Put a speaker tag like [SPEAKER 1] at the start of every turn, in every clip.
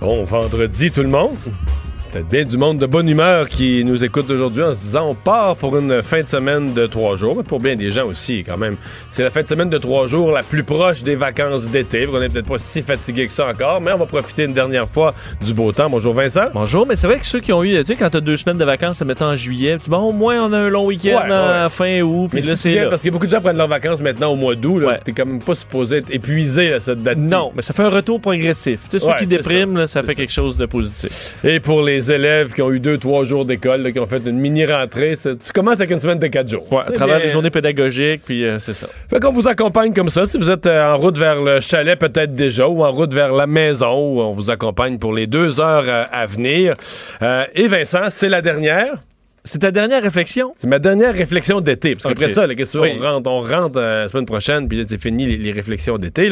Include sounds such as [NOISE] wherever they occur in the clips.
[SPEAKER 1] Bon vendredi tout le monde. Peut-être bien du monde de bonne humeur qui nous écoute aujourd'hui en se disant on part pour une fin de semaine de trois jours, mais pour bien des gens aussi quand même. C'est la fin de semaine de trois jours la plus proche des vacances d'été. On n'est peut-être pas si fatigué que ça encore, mais on va profiter une dernière fois du beau temps. Bonjour Vincent.
[SPEAKER 2] Bonjour, mais c'est vrai que ceux qui ont eu, tu sais, quand t'as deux semaines de vacances, ça met en juillet, tu dis, bon, au moins on a un long week-end
[SPEAKER 1] Ouais, ouais.
[SPEAKER 2] en fin août,
[SPEAKER 1] Mais
[SPEAKER 2] là
[SPEAKER 1] si
[SPEAKER 2] c'est
[SPEAKER 1] parce qu'il y a beaucoup de gens prennent leurs vacances maintenant au mois d'août.
[SPEAKER 2] Ouais.
[SPEAKER 1] T'es quand même pas supposé être épuisé à cette date
[SPEAKER 2] Non, mais ça fait un retour progressif. Tu sais, ceux qui dépriment,
[SPEAKER 1] ça,
[SPEAKER 2] là, ça fait
[SPEAKER 1] ça.
[SPEAKER 2] quelque chose de positif.
[SPEAKER 1] Et pour les élèves qui ont eu deux, trois jours d'école, qui ont fait une mini-rentrée, tu commences avec une semaine de quatre jours.
[SPEAKER 2] Ouais, à
[SPEAKER 1] Eh
[SPEAKER 2] travers
[SPEAKER 1] bien,
[SPEAKER 2] les journées pédagogiques, puis euh, c'est ça.
[SPEAKER 1] Fait qu'on vous accompagne comme ça. Si vous êtes euh, en route vers le chalet, peut-être déjà, ou en route vers la maison, on vous accompagne pour les deux heures euh, à venir. Euh, et Vincent, c'est la dernière.
[SPEAKER 2] C'est ta dernière réflexion?
[SPEAKER 1] C'est ma dernière réflexion d'été. Parce qu'après ça, la question,
[SPEAKER 2] Oui.
[SPEAKER 1] on rentre, on rentre euh, la semaine prochaine, puis là, c'est fini les, les réflexions d'été.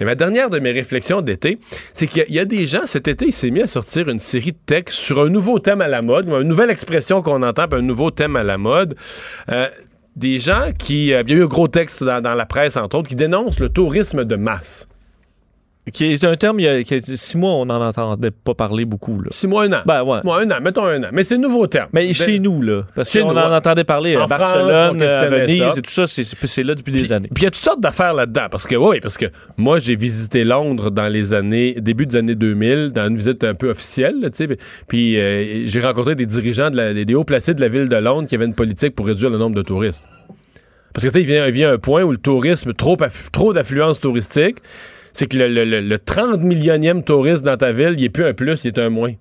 [SPEAKER 1] Mais ma dernière de mes réflexions d'été, c'est qu'il y a- il y, a des gens, cet été, il s'est mis à sortir une série de textes sur un nouveau thème à la mode, une nouvelle expression qu'on entend, puis un nouveau thème à la mode. Euh, des gens qui. euh, il y a eu un gros texte dans, dans la presse, entre autres, qui dénoncent le tourisme de masse.
[SPEAKER 2] Qui est un terme, il y a, qui a- six mois, on n'en entendait pas parler beaucoup, là.
[SPEAKER 1] Six mois, un an.
[SPEAKER 2] Ben, ouais.
[SPEAKER 1] Moi, un an, mettons un an. Mais c'est un nouveau terme.
[SPEAKER 2] Mais
[SPEAKER 1] Ben,
[SPEAKER 2] chez nous, là. Parce qu'on en
[SPEAKER 1] ouais.
[SPEAKER 2] entendait parler à
[SPEAKER 1] France,
[SPEAKER 2] Barcelone,
[SPEAKER 1] on
[SPEAKER 2] à
[SPEAKER 1] questionnait
[SPEAKER 2] Venise
[SPEAKER 1] ça.
[SPEAKER 2] et tout ça, c'est- là depuis des années.
[SPEAKER 1] Puis il y a toutes sortes d'affaires là-dedans. Parce que, oui, parce que moi, j'ai visité Londres dans les années, début des années 2000, dans une visite un peu officielle, tu sais. Puis euh, j'ai rencontré des dirigeants, de la- des hauts placés de la ville de Londres qui avaient une politique pour réduire le nombre de touristes. Parce que, tu sais, il vient, il vient un point où le tourisme, trop, trop d'affluence touristique, c'est que le, le- le- le 30 millionième touriste dans ta ville, il est plus un plus, il est un moins.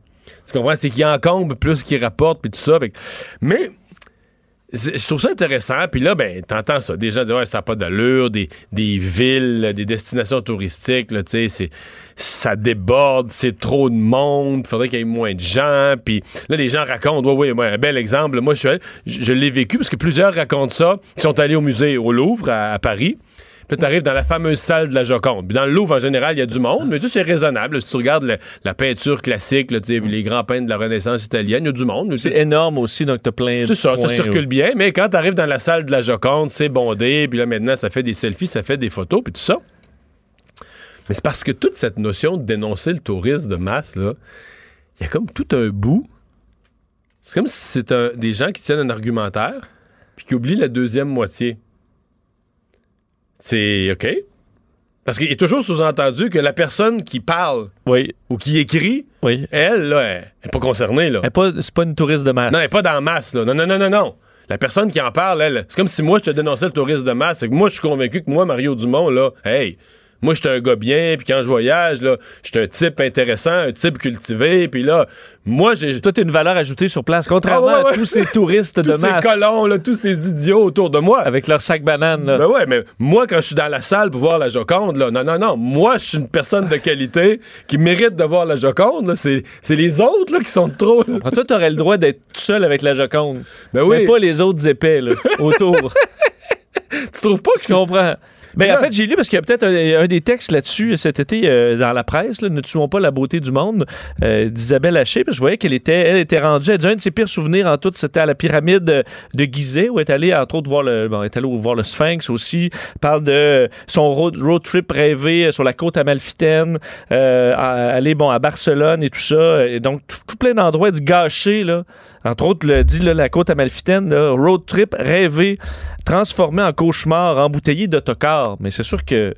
[SPEAKER 1] Tu comprends? C'est qu'il encombre plus qu'il rapporte, puis tout ça. Mais je trouve ça intéressant. Puis là, ben, t'entends ça. Des gens disent, ouais, ça n'a pas d'allure, des, des villes, des destinations touristiques, là, tu sais, ça déborde, c'est trop de monde, faudrait qu'il y ait moins de gens. Puis là, les gens racontent, ouais, ouais, ouais, un bel exemple. Moi, je, suis allé- je, l'ai vécu parce que plusieurs racontent ça. Ils sont allés au musée au Louvre, à Paris. Puis tu arrives dans la fameuse salle de la Joconde. Puis dans le Louvre, en général, il y a du monde, mais tu sais, c'est raisonnable. Si tu regardes le- la peinture classique, là, sais, les grands peintres de la Renaissance italienne, il y a du monde.
[SPEAKER 2] C'est énorme aussi, donc t'as plein de
[SPEAKER 1] c'est ça, ça circule bien, mais quand t'arrives dans la salle de la Joconde, c'est bondé, puis là maintenant ça fait des selfies, ça fait des photos, puis tout ça. Mais c'est parce que toute cette notion de dénoncer le tourisme de masse, là, il y a comme tout un bout. C'est comme si c'est des gens qui tiennent un argumentaire, puis qui oublient la deuxième moitié. C'est OK? Parce qu'il est toujours sous-entendu que la personne qui parle
[SPEAKER 2] Oui,
[SPEAKER 1] ou qui écrit,
[SPEAKER 2] oui.
[SPEAKER 1] elle, là, elle n'est pas concernée. Là.
[SPEAKER 2] Elle est pas- C'est pas une touriste de masse.
[SPEAKER 1] Non, elle n'est pas dans masse, là. Non, non, non, non, non. La personne qui en parle, elle, c'est comme si moi, je te dénonçais le tourisme de masse. C'est que moi, je suis convaincu que moi, Mario Dumont, là, hey, moi, je suis un gars bien, puis quand je voyage, là, je suis un type intéressant, un type cultivé, puis là, moi, j'ai...
[SPEAKER 2] Toi, t'es une valeur ajoutée sur place, contrairement
[SPEAKER 1] Ah ouais, ouais.
[SPEAKER 2] à tous ces touristes
[SPEAKER 1] Tous
[SPEAKER 2] de
[SPEAKER 1] ces
[SPEAKER 2] masse
[SPEAKER 1] colons, là, tous ces idiots autour de moi.
[SPEAKER 2] avec leur sac banane. là.
[SPEAKER 1] Ben ouais, mais moi, quand je suis dans la salle pour voir la Joconde, là, non, non, non, moi, je suis une personne de qualité qui mérite de voir la Joconde, là. C'est c'est les autres, là, qui sont trop... là.
[SPEAKER 2] Alors, toi, t'aurais le droit d'être seul avec la Joconde.
[SPEAKER 1] Ben oui.
[SPEAKER 2] Mais pas les autres épais, là, autour. [LAUGHS]
[SPEAKER 1] Tu trouves pas que c'est...
[SPEAKER 2] comprends?
[SPEAKER 1] Là-
[SPEAKER 2] en fait, j'ai lu parce qu'il y a peut-être un, un des textes là-dessus cet été euh, dans la presse, là, Ne tuons pas la beauté du monde, euh, d'Isabelle Haché. Parce que je voyais qu'elle était, elle était rendue, elle dit un de ses pires souvenirs en tout, c'était à la pyramide de, Gizeh, où elle est allée, entre autres, voir le, bon, elle est allée voir le Sphinx aussi. Elle parle de son road, road trip rêvé sur la côte amalfitaine, euh, aller bon, à Barcelone et tout ça. Et donc, tout, tout plein d'endroits du gâché, là. Entre autres, le, dit là, la côte amalfitaine, là, road trip rêvé, transformé en cauchemar, embouteillé Mais c'est sûr que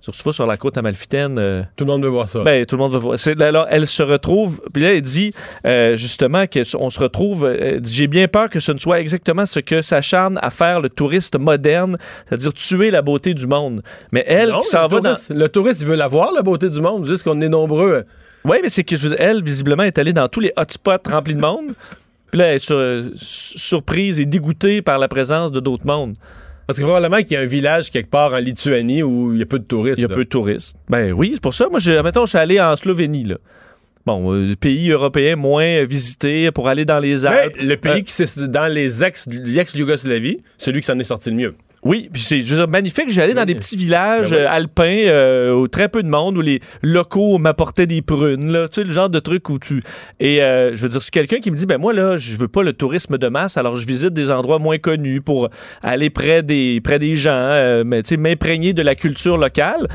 [SPEAKER 2] surtout sur la côte amalfitaine. euh,
[SPEAKER 1] Tout le monde veut voir ça.
[SPEAKER 2] ben, tout le monde va voir. C'est- Alors, elle se retrouve. Puis là, elle dit euh, justement qu'on se retrouve. euh, elle dit, J'ai bien peur que ce ne soit exactement ce que s'acharne à faire le touriste moderne, c'est-à-dire tuer la beauté du monde. Mais elle,
[SPEAKER 1] Non,
[SPEAKER 2] qui s'en
[SPEAKER 1] le,
[SPEAKER 2] va dans.
[SPEAKER 1] le touriste, il veut la voir, la beauté du monde, juste qu'on est nombreux.
[SPEAKER 2] Oui, mais c'est que je veux dire, elle, visiblement, est allée dans tous les hotspots remplis de monde. [LAUGHS] Puis là, elle est sur- surprise et dégoûtée par la présence de d'autres mondes.
[SPEAKER 1] Parce que probablement qu'il y a un village quelque part en Lituanie où il y a peu de touristes.
[SPEAKER 2] Il y a
[SPEAKER 1] là.
[SPEAKER 2] peu de touristes. Ben oui, c'est pour ça. Moi, je, mettons, je suis allé en Slovénie, là. Bon, euh, pays européen moins euh, visité pour aller dans les
[SPEAKER 1] Mais
[SPEAKER 2] Alpes.
[SPEAKER 1] le pays
[SPEAKER 2] Euh,
[SPEAKER 1] qui c'est dans les ex l'ex-Yougoslavie, celui qui s'en est sorti le mieux.
[SPEAKER 2] Oui, puis c'est dire, magnifique. J'allais dans
[SPEAKER 1] Oui.
[SPEAKER 2] des petits villages
[SPEAKER 1] Ben oui.
[SPEAKER 2] euh, alpins euh, où très peu de monde, où les locaux m'apportaient des prunes, là, tu sais, le genre de truc où tu... Et euh, je veux dire, c'est quelqu'un qui me dit, ben moi, là, je veux pas le tourisme de masse, alors je visite des endroits moins connus pour aller près des, près des gens, euh, mais tu sais, m'imprégner de la culture locale.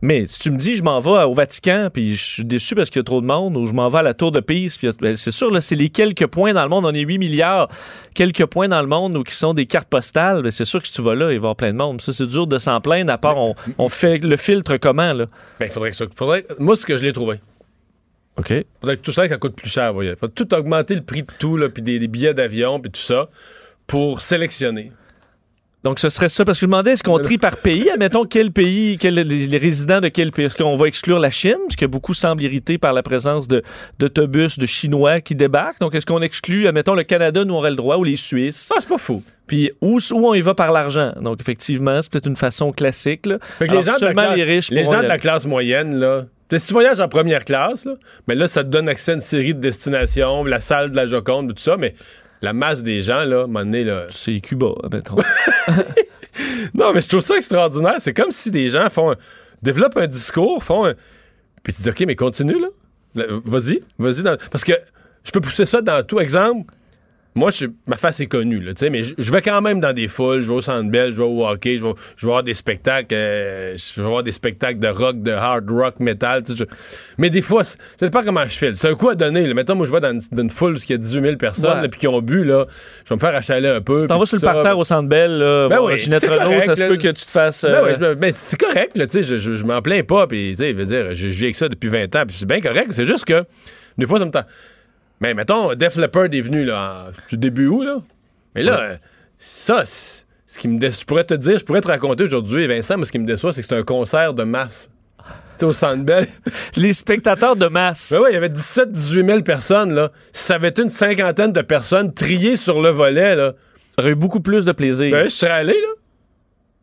[SPEAKER 2] Mais si tu me dis, je m'en vais au Vatican, puis je suis déçu parce qu'il y a trop de monde, ou je m'en vais à la Tour de Pise, puis ben, c'est sûr, là, c'est les quelques points dans le monde, on est 8 milliards, quelques points dans le monde où qui sont des cartes postales, ben, c'est sûr que si tu vas là, il va y avoir plein de monde. Ça, c'est dur de s'en plaindre, à part on, on fait le filtre comment, là.
[SPEAKER 1] Ben, il faudrait que ça. Faudrait, moi, ce que je l'ai trouvé.
[SPEAKER 2] OK.
[SPEAKER 1] Faudrait que tout ça, ça coûte plus cher. Il faut tout augmenter le prix de tout, là, puis des, des billets d'avion, puis tout ça, pour sélectionner.
[SPEAKER 2] Donc, ce serait ça, parce que je me demandais, est-ce qu'on trie par pays? Admettons, quel pays, quel- les, résidents de quel pays? Est-ce qu'on va exclure la Chine? Parce que beaucoup semblent irrités par la présence de- d'autobus de, Chinois qui débarquent. Donc, est-ce qu'on exclut, admettons, le Canada, nous, aurait le droit, ou les Suisses?
[SPEAKER 1] Ah, c'est pas fou.
[SPEAKER 2] Puis, où, où on y va par l'argent? Donc, effectivement, c'est peut-être une façon classique, là.
[SPEAKER 1] Fait que
[SPEAKER 2] Alors,
[SPEAKER 1] les gens, de la,
[SPEAKER 2] seulement
[SPEAKER 1] classe-
[SPEAKER 2] les riches
[SPEAKER 1] les gens de la classe moyenne, là. Si tu voyages en première classe, là, mais là, ça te donne accès à une série de destinations, la salle de la Joconde, tout ça, mais la masse des gens, là, à un moment donné, là.
[SPEAKER 2] C'est Cuba, admettons. [LAUGHS]
[SPEAKER 1] Non, mais je trouve ça extraordinaire. C'est comme si des gens font un- développent un discours, font un. Puis tu dis, OK, mais continue, là. Là, Vas-y, vas-y. dans- Parce que je peux pousser ça dans tout. Exemple, moi, je- ma face est connue, là, tu sais, mais je je vais quand même dans des foules. Je vais au Centre Bell, je vais au hockey, je vais, je vais voir des spectacles, euh, je vais voir des spectacles de rock, de hard rock, metal, tu sais, je- Mais des fois, c'est- dépend comment je file. C'est un coup à donner. Là. Mettons, moi, je vais dans une, dans une foule où il y a 18 000 personnes,
[SPEAKER 2] Ouais.
[SPEAKER 1] puis qui ont bu, là. Je vais me faire achaler un peu.
[SPEAKER 2] Tu t'en vas sur le parterre au Centre Bell, là,
[SPEAKER 1] Ben oui,
[SPEAKER 2] Ginette
[SPEAKER 1] c'est
[SPEAKER 2] Renault,
[SPEAKER 1] correct,
[SPEAKER 2] ça se
[SPEAKER 1] là.
[SPEAKER 2] peut que tu te fasses...
[SPEAKER 1] Ben
[SPEAKER 2] euh,
[SPEAKER 1] ouais, ben, ben, c'est correct, là, je, je, m'en plains pas, puis, tu sais, je veux dire, je, je vis avec ça depuis 20 ans, puis c'est bien correct, c'est juste que, des fois, ça me tente. Mais mettons, Def Leppard est venu, là, en, du début août, là. Mais là, ça, ce qui me déçoit, je pourrais te dire, je pourrais te raconter aujourd'hui, Vincent, mais ce qui me déçoit, c'est que c'est un concert de masse. Tu sais, au Centre Bell. [LAUGHS]
[SPEAKER 2] Les spectateurs de masse.
[SPEAKER 1] Ben ouais, il y avait 17-18 000 personnes, là. Si ça avait été une cinquantaine de personnes triées sur le volet, là,
[SPEAKER 2] aurait eu beaucoup plus de plaisir.
[SPEAKER 1] ben, je serais allé, là.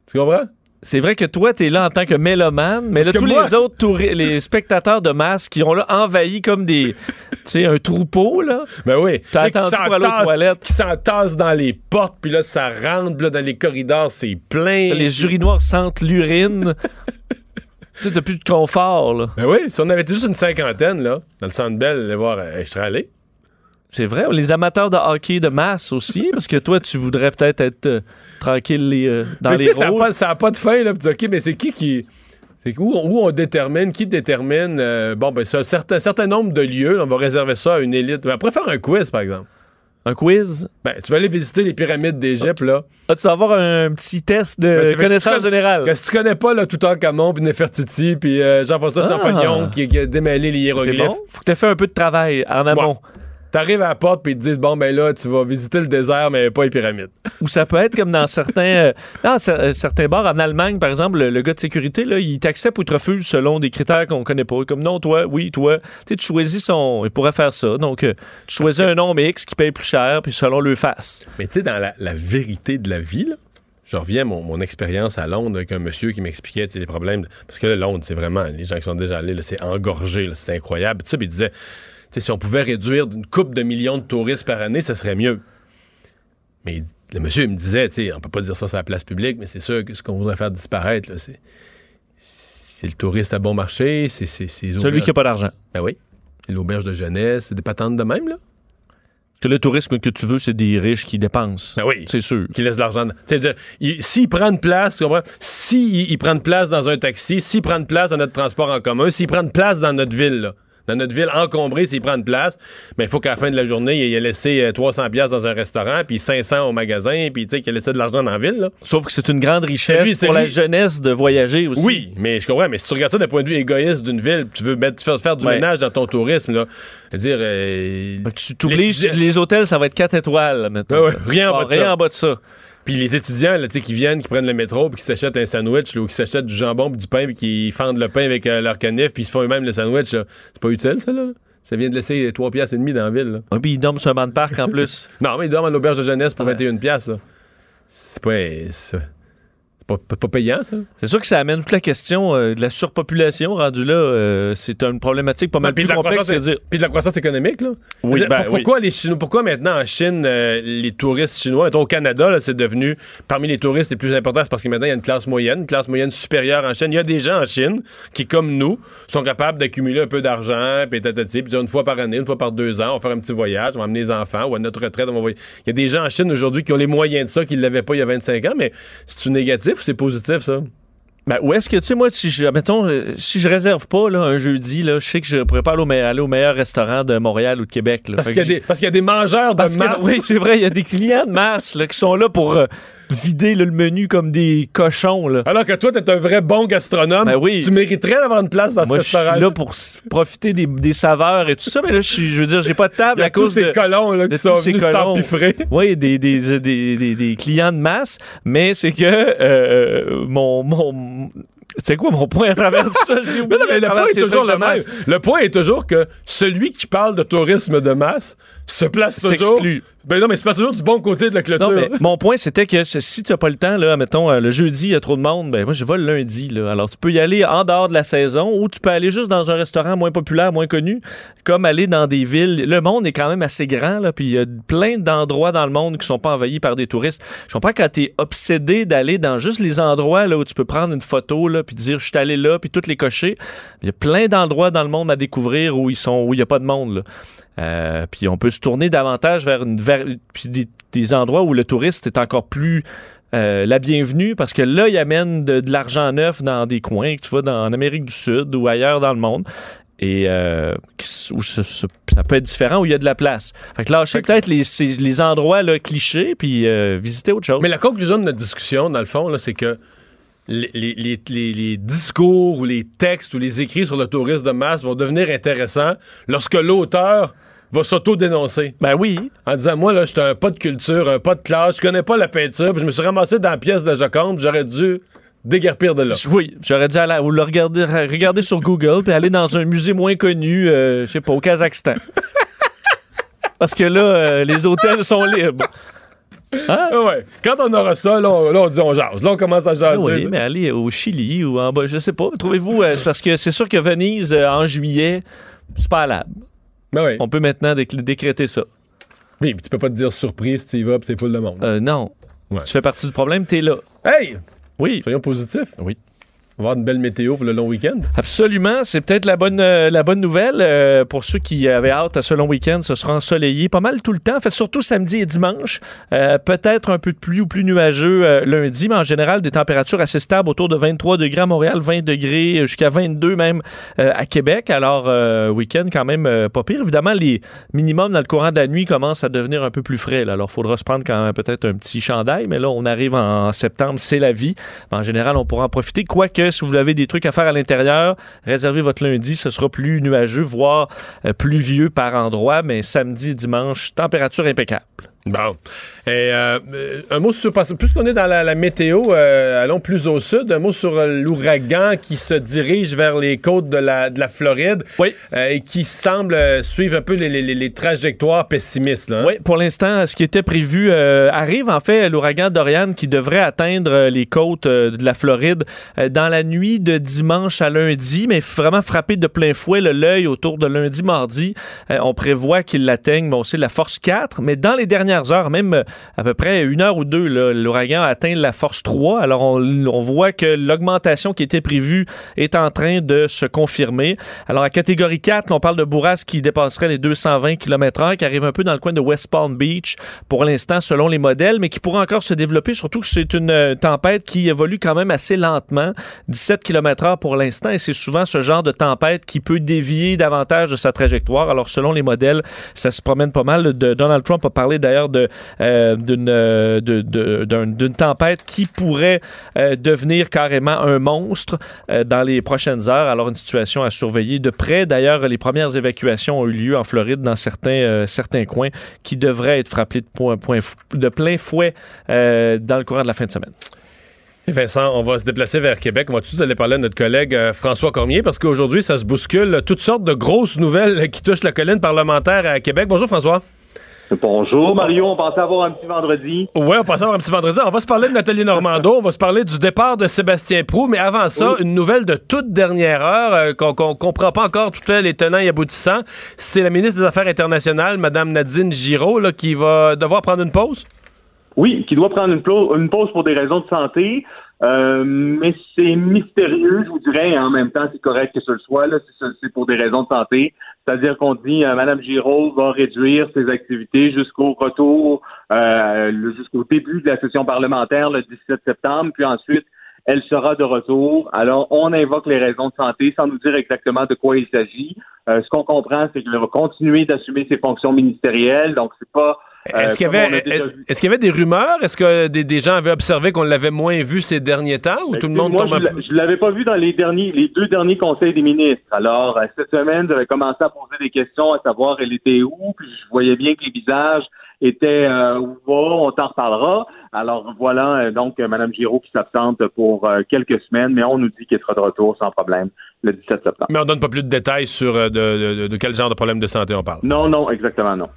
[SPEAKER 1] Tu comprends?
[SPEAKER 2] C'est vrai que toi, t'es là en tant que mélomane, mais
[SPEAKER 1] Parce
[SPEAKER 2] là, tous
[SPEAKER 1] moi-
[SPEAKER 2] les autres touri- les spectateurs de masse qui ont là envahi comme des, [LAUGHS] tu sais, un troupeau, là.
[SPEAKER 1] Ben oui.
[SPEAKER 2] T'as attendu pour aller aux toilettes.
[SPEAKER 1] Qui s'entassent dans les portes, puis là, ça rentre, là, dans les corridors, c'est plein.
[SPEAKER 2] Les urinoirs sentent l'urine. [LAUGHS] tu sais, t'as plus de confort, là.
[SPEAKER 1] Ben oui, si on avait été juste une cinquantaine, là, dans le centre Bell, aller voir, euh, je serais allé.
[SPEAKER 2] C'est vrai. Les amateurs de hockey de masse aussi, [LAUGHS] parce que toi, tu voudrais peut-être être euh, tranquille les, euh, dans
[SPEAKER 1] Mais
[SPEAKER 2] les
[SPEAKER 1] sais, ça n'a
[SPEAKER 2] rôles.
[SPEAKER 1] pas, de fin, là, puis OK, mais c'est qui qui. Où, où on détermine, qui détermine, euh, bon, ben, ça, un certain, certain nombre de lieux, on va réserver ça à une élite. Ben, on faire un quiz, par exemple.
[SPEAKER 2] Un quiz?
[SPEAKER 1] Ben, tu vas aller visiter les pyramides d'Égypte, là.
[SPEAKER 2] Ah, tu vas avoir un petit test de
[SPEAKER 1] Ben,
[SPEAKER 2] connaissance
[SPEAKER 1] si
[SPEAKER 2] générale.
[SPEAKER 1] Si tu connais pas, là, Toutankhamon, puis Nefertiti, puis euh, Jean-François
[SPEAKER 2] Ah.
[SPEAKER 1] Champollion, qui, qui a démêlé les
[SPEAKER 2] C'est
[SPEAKER 1] hiéroglyphes.
[SPEAKER 2] bon? Faut que tu aies fait un peu de travail en amont.
[SPEAKER 1] T'arrives à la porte puis ils te disent bon ben là tu vas visiter le désert mais pas les pyramides.
[SPEAKER 2] Ou ça peut être comme dans certains, euh, dans euh, certains bars en Allemagne, par exemple, le, le gars de sécurité, là, il t'accepte ou te refuse selon des critères qu'on connaît pas. Comme non, toi, oui, toi. Tu sais, tu choisis son. Il pourrait faire ça. Donc, euh, tu choisis un nom X qui paye plus cher, puis selon le face.
[SPEAKER 1] Mais tu sais dans la, la vérité de la vie là, je reviens à mon, mon expérience à Londres avec un monsieur qui m'expliquait les problèmes parce que là, Londres c'est vraiment les gens qui sont déjà allés là, c'est engorgé c'est incroyable. Tu sais puis il disait si on pouvait réduire d'une coupe de millions de touristes par année, ça serait mieux. Mais le monsieur il me disait tu sais on peut pas dire ça sur la place publique mais c'est sûr que ce qu'on voudrait faire disparaître là c'est c'est le touriste à bon marché, c'est
[SPEAKER 2] Celui qui a pas d'argent.
[SPEAKER 1] Ben oui. C'est l'auberge de jeunesse, c'est des patentes de même, là.
[SPEAKER 2] Que le tourisme que tu veux, c'est des riches qui dépensent.
[SPEAKER 1] Ben oui.
[SPEAKER 2] C'est sûr.
[SPEAKER 1] Qui laisse de l'argent. C'est-à-dire, il- s'il prend une place, tu comprends? S'il il prend une place dans un taxi, s'il prend une place dans notre transport en commun, s'il prend une place dans notre ville, là, dans notre ville encombrée s'il prend de place, mais il faut qu'à la fin de la journée, il ait laissé euh, 300 pièces dans un restaurant, puis 500 au magasin, puis tu sais qu'il a laissé de l'argent dans la ville. Là.
[SPEAKER 2] Sauf que c'est une grande richesse
[SPEAKER 1] lui,
[SPEAKER 2] pour la jeunesse de voyager aussi.
[SPEAKER 1] Oui, mais je comprends, mais si tu regardes ça d'un point de vue égoïste d'une ville, tu veux mettre, faire, faire du
[SPEAKER 2] Ouais.
[SPEAKER 1] ménage dans ton tourisme, là, c'est-à-dire... euh,
[SPEAKER 2] tu t'oublies, les hôtels, ça va être 4 étoiles, maintenant.
[SPEAKER 1] Ouais, rien en bas de
[SPEAKER 2] rien
[SPEAKER 1] ça.
[SPEAKER 2] en bas de ça.
[SPEAKER 1] Puis les étudiants là, tu sais, qui viennent, qui prennent le métro, puis qui s'achètent un sandwich, là, ou qui s'achètent du jambon, puis du pain, puis qui fendent le pain avec euh, leur canif, puis ils se font eux-mêmes le sandwich. là. C'est pas utile, ça, là? Ça vient de laisser 3 piastres et demi dans la ville. Là.
[SPEAKER 2] Ouais, puis ils dorment sur un banc de parc en [LAUGHS] plus.
[SPEAKER 1] Non, mais ils dorment à l'auberge de jeunesse pour
[SPEAKER 2] Ouais.
[SPEAKER 1] 21 piastres. là. C'est pas... C'est c'est pas, pas- pas payant, ça?
[SPEAKER 2] C'est sûr que ça amène toute la question euh, de la surpopulation rendue là. euh, c'est une problématique pas mal
[SPEAKER 1] Puis
[SPEAKER 2] plus complexe.
[SPEAKER 1] croissance-
[SPEAKER 2] C'est-à-dire,
[SPEAKER 1] Puis de la croissance économique, là.
[SPEAKER 2] Oui,
[SPEAKER 1] C'est-
[SPEAKER 2] ben
[SPEAKER 1] pour-
[SPEAKER 2] oui.
[SPEAKER 1] pourquoi, les Chinois, pourquoi maintenant en Chine, euh, les touristes chinois, mettons, au Canada, là, c'est devenu parmi les touristes les plus importants, c'est parce que maintenant il y a une classe moyenne, une classe moyenne supérieure en Chine. Il y a des gens en Chine qui, comme nous, sont capables d'accumuler un peu d'argent, puis tatati, puis dire une fois par année, une fois par deux ans, on va faire un petit voyage, on va amener les enfants, ou à notre retraite, on va. Il y a des gens en Chine aujourd'hui qui ont les moyens de ça, qui ne l'avaient pas il y a 25 ans, mais c'est-tu négatif? Ou c'est positif, ça?
[SPEAKER 2] ben, où est-ce que, tu sais, moi, si je, mettons, euh, si je réserve pas là, un jeudi, là, je sais que je pourrais pas aller au, me- aller au meilleur restaurant de Montréal ou de Québec. là.
[SPEAKER 1] Parce qu'il y, y a des mangeurs de
[SPEAKER 2] Parce que,
[SPEAKER 1] masse.
[SPEAKER 2] oui, c'est vrai, il y a des clients de masse là, qui sont là pour euh, vider là, le menu comme des cochons. Là.
[SPEAKER 1] Alors que toi, t'es un vrai bon gastronome.
[SPEAKER 2] Ben oui.
[SPEAKER 1] Tu mériterais d'avoir une place dans
[SPEAKER 2] Moi,
[SPEAKER 1] ce
[SPEAKER 2] je suis
[SPEAKER 1] restaurant.
[SPEAKER 2] là pour profiter des, des saveurs et tout ça, mais là, je, veux dire, j'ai pas de table à
[SPEAKER 1] tous
[SPEAKER 2] cause
[SPEAKER 1] ces
[SPEAKER 2] de...
[SPEAKER 1] colons là,
[SPEAKER 2] de
[SPEAKER 1] qui sont
[SPEAKER 2] tous ces
[SPEAKER 1] venus s'empiffrer.
[SPEAKER 2] Oui, des, des, des, clients de masse, mais c'est que euh, mon, mon... C'est quoi mon point à travers tout ça?
[SPEAKER 1] Mais non, mais le point est
[SPEAKER 2] ces
[SPEAKER 1] toujours le même. Le point est toujours que celui qui parle de tourisme de masse se place toujours. Ben non, mais se place toujours du bon côté de la clôture.
[SPEAKER 2] Non, mais mon point, c'était que si tu n'as pas le temps, là, mettons, euh, le jeudi, il y a trop de monde, ben moi, je vais le lundi. Là. Alors, tu peux y aller en dehors de la saison ou tu peux aller juste dans un restaurant moins populaire, moins connu, comme aller dans des villes. Le monde est quand même assez grand, là, puis il y a plein d'endroits dans le monde qui sont pas envahis par des touristes. Je comprends quand tu es obsédé d'aller dans juste les endroits là, où tu peux prendre une photo, là, puis dire, je suis allé là, puis toutes les cocher. Il y a plein d'endroits dans le monde à découvrir où ils sont, où il n'y a pas de monde. là. Euh, puis on peut se tourner davantage vers, une, vers puis des, des endroits où le touriste est encore plus euh, la bienvenue parce que là, il amène de, de l'argent neuf dans des coins que tu vas dans, en Amérique du Sud ou ailleurs dans le monde. Et euh, où ça peut être différent, où il y a de la place. Fait que lâcher peut-être les, endroits là, clichés, puis euh, visiter autre chose.
[SPEAKER 1] Mais la conclusion de notre discussion, dans le fond, c'est que les- les discours ou les textes ou les écrits sur le tourisme de masse vont devenir intéressants lorsque l'auteur va s'auto-dénoncer
[SPEAKER 2] Ben oui.
[SPEAKER 1] en disant Moi, là, j'étais un pas de culture, un pas de classe, je connais pas la peinture, puis je me suis ramassé dans la pièce de puis j'aurais dû déguerpir de là.
[SPEAKER 2] Oui, j'aurais dû aller ou le regarder, regarder sur Google puis aller dans un musée moins connu, euh, je sais pas, au Kazakhstan. [LAUGHS] Parce que là, euh, les hôtels sont libres.
[SPEAKER 1] Ah ouais. Quand on aura ça, là, on, là, on dit on jase. Là, on commence à jaser.
[SPEAKER 2] Ah oui,
[SPEAKER 1] là.
[SPEAKER 2] mais aller au Chili ou en bas, je sais pas. Trouvez-vous, euh, parce que c'est sûr que Venise, en juillet, c'est pas allable.
[SPEAKER 1] Ben oui.
[SPEAKER 2] On peut maintenant déc- décréter ça.
[SPEAKER 1] Oui, puis tu peux pas te dire surprise si tu y vas, puis c'est full de monde.
[SPEAKER 2] Euh, non.
[SPEAKER 1] Ouais.
[SPEAKER 2] Tu fais partie du problème, t'es là.
[SPEAKER 1] Hey!
[SPEAKER 2] Oui.
[SPEAKER 1] Soyons positifs.
[SPEAKER 2] Oui.
[SPEAKER 1] On va avoir une belle météo pour le long week-end.
[SPEAKER 2] Absolument, c'est peut-être la bonne, euh, la bonne nouvelle. euh, pour ceux qui avaient hâte à ce long week-end, ce sera ensoleillé pas mal tout le temps. En fait, surtout samedi et dimanche. Euh, peut-être un peu de pluie ou plus nuageux lundi, mais en général, des températures assez stables autour de 23 degrés à Montréal, 20 degrés jusqu'à 22 même à Québec. Alors, week-end quand même pas pire. Évidemment, les minimums dans le courant de la nuit commencent à devenir un peu plus frais. là. Alors, il faudra se prendre quand peut-être un petit chandail, mais là, on arrive en septembre, c'est la vie. En général, on pourra en profiter. Si vous avez des trucs à faire à l'intérieur, réservez votre lundi, ce sera plus nuageux, voire euh, pluvieux par endroit, mais samedi, dimanche, température impeccable.
[SPEAKER 1] Bon. Et, euh, un mot sur. Puisqu'on est dans la, la météo, euh, allons plus au sud. Un mot sur euh, l'ouragan qui se dirige vers les côtes de la, de la Floride
[SPEAKER 2] Oui.
[SPEAKER 1] euh, et qui semble suivre un peu les, les- les- les trajectoires pessimistes. Là, hein?
[SPEAKER 2] Oui, pour l'instant, ce qui était prévu arrive. En fait, l'ouragan Dorian qui devrait atteindre les côtes de la Floride dans la nuit de dimanche à lundi, mais vraiment frappé de plein fouet l'œil autour de lundi-mardi. On prévoit qu'il l'atteigne, bon, c'est la force 4, mais dans les dernières heures, même euh, à peu près une heure ou deux, l'ouragan a atteint la force 3. Alors, on, on voit que l'augmentation qui était prévue est en train de se confirmer. Alors, à catégorie 4, on parle de bourrasque qui dépasserait les 220 km/h, qui arrive un peu dans le coin de West Palm Beach pour l'instant, selon les modèles, mais qui pourrait encore se développer, surtout que c'est une euh, tempête qui évolue quand même assez lentement, 17 km/h pour l'instant, et c'est souvent ce genre de tempête qui peut dévier davantage de sa trajectoire. Alors, selon les modèles, ça se promène pas mal. De, Donald Trump a parlé d'ailleurs euh, euh, d'une, tempête qui pourrait devenir carrément un monstre dans les prochaines heures. Alors, une situation à surveiller de près. D'ailleurs, les premières évacuations ont eu lieu en Floride dans certains, certains coins qui devraient être frappés de, plein fouet dans le courant de la fin de semaine.
[SPEAKER 1] Vincent, on va se déplacer vers Québec. On va tout de suite aller parler à notre collègue euh, François Cormier parce qu'aujourd'hui, ça se bouscule. Toutes sortes de grosses nouvelles qui touchent la colline parlementaire à Québec. Bonjour François.
[SPEAKER 3] Bonjour Mario, on pensait avoir un petit vendredi.
[SPEAKER 1] Oui, on pensait avoir un petit vendredi. On va se parler de Nathalie Normando, on va se parler du départ de Sébastien Prou, mais avant ça, une nouvelle de toute dernière heure euh, qu'on comprend pas encore tout les tenants et aboutissants. C'est la ministre des Affaires internationales, Mme Nadine Giraud, qui va devoir prendre une pause.
[SPEAKER 3] Oui, qui doit prendre une, une pause pour des raisons de santé. Euh, mais c'est mystérieux, je vous dirais, et en même temps, c'est correct que ce soit. Là, c'est pour des raisons de santé. C'est-à-dire qu'on dit euh, Madame Giraud va réduire ses activités jusqu'au retour, euh, jusqu'au début de la session parlementaire le 17 septembre, puis ensuite elle sera de retour. Alors, on invoque les raisons de santé sans nous dire exactement de quoi il s'agit. Euh, ce qu'on comprend, c'est qu'elle va continuer d'assumer ses fonctions ministérielles, donc c'est pas
[SPEAKER 1] est-ce qu'il y, avait, est-ce qu'il y avait des rumeurs? Est-ce que des, gens avaient observé qu'on l'avait moins vu ces derniers temps ou ben, tout le monde
[SPEAKER 3] moi, je ne l'avais pas vu dans les derniers, les deux derniers conseils des ministres. Alors, euh, cette semaine, j'avais commencé à poser des questions à savoir elle était où, puis je voyais bien que les visages étaient euh, où on t'en reparlera. Alors voilà donc Mme Giraud qui s'absente pour quelques semaines, mais on nous dit qu'elle sera de retour sans problème le 17 septembre.
[SPEAKER 1] Mais on donne pas plus de détails sur euh, de, quel genre de problème de santé on parle.
[SPEAKER 3] Non, non, exactement non.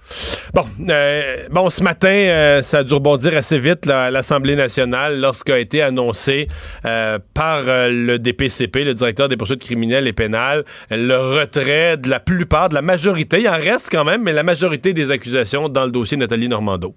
[SPEAKER 1] Bon, euh, bon ce matin, euh, ça a dû rebondir assez vite à l'Assemblée nationale lorsqu'a été annoncé par le DPCP, le directeur des poursuites criminelles et pénales, le retrait de la plupart, de la majorité, il en reste quand même, mais la majorité des accusations dans le dossier Nathalie Normando.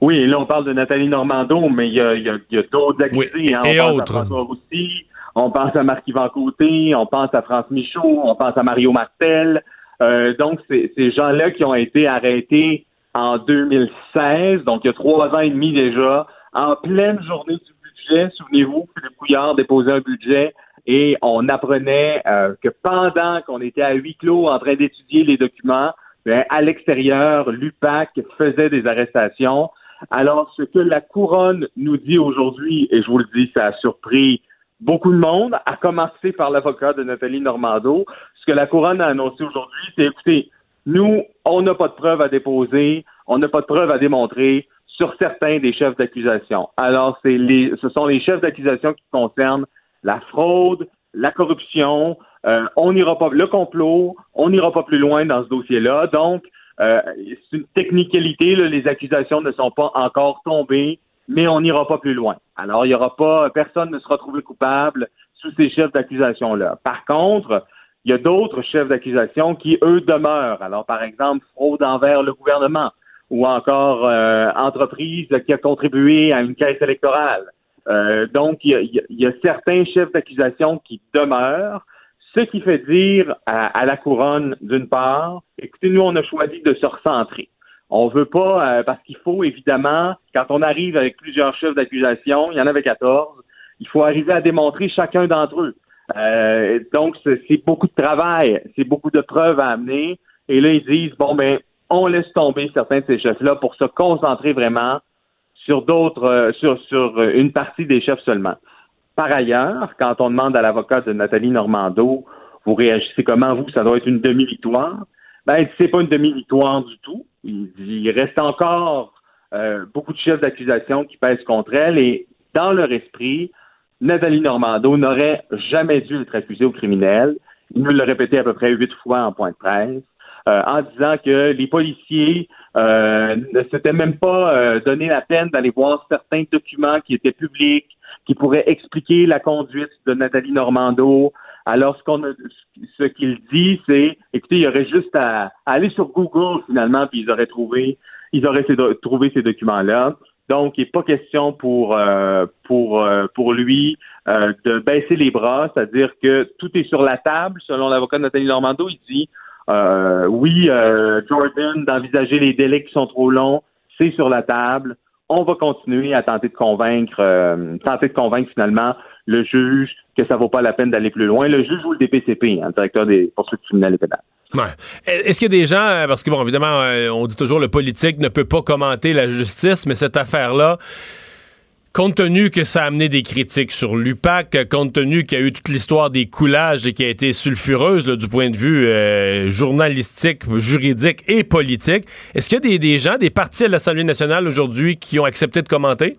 [SPEAKER 3] Oui, là on parle de Nathalie Normando, mais il y a, d'autres accusés.
[SPEAKER 1] Hein. et autres.
[SPEAKER 3] aussi. On pense à Marc-Yvan Côté, on pense à France Michaud, on pense à Mario Martel. Euh, donc, ces gens-là qui ont été arrêtés en 2016, donc il y a trois ans et demi déjà, en pleine journée du budget. Souvenez-vous, Philippe Couillard déposait un budget et on apprenait euh, que pendant qu'on était à huis clos en train d'étudier les documents, ben, à l'extérieur, l'UPAC faisait des arrestations. Alors, ce que la couronne nous dit aujourd'hui, et je vous le dis, ça a surpris beaucoup de monde, à commencer par l'avocat de Nathalie Normando. Ce que la couronne a annoncé aujourd'hui, c'est écoutez, nous, on n'a pas de preuves à déposer, on n'a pas de preuves à démontrer sur certains des chefs d'accusation. Alors, c'est les, ce sont les chefs d'accusation qui concernent la fraude, la corruption, euh, on n'ira pas le complot, on n'ira pas plus loin dans ce dossier-là. Donc, euh, c'est une technicalité, les accusations ne sont pas encore tombées mais on n'ira pas plus loin. Alors, il n'y aura pas, personne ne sera trouvé coupable sous ces chefs d'accusation-là. Par contre, il y a d'autres chefs d'accusation qui, eux, demeurent. Alors, par exemple, fraude envers le gouvernement ou encore euh, entreprise qui a contribué à une caisse électorale. Euh, donc, il y, a, certains chefs d'accusation qui demeurent, ce qui fait dire à la couronne, d'une part, écoutez, nous, on a choisi de se recentrer. On veut pas, euh, parce qu'il faut évidemment, quand on arrive avec plusieurs chefs d'accusation, il y en avait 14, il faut arriver à démontrer chacun d'entre eux. Euh, donc, c'est beaucoup de travail, c'est beaucoup de preuves à amener. Et là, ils disent, bon, ben, on laisse tomber certains de ces chefs-là pour se concentrer vraiment sur d'autres, euh, sur, sur une partie des chefs seulement. Par ailleurs, quand on demande à l'avocat de Nathalie Normando, vous réagissez comment, vous, ça doit être une demi-victoire. Ben, c'est pas une demi-victoire du tout. Il, reste encore euh, beaucoup de chefs d'accusation qui pèsent contre elle et dans leur esprit, Nathalie Normando n'aurait jamais dû être accusée au criminel. Il nous l'a répété à peu près huit fois en point de presse, euh, en disant que les policiers euh, ne s'étaient même pas donné la peine d'aller voir certains documents qui étaient publics, qui pourraient expliquer la conduite de Nathalie Normando, alors, ce qu'on ce qu'il dit, c'est, écoutez, il y aurait juste à, aller sur Google finalement, puis ils auraient trouvé ils auraient trouvé ces documents-là. Donc, il n'est pas question pour euh, pour euh, pour lui euh, de baisser les bras, c'est-à-dire que tout est sur la table. Selon l'avocat Nathalie Normando, il dit oui, Jordan, d'envisager les délais qui sont trop longs, c'est sur la table. On va continuer à tenter de convaincre, tenter de convaincre finalement le juge que ça vaut pas la peine d'aller plus loin. Le juge ou le DPCP, hein, directeur des poursuites criminelles et pénales.
[SPEAKER 1] Ouais. Est-ce qu'il y a des gens, euh, parce que bon, évidemment, euh, on dit toujours le politique ne peut pas commenter la justice, mais cette affaire-là, compte tenu que ça a amené des critiques sur l'UPAC, compte tenu qu'il y a eu toute l'histoire des coulages et qui a été sulfureuse du point de vue euh, journalistique, juridique et politique, est-ce qu'il y a des, gens, des partis à l'Assemblée nationale aujourd'hui qui ont accepté de commenter?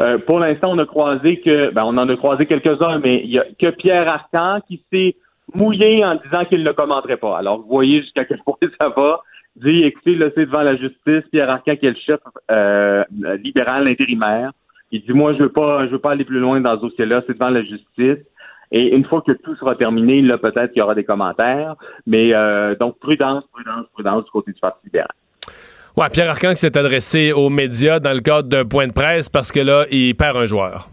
[SPEAKER 3] Euh, pour l'instant, on a croisé que, ben, on en a croisé quelques-uns, mais il y a que Pierre Arcan qui s'est mouillé en disant qu'il ne commenterait pas. Alors, vous voyez jusqu'à quel point ça va. Dit, écoutez, là, c'est devant la justice. Pierre Arcan, qui est le chef euh, libéral intérimaire, il dit, moi, je veux pas, je veux pas aller plus loin dans ce dossier-là. C'est devant la justice. Et une fois que tout sera terminé, là, peut-être qu'il y aura des commentaires. Mais euh, donc, prudence, prudence, prudence du côté du Parti libéral.
[SPEAKER 1] Ouais, Pierre Arcan qui s'est adressé aux médias dans le cadre d'un point de presse parce que là, il perd un joueur.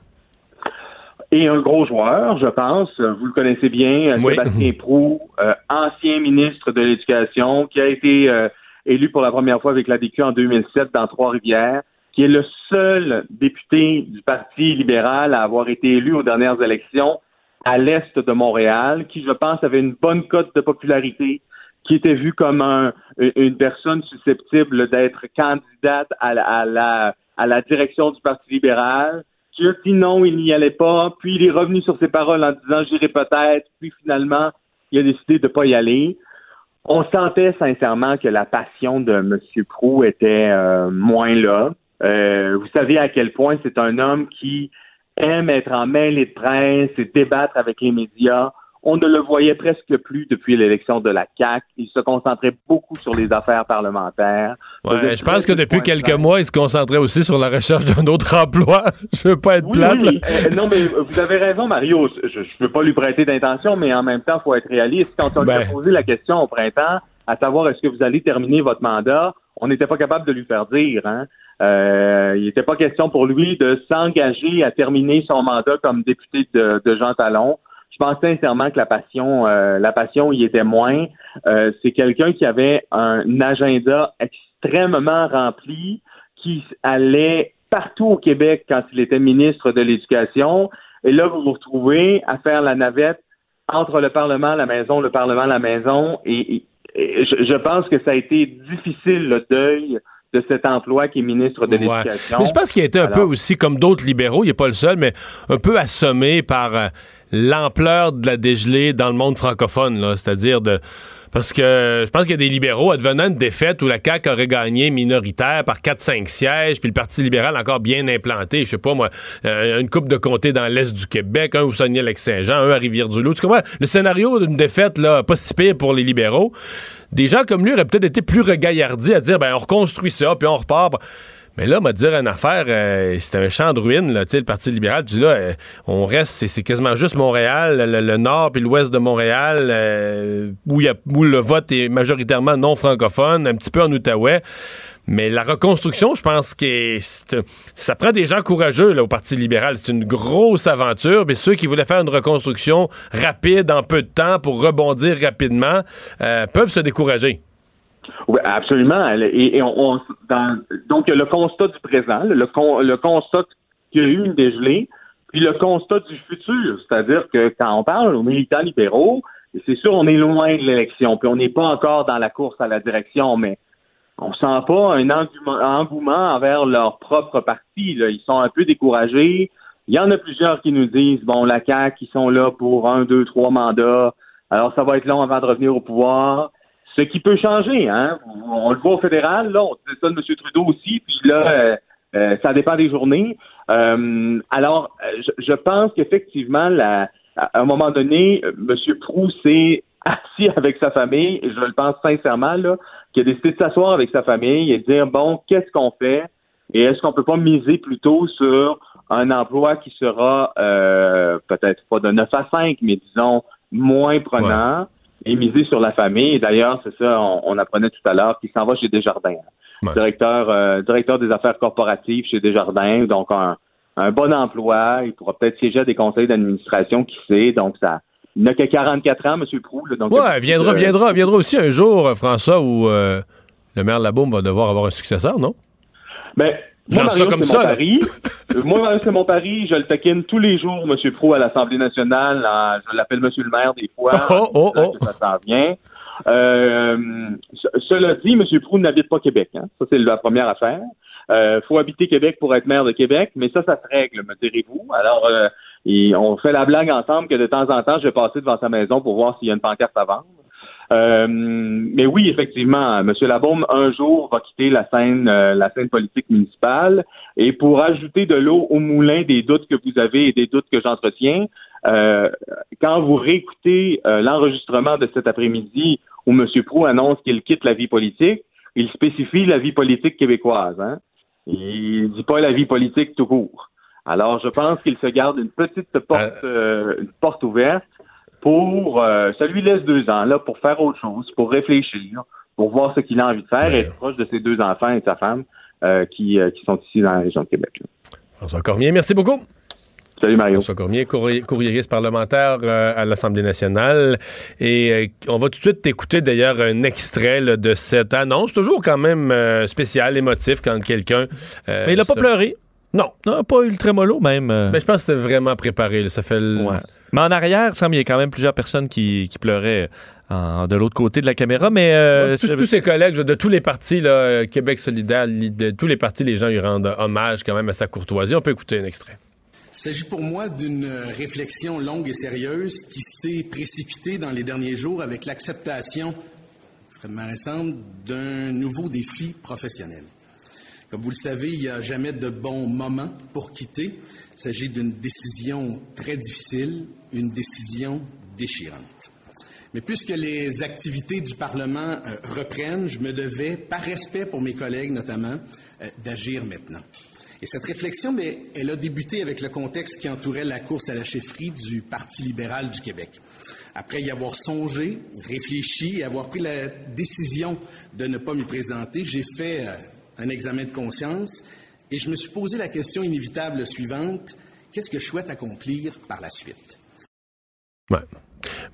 [SPEAKER 3] Et un gros joueur, je pense. Vous le connaissez bien, Sébastien [LAUGHS] Prou, euh, ancien ministre de l'Éducation, qui a été euh, élu pour la première fois avec l'ADQ en 2007 dans Trois-Rivières, qui est le seul député du Parti libéral à avoir été élu aux dernières élections à l'est de Montréal, qui, je pense, avait une bonne cote de popularité qui était vu comme un, une personne susceptible d'être candidate à la, à, la, direction du Parti libéral, qui a dit non, il n'y allait pas, puis il est revenu sur ses paroles en disant j'irai peut-être, puis finalement, il a décidé de ne pas y aller. On sentait sincèrement que la passion de M. Prou était euh, moins là. Euh, vous savez à quel point c'est un homme qui aime être en mêlée de presse et débattre avec les médias on ne le voyait presque plus depuis l'élection de la CAC. Il se concentrait beaucoup sur les affaires parlementaires.
[SPEAKER 1] je pense que depuis quelques mois, il se concentrait aussi sur la recherche d'un autre [LAUGHS] emploi. je veux pas être plate.
[SPEAKER 3] Euh, non, mais vous avez raison, Mario. Je ne veux pas lui prêter d'intention, mais en même temps, il faut être réaliste. Quand on lui a ben. posé la question au printemps, à savoir est-ce que vous allez terminer votre mandat, on n'était pas capable de lui faire dire. Hein? Euh, il n'était pas question pour lui de s'engager à terminer son mandat comme député de, de Jean Talon je pense sincèrement que la passion, euh, la passion y était moins. Euh, c'est quelqu'un qui avait un agenda extrêmement rempli, qui allait partout au Québec quand il était ministre de l'Éducation. Et là, vous vous retrouvez à faire la navette entre le Parlement, la maison, le Parlement, la maison. Et, je, pense que ça a été difficile le deuil de cet emploi qui est ministre de l'Éducation.
[SPEAKER 1] Mais je pense qu'il a été un peu aussi, comme d'autres libéraux, il n'est pas le seul, mais un peu assommé par euh, l'ampleur de la dégelée dans le monde francophone, c'est-à-dire de parce que je pense qu'il y a des libéraux, advenant une défaite où la CAQ aurait gagné minoritaire par 4-5 sièges, puis le Parti libéral encore bien implanté, je sais pas moi, euh, une coupe de comtés dans l'Est du Québec, un où Saguenay-Lac-Saint-Jean, un à Rivière-du-Loup. Tu? Le scénario d'une défaite, là, pas si pire pour les libéraux. Des gens comme lui auraient peut-être été plus regaillardis à dire, ben, on reconstruit ça, puis on repart. Mais là, m'a dire une affaire, euh, c'était un champ de ruines, le Parti libéral. Là, euh, on reste, c'est quasiment juste Montréal, le, nord puis l'ouest de Montréal, euh, où, le vote est majoritairement non francophone, un petit peu en Outaouais. Mais la reconstruction, je pense que ça prend des gens courageux au Parti libéral. C'est une grosse aventure. Mais ceux qui voulaient faire une reconstruction rapide en peu de temps pour rebondir rapidement peuvent se décourager.
[SPEAKER 3] Oui, absolument. Et, on, donc, le constat du présent, le, le constat qu'il y a eu une dégelée, puis le constat du futur. C'est-à-dire que quand on parle aux militants libéraux, c'est sûr, on est loin de l'élection, puis on n'est pas encore dans la course à la direction, mais on sent pas un engouement, envers leur propre parti. Ils sont un peu découragés. Il y en a plusieurs qui nous disent, bon, la CAQ, ils sont là pour un, deux, trois mandats. Alors, ça va être long avant de revenir au pouvoir. Ce qui peut changer, hein. On le voit au fédéral, là, on disait ça de M. Trudeau aussi, puis là, euh, euh, ça dépend des journées. Euh, alors, je, pense qu'effectivement, à un moment donné, M. Proux s'est assis avec sa famille, et je le pense sincèrement, là, qu'il a décidé de s'asseoir avec sa famille et de dire, bon, qu'est-ce qu'on fait? Et est-ce qu'on peut pas miser plutôt sur un emploi qui sera peut-être pas de 9 à 5, mais disons moins prenant? Et miser sur la famille. D'ailleurs, c'est ça, on, apprenait tout à l'heure qu'il s'en va chez Desjardins.
[SPEAKER 1] Ouais.
[SPEAKER 3] directeur, euh, directeur des affaires corporatives chez Desjardins, donc un, un bon emploi. Il pourra peut-être siéger à des conseils d'administration, qui sait. Donc, ça, il n'a que 44 ans, M. Prou. là, donc,
[SPEAKER 1] Ouais, viendra,
[SPEAKER 3] euh,
[SPEAKER 1] viendra, viendra aussi un jour, euh, François, où euh, le maire Labaume va devoir avoir un successeur, non?
[SPEAKER 3] Ben,
[SPEAKER 1] Je
[SPEAKER 3] moi,
[SPEAKER 1] ça comme
[SPEAKER 3] mon pari. [LAUGHS] Euh, moi, Mario, c'est mon pari. Je le taquine tous les jours, M. Pro, à l'Assemblée nationale. En- je l'appelle M. le maire des fois.
[SPEAKER 1] Oh, oh, oh.
[SPEAKER 3] que Ça s'en vient. Euh, ce- cela dit, M. Prou n'habite pas Québec. Hein. Ça, c'est la première affaire. Il faut habiter Québec pour être maire de Québec, mais ça, ça se règle, me direz-vous. Alors, euh, et on fait la blague ensemble que de temps en temps, je vais passer devant sa maison pour voir s'il y a une pancarte à vendre. Euh, mais oui, effectivement, M. Labaume, un jour, va quitter la scène, euh, la scène politique municipale. Et pour ajouter de l'eau au moulin des doutes que vous avez et des doutes que j'entretiens, euh, quand vous réécoutez euh, l'enregistrement de cet après-midi où M. Prou annonce qu'il quitte la vie politique, il spécifie la vie politique québécoise. Hein? Il dit pas la vie politique tout court. Alors, je pense qu'il se garde une petite porte, euh, une porte ouverte pour, euh, ça lui laisse deux ans là pour faire autre chose, pour réfléchir, pour voir ce qu'il a envie de faire,
[SPEAKER 1] Ouais.
[SPEAKER 3] et être proche de ses deux enfants et de sa femme euh, qui, euh, qui sont ici dans la région de Québec. là.
[SPEAKER 1] François Cormier, merci beaucoup.
[SPEAKER 3] Salut Mario.
[SPEAKER 1] François Cormier, courrier- courriériste parlementaire euh, à l'Assemblée nationale. Et euh, on va tout de suite écouter d'ailleurs un extrait là, de cette annonce, toujours quand même euh, spécial, émotif, quand quelqu'un... euh,
[SPEAKER 2] Mais il a pas
[SPEAKER 1] se-
[SPEAKER 2] pleuré?
[SPEAKER 1] Non,
[SPEAKER 2] Non, pas ultra mollo même.
[SPEAKER 1] mais je pense que c'était vraiment préparé. là. Ça fait... le-
[SPEAKER 2] Ouais. Mais en arrière, il semble qu'il y a quand même plusieurs personnes qui, qui pleuraient en- de l'autre côté de la caméra. Mais euh,
[SPEAKER 1] tous, tous ses collègues de tous les partis, là, euh, Québec solidaire, li- de tous les partis, les gens lui rendent hommage quand même à sa courtoisie. On peut écouter un extrait.
[SPEAKER 4] Il s'agit pour moi d'une réflexion longue et sérieuse qui s'est précipitée dans les derniers jours avec l'acceptation extrêmement récente d'un nouveau défi professionnel. Comme vous le savez, il n'y a jamais de bon moment pour quitter. Il s'agit d'une décision très difficile, une décision déchirante. Mais puisque les activités du Parlement euh, reprennent, je me devais, par respect pour mes collègues notamment, euh, d'agir maintenant. Et cette réflexion, elle a débuté avec le contexte qui entourait la course à la chefferie du Parti libéral du Québec. Après y avoir songé, réfléchi et avoir pris la décision de ne pas m'y présenter, j'ai fait euh, un examen de conscience et je me suis posé la question inévitable suivante. Qu'est-ce que je souhaite accomplir par la suite?
[SPEAKER 1] Ouais.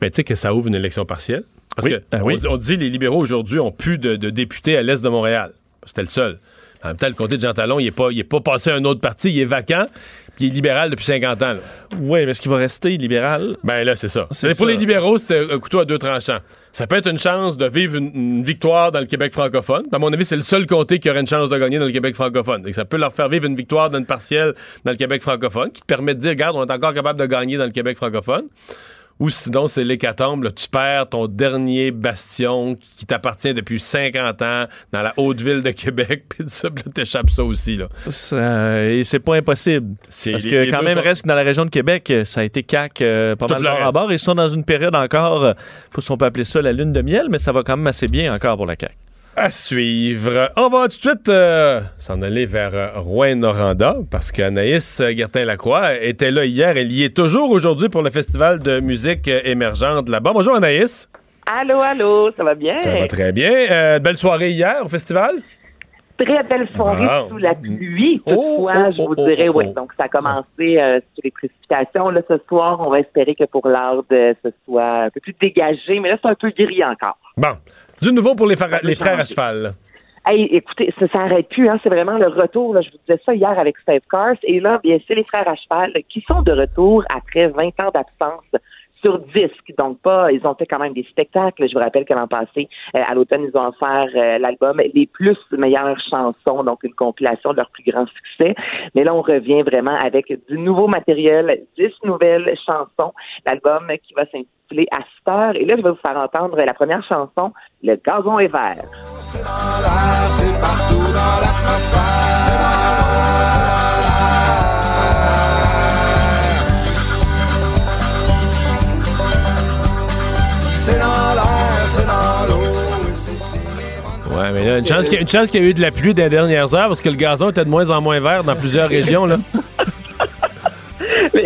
[SPEAKER 1] Mais tu sais que ça ouvre une élection partielle. Parce
[SPEAKER 2] Oui,
[SPEAKER 1] que
[SPEAKER 2] ben oui.
[SPEAKER 1] dit- on dit les libéraux aujourd'hui ont plus de, de députés à l'est de Montréal. C'était le seul. En même temps, le comté de Jean Talon, il n'est pas, il est pas passé à un autre parti, il est vacant, il est libéral depuis 50 ans. là.
[SPEAKER 2] Oui, mais est-ce qu'il va rester libéral?
[SPEAKER 1] Ben là, c'est ça.
[SPEAKER 2] C'est
[SPEAKER 1] pour les libéraux, c'est un couteau à deux tranchants. Ça peut être une chance de vivre une, une victoire dans le Québec francophone. À mon avis, c'est le seul comté qui aurait une chance de gagner dans le Québec francophone. Donc, ça peut leur faire vivre une victoire dans une partielle dans le Québec francophone, qui te permet de dire, regarde, on est encore capable de gagner dans le Québec francophone. Ou sinon, c'est l'hécatombe, là, tu perds ton dernier bastion qui t'appartient depuis 50 ans dans la haute ville de Québec, [LAUGHS] puis ça, là, t'échappes ça aussi. Là.
[SPEAKER 2] Ça- et c'est pas impossible.
[SPEAKER 1] C'est-
[SPEAKER 2] Parce
[SPEAKER 1] les-
[SPEAKER 2] que quand même, reste que dans la région de Québec, ça a été CAC euh, pas
[SPEAKER 1] Tout
[SPEAKER 2] mal bord à bord. Ils sont dans une période encore, euh, si on peut appeler ça la lune de miel, mais ça va quand même assez bien encore pour la CAC.
[SPEAKER 1] À suivre. On va tout de suite euh, s'en aller vers euh, Rouen-Noranda parce qu'Anaïs euh, Gertin-Lacroix était là hier. Elle y est toujours aujourd'hui pour le Festival de musique euh, émergente là-bas. Bonjour Anaïs.
[SPEAKER 5] Allô, allô, ça va bien?
[SPEAKER 1] Ça va très bien. Belle soirée hier au festival?
[SPEAKER 5] Très belle soirée sous la pluie.
[SPEAKER 1] Oh,
[SPEAKER 5] Toutefois,
[SPEAKER 1] oh,
[SPEAKER 5] je vous
[SPEAKER 1] oh,
[SPEAKER 5] dirais, oui.
[SPEAKER 1] oh.
[SPEAKER 5] Donc, ça a commencé euh, sur les précipitations. Là, ce soir, on va espérer que pour l'heure, de ce soit un peu plus dégagé. Mais là, c'est un peu gris encore.
[SPEAKER 1] Bon. Du nouveau pour les, frères- les à cheval.
[SPEAKER 5] Hey, écoutez, ça s'arrête plus. Hein. C'est vraiment le retour. Là. Je vous disais ça hier avec Steve Cars. Et là, bien, c'est les frères à cheval qui sont de retour après 20 ans d'absence sur disque. Donc, pas, ils ont fait quand même des spectacles. Je vous rappelle que l'an passé, euh, à l'automne, ils ont offert euh, l'album Les plus meilleures chansons, donc une compilation de leurs plus grands succès. Mais là, on revient vraiment avec du nouveau matériel, 10 nouvelles chansons. L'album qui va s'intituler À cette heure. Et là, je vais vous faire entendre la première chanson, Le gazon est vert.
[SPEAKER 1] Mais une chance qu'il y, qu'il y a eu de la pluie des dernières heures parce que le gazon était de moins en moins vert dans plusieurs régions. Là. [LAUGHS]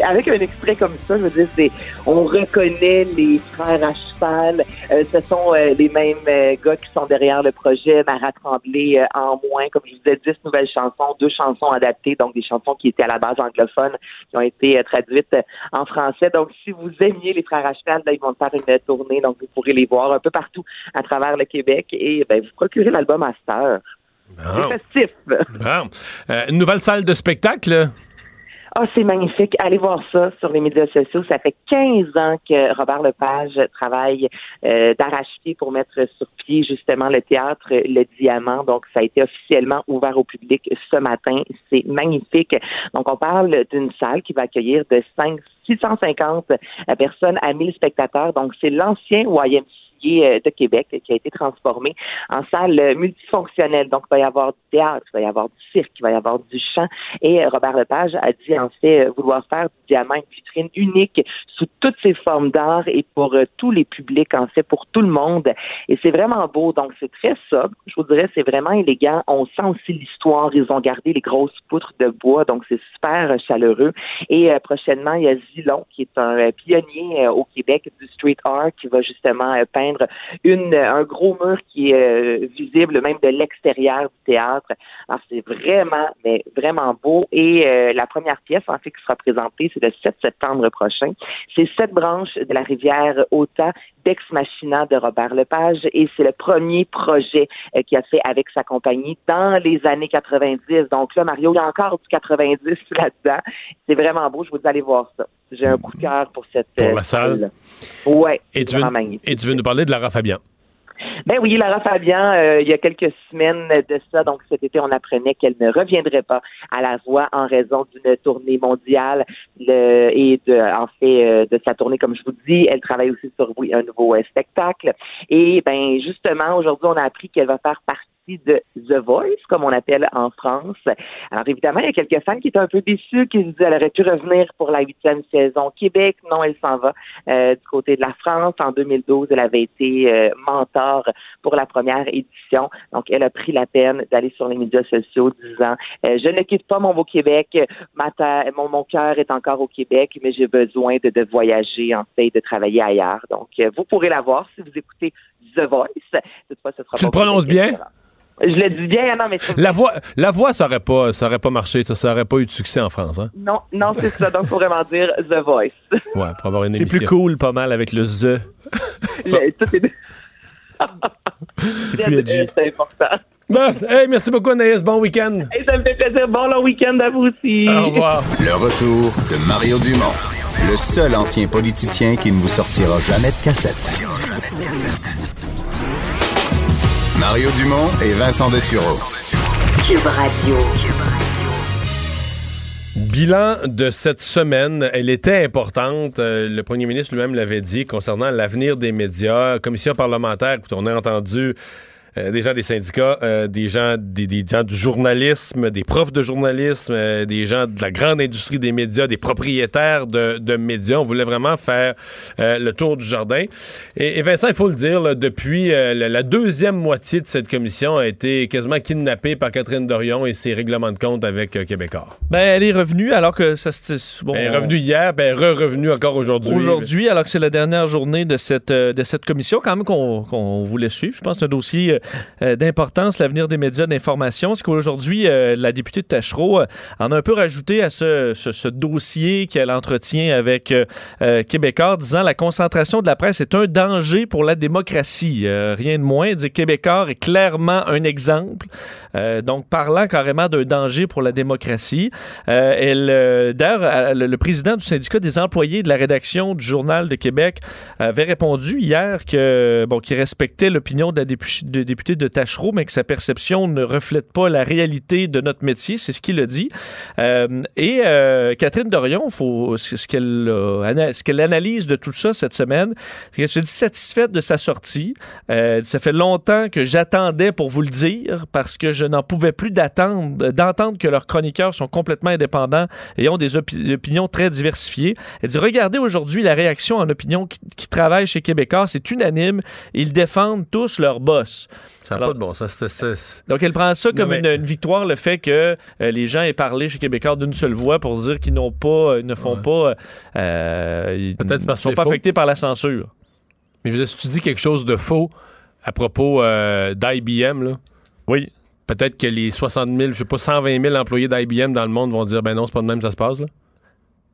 [SPEAKER 5] avec un extrait comme ça, je veux dire, on reconnaît les frères à Euh, ce sont euh, les mêmes euh, gars qui sont derrière le projet. Marat Tremblay en moins, comme je vous disais, dix nouvelles chansons, deux chansons adaptées, donc des chansons qui étaient à la base anglophones, qui ont été traduites en français. Donc, si vous aimiez les frères à là, ils vont faire une tournée, donc vous pourrez les voir un peu partout à travers le Québec et ben, vous procurez l'album Master. C'est festif.
[SPEAKER 1] Bon. une nouvelle salle de spectacle?
[SPEAKER 5] Ah, c'est magnifique. Allez voir ça sur les médias sociaux. Ça fait 15 ans que Robert Lepage travaille euh, d'arrache-pied pour mettre sur pied justement le théâtre Le Diamant. Donc, ça a été officiellement ouvert au public ce matin. C'est magnifique. Donc, on parle d'une salle qui va accueillir de 5 650 personnes à 1000 spectateurs. Donc, c'est l'ancien YMCA euh, de Québec qui a été transformé en salle multifonctionnelle. Donc, il va y avoir du théâtre, il va y avoir du cirque, il va y avoir du chant. Et euh, Robert Lepage a dit en fait euh, vouloir faire du diamant une vitrine unique sous toutes ses formes d'art et pour tous les publics, en fait, pour tout le monde. Et c'est vraiment beau. Donc, c'est très sobre. Je vous dirais, c'est vraiment élégant. On sent aussi l'histoire. Ils ont gardé les grosses poutres de bois. Donc, c'est super chaleureux. Et prochainement, il y a Zilon, qui est un pionnier au Québec du street art, qui va justement peindre une, un gros mur qui est euh, visible même de l'extérieur du théâtre. Alors, c'est vraiment, mais vraiment beau. Et euh, la première pièce, en fait, qui sera présentée, c'est le 7 septembre prochain. C'est Sept branches de la rivière Ota d'Ex Machina de Robert Lepage et c'est le premier projet euh, qu'il a fait avec sa compagnie dans les années 90. Donc là, Mario, il y a encore du 90 là-dedans. C'est vraiment beau. Je vous dis aller voir ça. J'ai un coup de cœur pour cette
[SPEAKER 1] pour la salle?
[SPEAKER 5] Ouais.
[SPEAKER 1] Et tu, veux, et tu veux nous parler de Lara Fabian.
[SPEAKER 5] Ben oui, Lara Fabian, euh, il y a quelques semaines de ça, donc cet été, on apprenait qu'elle ne reviendrait pas à la voix en raison d'une tournée mondiale et de, en fait, euh, de sa tournée, comme je vous dis. Elle travaille aussi sur oui, un nouveau euh, spectacle. Et ben justement, aujourd'hui, on a appris qu'elle va faire partie de The Voice, comme on appelle en France. Alors évidemment, il y a quelques fans qui étaient un peu déçus, qui se disaient qu'elle aurait pu revenir pour la huitième saison Québec. Non, elle s'en va euh, du côté de la France. En 2012, elle avait été euh, mentor pour la première édition. Donc, elle a pris la peine d'aller sur les médias sociaux disant euh, Je ne quitte pas mon beau Québec. Ma mon, mon cœur est encore au Québec, mais j'ai besoin de, de voyager, en fait, de travailler ailleurs. Donc, vous pourrez la voir si vous écoutez The Voice.
[SPEAKER 1] Cette fois, ce sera tu le prononces bien?
[SPEAKER 5] Je le dis bien, non, mais
[SPEAKER 1] la voix, la voix, ça aurait pas, ça aurait pas marché, ça, ça aurait pas eu de succès en France, hein?
[SPEAKER 5] Non, non, c'est ça. Donc, faut vraiment dire The Voice.
[SPEAKER 1] Ouais, pour avoir une
[SPEAKER 2] C'est plus cool, pas mal, avec le The. [LAUGHS]
[SPEAKER 5] c'est
[SPEAKER 2] plus
[SPEAKER 5] C'est important.
[SPEAKER 1] Bon, hey, merci beaucoup, Anaïs. Bon week-end.
[SPEAKER 5] Hey, ça me fait plaisir. Bon long week-end à vous aussi.
[SPEAKER 1] Au revoir.
[SPEAKER 6] Le retour de Mario Dumont, le seul ancien politicien qui ne vous sortira jamais de cassette. Mario Dumont et Vincent Dessureau.
[SPEAKER 7] Cube Radio.
[SPEAKER 1] Bilan de cette semaine, elle était importante. Euh, le premier ministre lui-même l'avait dit concernant l'avenir des médias. Commission parlementaire, on a entendu euh, des gens des syndicats, euh, des gens des, gens du journalisme, des profs de journalisme, euh, des gens de la grande industrie des médias, des propriétaires de, de médias. On voulait vraiment faire le tour du jardin. Et, Vincent, il faut le dire, depuis la, deuxième moitié de cette commission a été quasiment kidnappée par Catherine Dorion et ses règlements de compte avec Québécois.
[SPEAKER 2] Ben, elle est revenue alors que ça se...
[SPEAKER 1] Bon, elle est revenue hier, ben, re-revenue encore aujourd'hui.
[SPEAKER 2] Aujourd'hui, alors que c'est la dernière journée de cette, de cette commission, quand même qu'on voulait suivre. Je pense que c'est un dossier d'importance, l'avenir des médias d'information. C'est qu'aujourd'hui, euh, la députée de Tachereau euh, en a un peu rajouté à ce, dossier qu'elle entretient avec Québécois, disant la concentration de la presse est un danger pour la démocratie? rien de moins. Dit Québécois est clairement un exemple. donc, parlant carrément d'un danger pour la démocratie. d'ailleurs, le, président du syndicat des employés de la rédaction du Journal de Québec avait répondu hier que bon, qu'il respectait l'opinion de la députée députée de Tachereau, mais que sa perception ne reflète pas la réalité de notre métier. C'est ce qu'il a dit. Euh, et euh, Catherine Dorion, faut, ce qu'elle ce qu'elle analyse de tout ça cette semaine, c'est qu'elle se dit satisfaite de sa sortie. Euh, ça fait longtemps que j'attendais pour vous le dire parce que je n'en pouvais plus d'attendre, d'entendre que leurs chroniqueurs sont complètement indépendants et ont des opinions très diversifiées. Elle dit regardez aujourd'hui la réaction en opinion qui, qui travaille chez Québécois, c'est unanime. Ils défendent tous leur boss.
[SPEAKER 1] Ça n'a pas de bon sens.
[SPEAKER 2] Donc, elle prend ça comme
[SPEAKER 1] mais-
[SPEAKER 2] une, une victoire, le fait que euh, les gens aient parlé chez Québécois d'une seule voix pour dire qu'ils n'ont pas, ils ne font
[SPEAKER 1] Ouais.
[SPEAKER 2] pas, euh, ils ne sont pas
[SPEAKER 1] faux.
[SPEAKER 2] affectés par la censure.
[SPEAKER 1] Mais je veux dire, si tu dis quelque chose de faux à propos euh, d'IBM, là,
[SPEAKER 2] Oui.
[SPEAKER 1] peut-être que les 60 000, je sais pas, 120 000 employés d'IBM dans le monde vont dire, ben non, c'est pas de même que ça se passe. Là.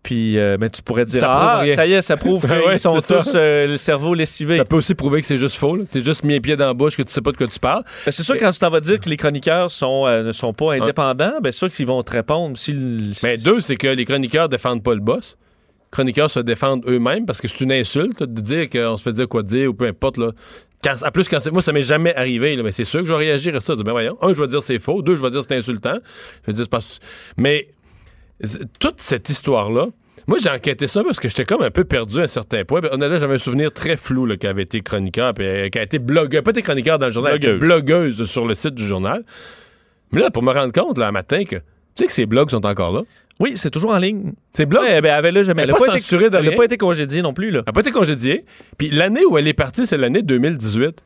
[SPEAKER 2] Puis, euh, ben, tu pourrais dire,
[SPEAKER 1] Ça
[SPEAKER 2] ah,
[SPEAKER 1] rien.
[SPEAKER 2] ça y est, ça prouve [LAUGHS] qu'ils
[SPEAKER 1] Ouais,
[SPEAKER 2] sont tous euh, le cerveau lessivé.
[SPEAKER 1] Ça peut aussi prouver que c'est juste faux. Tu es juste mis un pied dans la bouche, que tu sais pas de quoi tu parles.
[SPEAKER 2] Ben, c'est sûr, quand tu t'en vas dire que les chroniqueurs sont, euh, ne sont pas indépendants, ben, c'est sûr qu'ils vont te répondre. Si le-
[SPEAKER 1] Mais deux, c'est que les chroniqueurs défendent pas le boss. Les chroniqueurs se défendent eux-mêmes parce que c'est une insulte là, de dire qu'on se fait dire quoi dire ou peu importe. Là. Quand- en plus, quand moi, ça m'est jamais arrivé, là, mais c'est sûr que je vais réagir à ça. Je dis, ben voyons, un, je vais dire c'est faux. Deux, je vais dire c'est insultant. Je vais dire, c'est pas- Mais toute cette histoire-là, moi, j'ai enquêté ça parce que j'étais comme un peu perdu à un certain point. Ben, Honnêtement, j'avais un souvenir très flou là, qui avait été chroniqueur, puis euh, qui a été blogueur, pas été chroniqueur dans le journal, elle était blogueuse sur le site du journal. Mais là, pour me rendre compte, là, un matin, que tu sais que ces blogs sont encore là?
[SPEAKER 2] Oui, c'est toujours en ligne.
[SPEAKER 1] Ces blogs,
[SPEAKER 2] Ouais, ben, elle, là, jamais.
[SPEAKER 1] Elle
[SPEAKER 2] n'a
[SPEAKER 1] pas
[SPEAKER 2] été- pas congédiée non plus. Là.
[SPEAKER 1] Elle n'a pas été congédiée. Puis l'année où elle est partie, c'est l'année 2018.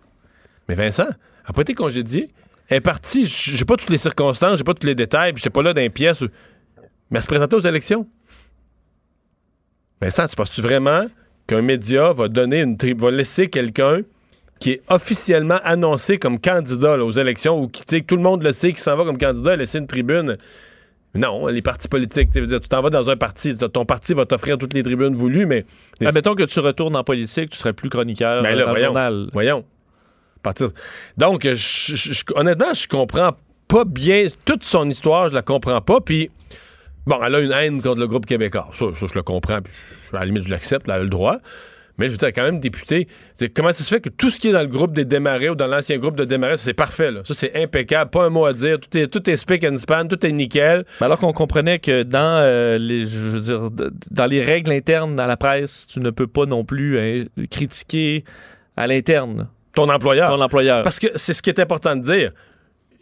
[SPEAKER 1] Mais Vincent, elle n'a pas été congédiée. Elle est partie, j'ai pas toutes les circonstances, j'ai pas tous les détails, puis j'étais pas là dans les pièces. où- Mais elle se présentait aux élections. Vincent, tu penses-tu vraiment qu'un média va donner une tri- va laisser quelqu'un qui est officiellement annoncé comme candidat là, aux élections ou qui, tout le monde le sait, qui s'en va comme candidat, laisser une tribune? Non, les partis politiques, tu veux dire, tu t'en vas dans un parti, ton parti va t'offrir toutes les tribunes voulues, mais
[SPEAKER 2] Admettons que tu retournes en politique, tu serais plus chroniqueur
[SPEAKER 1] Ben
[SPEAKER 2] euh,
[SPEAKER 1] là,
[SPEAKER 2] dans le
[SPEAKER 1] voyons.
[SPEAKER 2] journal.
[SPEAKER 1] Voyons. Partir. Donc, je- je- je- honnêtement, je comprends pas bien toute son histoire, je la comprends pas. Puis, bon, elle a une haine contre le groupe québécois. Ça, ça, je le comprends. Puis, je- à la limite, je l'accepte, elle a le droit. Mais je veux dire, quand même députée. C'est- Comment ça se fait que tout ce qui est dans le groupe des démarrés ou dans l'ancien groupe de démarrés, c'est parfait. Là. Ça, c'est impeccable. Pas un mot à dire. Tout est, tout est spick and span. Tout est nickel.
[SPEAKER 2] Mais alors qu'on comprenait que dans euh, les, je veux dire, dans les règles internes dans la presse, tu ne peux pas non plus hein, critiquer à l'interne
[SPEAKER 1] Ton employeur.
[SPEAKER 2] ton employeur.
[SPEAKER 1] Parce que c'est ce qui est important de dire.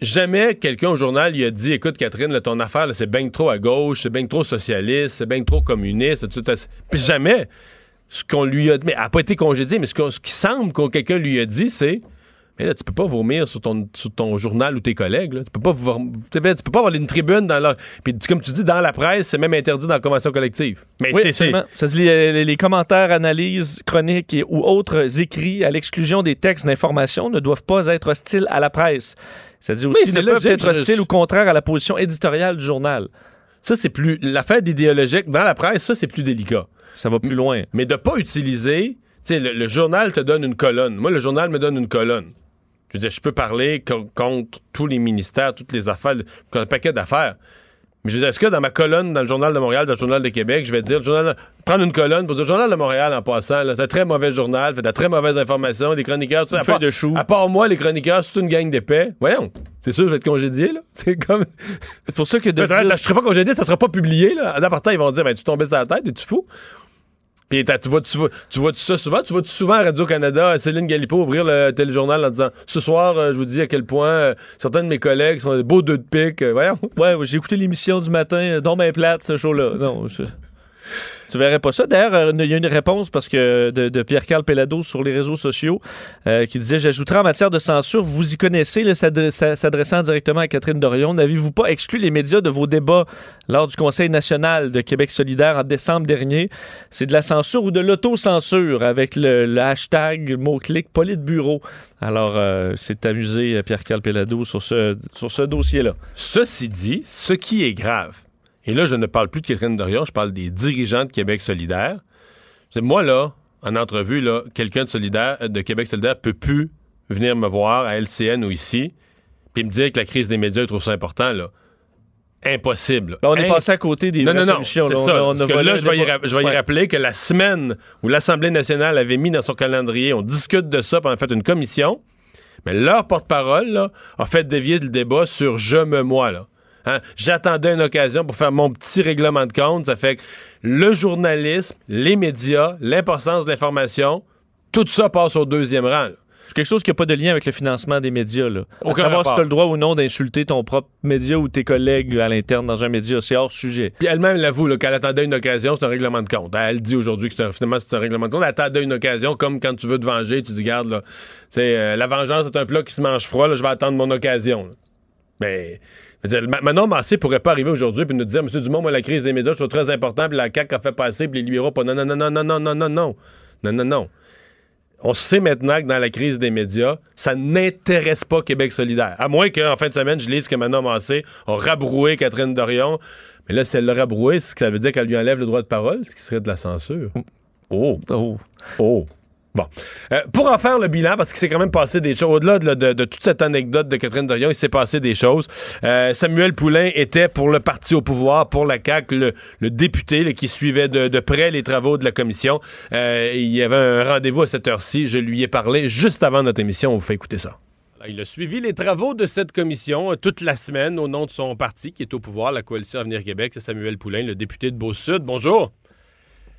[SPEAKER 1] Jamais quelqu'un au journal lui a dit Écoute, Catherine, là, ton affaire, c'est bien trop à gauche, c'est bien trop socialiste, c'est bien trop communiste. Tout à... Puis jamais ce qu'on lui a dit, mais elle n'a pas été congédiée, mais ce, qu'on- ce qui semble que quelqu'un lui a dit, c'est Mais là, tu peux pas vomir sur ton, sur ton journal ou tes collègues. là. Tu peux pas tu peux pas avoir une tribune dans leur. Puis comme tu dis, dans la presse, c'est même interdit dans la convention collective. Mais
[SPEAKER 2] Oui,
[SPEAKER 1] c'est-
[SPEAKER 2] les, les commentaires, analyses, chroniques et, ou autres écrits à l'exclusion des textes d'information ne doivent pas être hostiles à la presse. C'est-à-dire aussi ne peuvent être hostiles ou contraires à la position éditoriale du journal.
[SPEAKER 1] Ça, c'est plus. L'affaire d'idéologique, dans la presse, ça, c'est plus délicat.
[SPEAKER 2] Ça va plus loin.
[SPEAKER 1] mais de pas utiliser. Tu sais, le, le journal te donne une colonne. Moi, le journal me donne une colonne. Je veux dire, je peux parler co- contre tous les ministères, toutes les affaires, un paquet d'affaires. Mais je veux dire, est-ce que dans ma colonne, dans le Journal de Montréal, dans le Journal de Québec, je vais dire, le journal, prendre une colonne pour dire, le Journal de Montréal, en passant, c'est un très mauvais journal, fait de la très mauvaise information, les chroniqueurs, ça,
[SPEAKER 2] Une feuille de chou.
[SPEAKER 1] À part moi, les chroniqueurs, c'est une gang d'épais. Voyons, c'est sûr, je vais être congédié, là. [LAUGHS] C'est comme.
[SPEAKER 2] C'est pour ça que de dire-
[SPEAKER 1] là, je serai pas congédié, ça sera pas publié. Là. En appartant, ils vont dire ben, Tu tombais sur la tête, es-tu fou? Puis tu vois, tu vois, tu vois ça souvent? Tu vois souvent à Radio-Canada, Céline Galipo ouvrir le téléjournal en disant Ce soir, euh, je vous dis à quel point euh, certains de mes collègues sont des beaux deux de pique. Euh, voyons.
[SPEAKER 2] Ouais, j'ai écouté l'émission du matin, euh, dont ben plate, ce show-là. Non, je... Tu verrais pas ça. D'ailleurs, euh, il y a une réponse parce que de, Pierre-Carl Pellado sur les réseaux sociaux euh, qui disait J'ajouterai en matière de censure, vous y connaissez, s'adressant directement à Catherine Dorion, n'avez-vous pas exclu les médias de vos débats lors du Conseil national de Québec solidaire en décembre dernier? C'est de la censure ou de l'autocensure avec le, hashtag mot-clic Politburo. Alors, euh, c'est amusé Pierre-Carl Pellado sur ce, sur ce dossier-là.
[SPEAKER 1] Ceci dit, ce qui est grave, et là, je ne parle plus de Catherine Dorion, je parle des dirigeants de Québec solidaire. C'est moi, là, en entrevue, là, quelqu'un de, solidaire, euh, de Québec solidaire peut plus venir me voir à LCN ou ici, puis me dire que la crise des médias est trop ça important, là. Impossible.
[SPEAKER 2] Ben, on est passé à côté des
[SPEAKER 1] Non, non, non, c'est
[SPEAKER 2] là.
[SPEAKER 1] Ça.
[SPEAKER 2] on
[SPEAKER 1] Parce que je vais, y,
[SPEAKER 2] débat.
[SPEAKER 1] ra- je vais y
[SPEAKER 2] Ouais.
[SPEAKER 1] rappeler que la semaine où l'Assemblée nationale avait mis dans son calendrier, on discute de ça, puis on a fait une commission, mais leur porte-parole là, a fait dévier le débat sur je me moi. Là. Hein? J'attendais une occasion pour faire mon petit règlement de compte. Ça fait que le journalisme, les médias, l'importance de l'information, tout ça passe au deuxième rang. là.
[SPEAKER 2] C'est quelque chose qui n'a pas de lien avec le financement des médias. Là. À savoir si tu as le droit ou non d'insulter ton propre média ou tes collègues à l'interne dans un média. C'est hors sujet.
[SPEAKER 1] Puis elle-même l'avoue là, qu'elle attendait une occasion, c'est un règlement de compte. Elle dit aujourd'hui que c'est un- finalement c'est un règlement de compte. Elle attendait une occasion, comme quand tu veux te venger, tu dis garde là, euh, la vengeance c'est un plat qui se mange froid. Là, je vais attendre mon occasion. là. Mais Manon Massé pourrait pas arriver aujourd'hui puis nous dire Monsieur Dumont, moi la crise des médias, je trouve très important, puis la CAQ a fait passer, puis les libéraux pas. Non non non non non non non non non non non non. On sait maintenant que dans la crise des médias, ça n'intéresse pas Québec solidaire. À moins qu'en fin de semaine, je lise que Manon Massé a rabroué Catherine Dorion. Mais là, si elle l'a rabroué, c'est que ça veut dire qu'elle lui enlève le droit de parole, ce qui serait de la censure. Oh.
[SPEAKER 2] Oh.
[SPEAKER 1] Oh. Bon. Euh, pour en faire le bilan, parce qu'il s'est quand même passé des choses, au-delà de, toute cette anecdote de Catherine Dorion, il s'est passé des choses. Euh, Samuel Poulain était pour le parti au pouvoir, pour la CAQ, le, député qui suivait de, près les travaux de la commission. Euh, il y avait un rendez-vous à cette heure-ci. Je lui ai parlé juste avant notre émission. On vous fait écouter ça. Il a suivi les travaux de cette commission toute la semaine au nom de son parti qui est au pouvoir, la Coalition Avenir Québec. C'est Samuel Poulain, le député de Beau-Sud. Bonjour.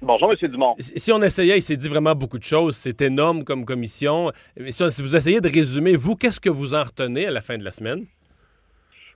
[SPEAKER 8] Bonjour, M. Dumont.
[SPEAKER 1] Si on essayait, il s'est dit vraiment beaucoup de choses. C'est énorme comme commission. Si vous essayez de résumer, vous, qu'est-ce que vous en retenez à la fin de la semaine?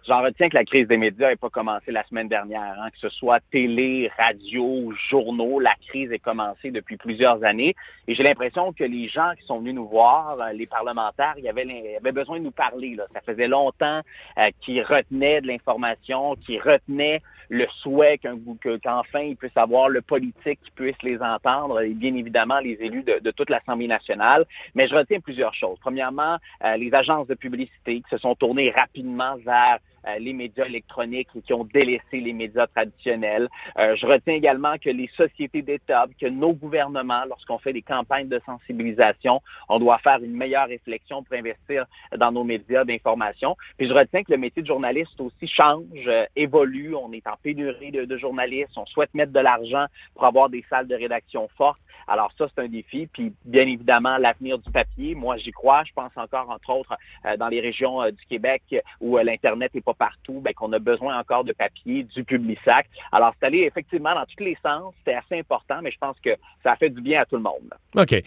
[SPEAKER 8] J'en retiens que la crise des médias n'est pas commencée la semaine dernière, hein, que ce soit télé, radio, journaux, la crise est commencée depuis plusieurs années. Et j'ai l'impression que les gens qui sont venus nous voir, euh, les parlementaires, ils avaient, besoin de nous parler. Là. Ça faisait longtemps euh, qu'ils retenaient de l'information, qu'ils retenaient le souhait qu'enfin ils puissent avoir le politique qui puisse les entendre et bien évidemment les élus de, toute l'Assemblée nationale. Mais je retiens plusieurs choses. Premièrement, euh, les agences de publicité qui se sont tournées rapidement vers les médias électroniques qui ont délaissé les médias traditionnels. Euh, je retiens également que les sociétés d'État, que nos gouvernements, lorsqu'on fait des campagnes de sensibilisation, on doit faire une meilleure réflexion pour investir dans nos médias d'information. Puis je retiens que le métier de journaliste aussi change, euh, évolue. On est en pénurie de, de journalistes. On souhaite mettre de l'argent pour avoir des salles de rédaction fortes. Alors ça, c'est un défi. Puis bien évidemment, l'avenir du papier, moi j'y crois. Je pense encore, entre autres, euh, dans les régions euh, du Québec où euh, l'Internet n'est pas partout, ben, qu'on a besoin encore de papier, du Publisac. Alors c'est allé effectivement dans tous les sens. C'était assez important, mais je pense que ça a fait du bien à tout le monde.
[SPEAKER 1] OK.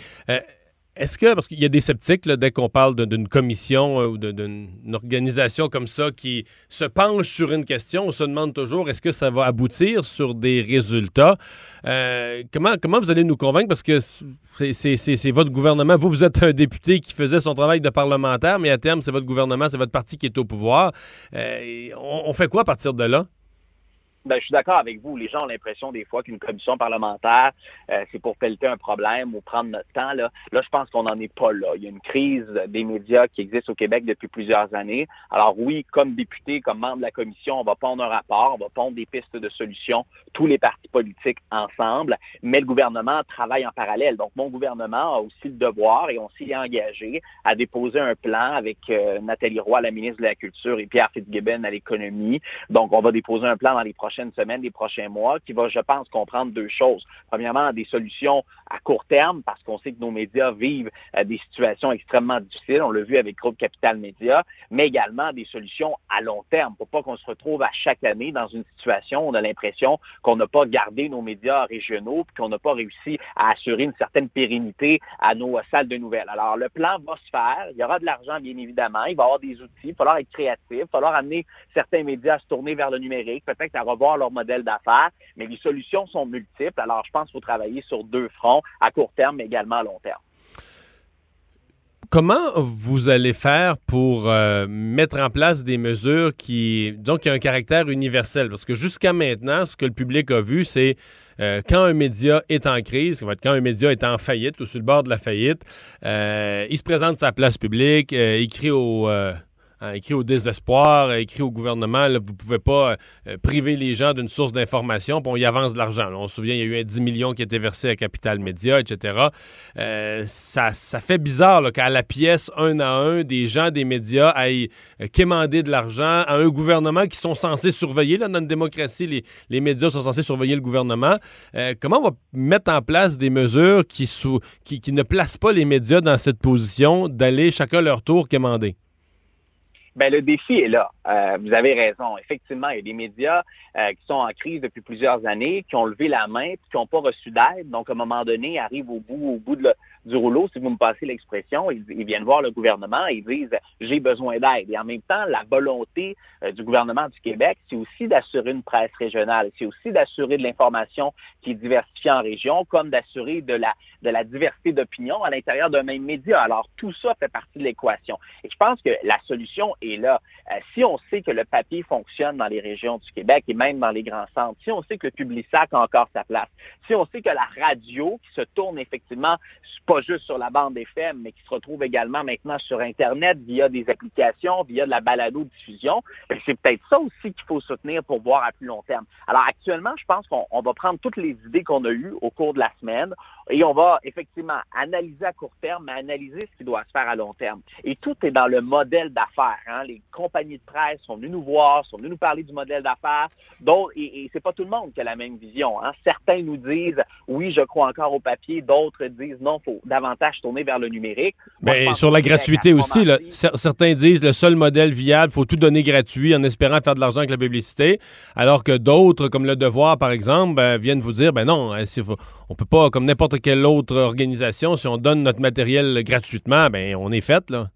[SPEAKER 1] Est-ce que, parce qu'il y a des sceptiques, dès qu'on parle d'une commission euh, ou d'une une organisation comme ça qui se penche sur une question, on se demande toujours est-ce que ça va aboutir sur des résultats? Euh, comment, comment vous allez nous convaincre? Parce que c'est- votre gouvernement. Vous, vous êtes un député qui faisait son travail de parlementaire, mais à terme, c'est votre gouvernement, c'est votre parti qui est au pouvoir. Euh, on fait quoi à partir de là?
[SPEAKER 8] Ben, je suis d'accord avec vous. Les gens ont l'impression des fois qu'une commission parlementaire, euh, c'est pour pelleter un problème ou prendre notre temps. Là, là je pense qu'on n'en est pas là. Il y a une crise des médias qui existe au Québec depuis plusieurs années. Alors oui, comme député, comme membre de la commission, on va pondre un rapport, on va pondre des pistes de solutions, tous les partis politiques ensemble, mais le gouvernement travaille en parallèle. Donc mon gouvernement a aussi le devoir, et on s'y est engagé, à déposer un plan avec euh, Nathalie Roy, la ministre de la Culture, et Pierre Fitzgibbon à l'économie. Donc on va déposer un plan dans les prochaines semaines, les prochains mois, qui va, je pense, comprendre deux choses. Premièrement, des solutions à court terme, parce qu'on sait que nos médias vivent euh, des situations extrêmement difficiles. On l'a vu avec Groupe Capital Média, mais également des solutions à long terme, pour pas qu'on se retrouve à chaque année dans une situation où on a l'impression qu'on n'a pas gardé nos médias régionaux, puis qu'on n'a pas réussi à assurer une certaine pérennité à nos euh, salles de nouvelles. Alors, le plan va se faire. Il y aura de l'argent, bien évidemment. Il va y avoir des outils. Il va falloir être créatif. Il va falloir amener certains médias à se tourner vers le numérique, peut-être à revoir leur modèle d'affaires. Mais les solutions sont multiples. Alors, je pense qu'il faut travailler sur deux fronts, à court terme, mais également à long terme.
[SPEAKER 1] Comment vous allez faire pour euh, mettre en place des mesures qui, donc, qui ont un caractère universel? Parce que jusqu'à maintenant, ce que le public a vu, c'est euh, quand un média est en crise, quand un média est en faillite ou sur le bord de la faillite, euh, il se présente sa place publique, il crie au... euh, hein, écrit au désespoir, euh, écrit au gouvernement, vous pouvez pas euh, priver les gens d'une source d'information, puis on y avance de l'argent. On se souvient, il y a eu un 10 millions qui a été versé à Capital Média, etc. Euh, ça, fait bizarre qu'à la pièce, un à un, des gens des médias aillent euh, quémander de l'argent à un gouvernement qui sont censés surveiller. Dans une démocratie, les, médias sont censés surveiller le gouvernement. Euh, comment on va mettre en place des mesures qui, sous, qui, qui ne placent pas les médias dans cette position d'aller chacun leur tour quémander?
[SPEAKER 8] Ben, le défi est là. euh, vous avez raison. Effectivement, il y a des médias euh, qui sont en crise depuis plusieurs années, qui ont levé la main, puis qui n'ont pas reçu d'aide. Donc, à un moment donné, arrivent au bout, au bout de du rouleau, si vous me passez l'expression. Ils, viennent voir le gouvernement et ils disent j'ai besoin d'aide. Et en même temps, la volonté euh, du gouvernement du Québec, c'est aussi d'assurer une presse régionale, c'est aussi d'assurer de l'information qui est diversifiée en région, comme d'assurer de la, de la diversité d'opinion à l'intérieur d'un même média. Alors, tout ça fait partie de l'équation. Et je pense que la solution est là. Euh, si on sait que le papier fonctionne dans les régions du Québec et même dans les grands centres, si on sait que le Publisac a encore sa place, si on sait que la radio qui se tourne effectivement juste sur la bande FM, mais qui se retrouve également maintenant sur Internet via des applications, via de la balado-diffusion, c'est peut-être ça aussi qu'il faut soutenir pour voir à plus long terme. Alors actuellement, je pense qu'on va prendre toutes les idées qu'on a eues au cours de la semaine et on va effectivement analyser à court terme, mais analyser ce qui doit se faire à long terme. Et tout est dans le modèle d'affaires. Hein. Les compagnies de presse sont venues nous voir, sont venues nous parler du modèle d'affaires. Et, et c'est pas tout le monde qui a la même vision. Hein. Certains nous disent oui, je crois encore au papier. D'autres disent non, faut davantage tourner vers le numérique.
[SPEAKER 1] Mais sur la gratuité aussi, là, certains disent le seul modèle viable, faut tout donner gratuit en espérant faire de l'argent avec la publicité, alors que d'autres, comme le Devoir par exemple, ben, viennent vous dire ben non, hein, on peut pas, comme n'importe quelle autre organisation, si on donne notre matériel gratuitement, ben on est fait là.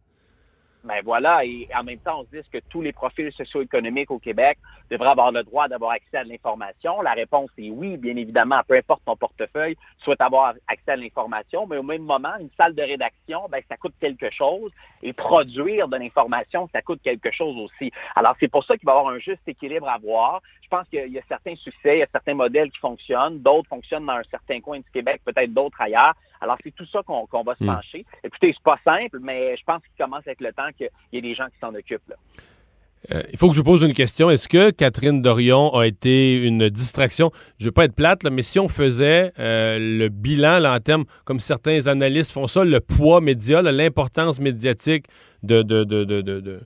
[SPEAKER 8] Ben voilà, et en même temps, on se dit que tous les profils socio-économiques au Québec devraient avoir le droit d'avoir accès à l'information? La réponse est oui, bien évidemment, peu importe ton portefeuille, souhaite avoir accès à l'information, mais au même moment, une salle de rédaction, ben, ça coûte quelque chose, et produire de l'information, ça coûte quelque chose aussi. Alors, c'est pour ça qu'il va y avoir un juste équilibre à voir. Je pense qu'il y a certains succès, il y a certains modèles qui fonctionnent, d'autres fonctionnent dans un certain coin du Québec, peut-être d'autres ailleurs. Alors, c'est tout ça qu'on va se hmm. pencher. Écoutez, c'est pas simple, mais je pense qu'il commence avec le temps qu'il y ait des gens qui s'en occupent.
[SPEAKER 1] Euh, il faut que je vous pose une question. Est-ce que Catherine Dorion a été une distraction? Je ne veux pas être plate, mais si on faisait euh, le bilan en termes, comme certains analystes font ça, le poids média, l'importance médiatique de, de,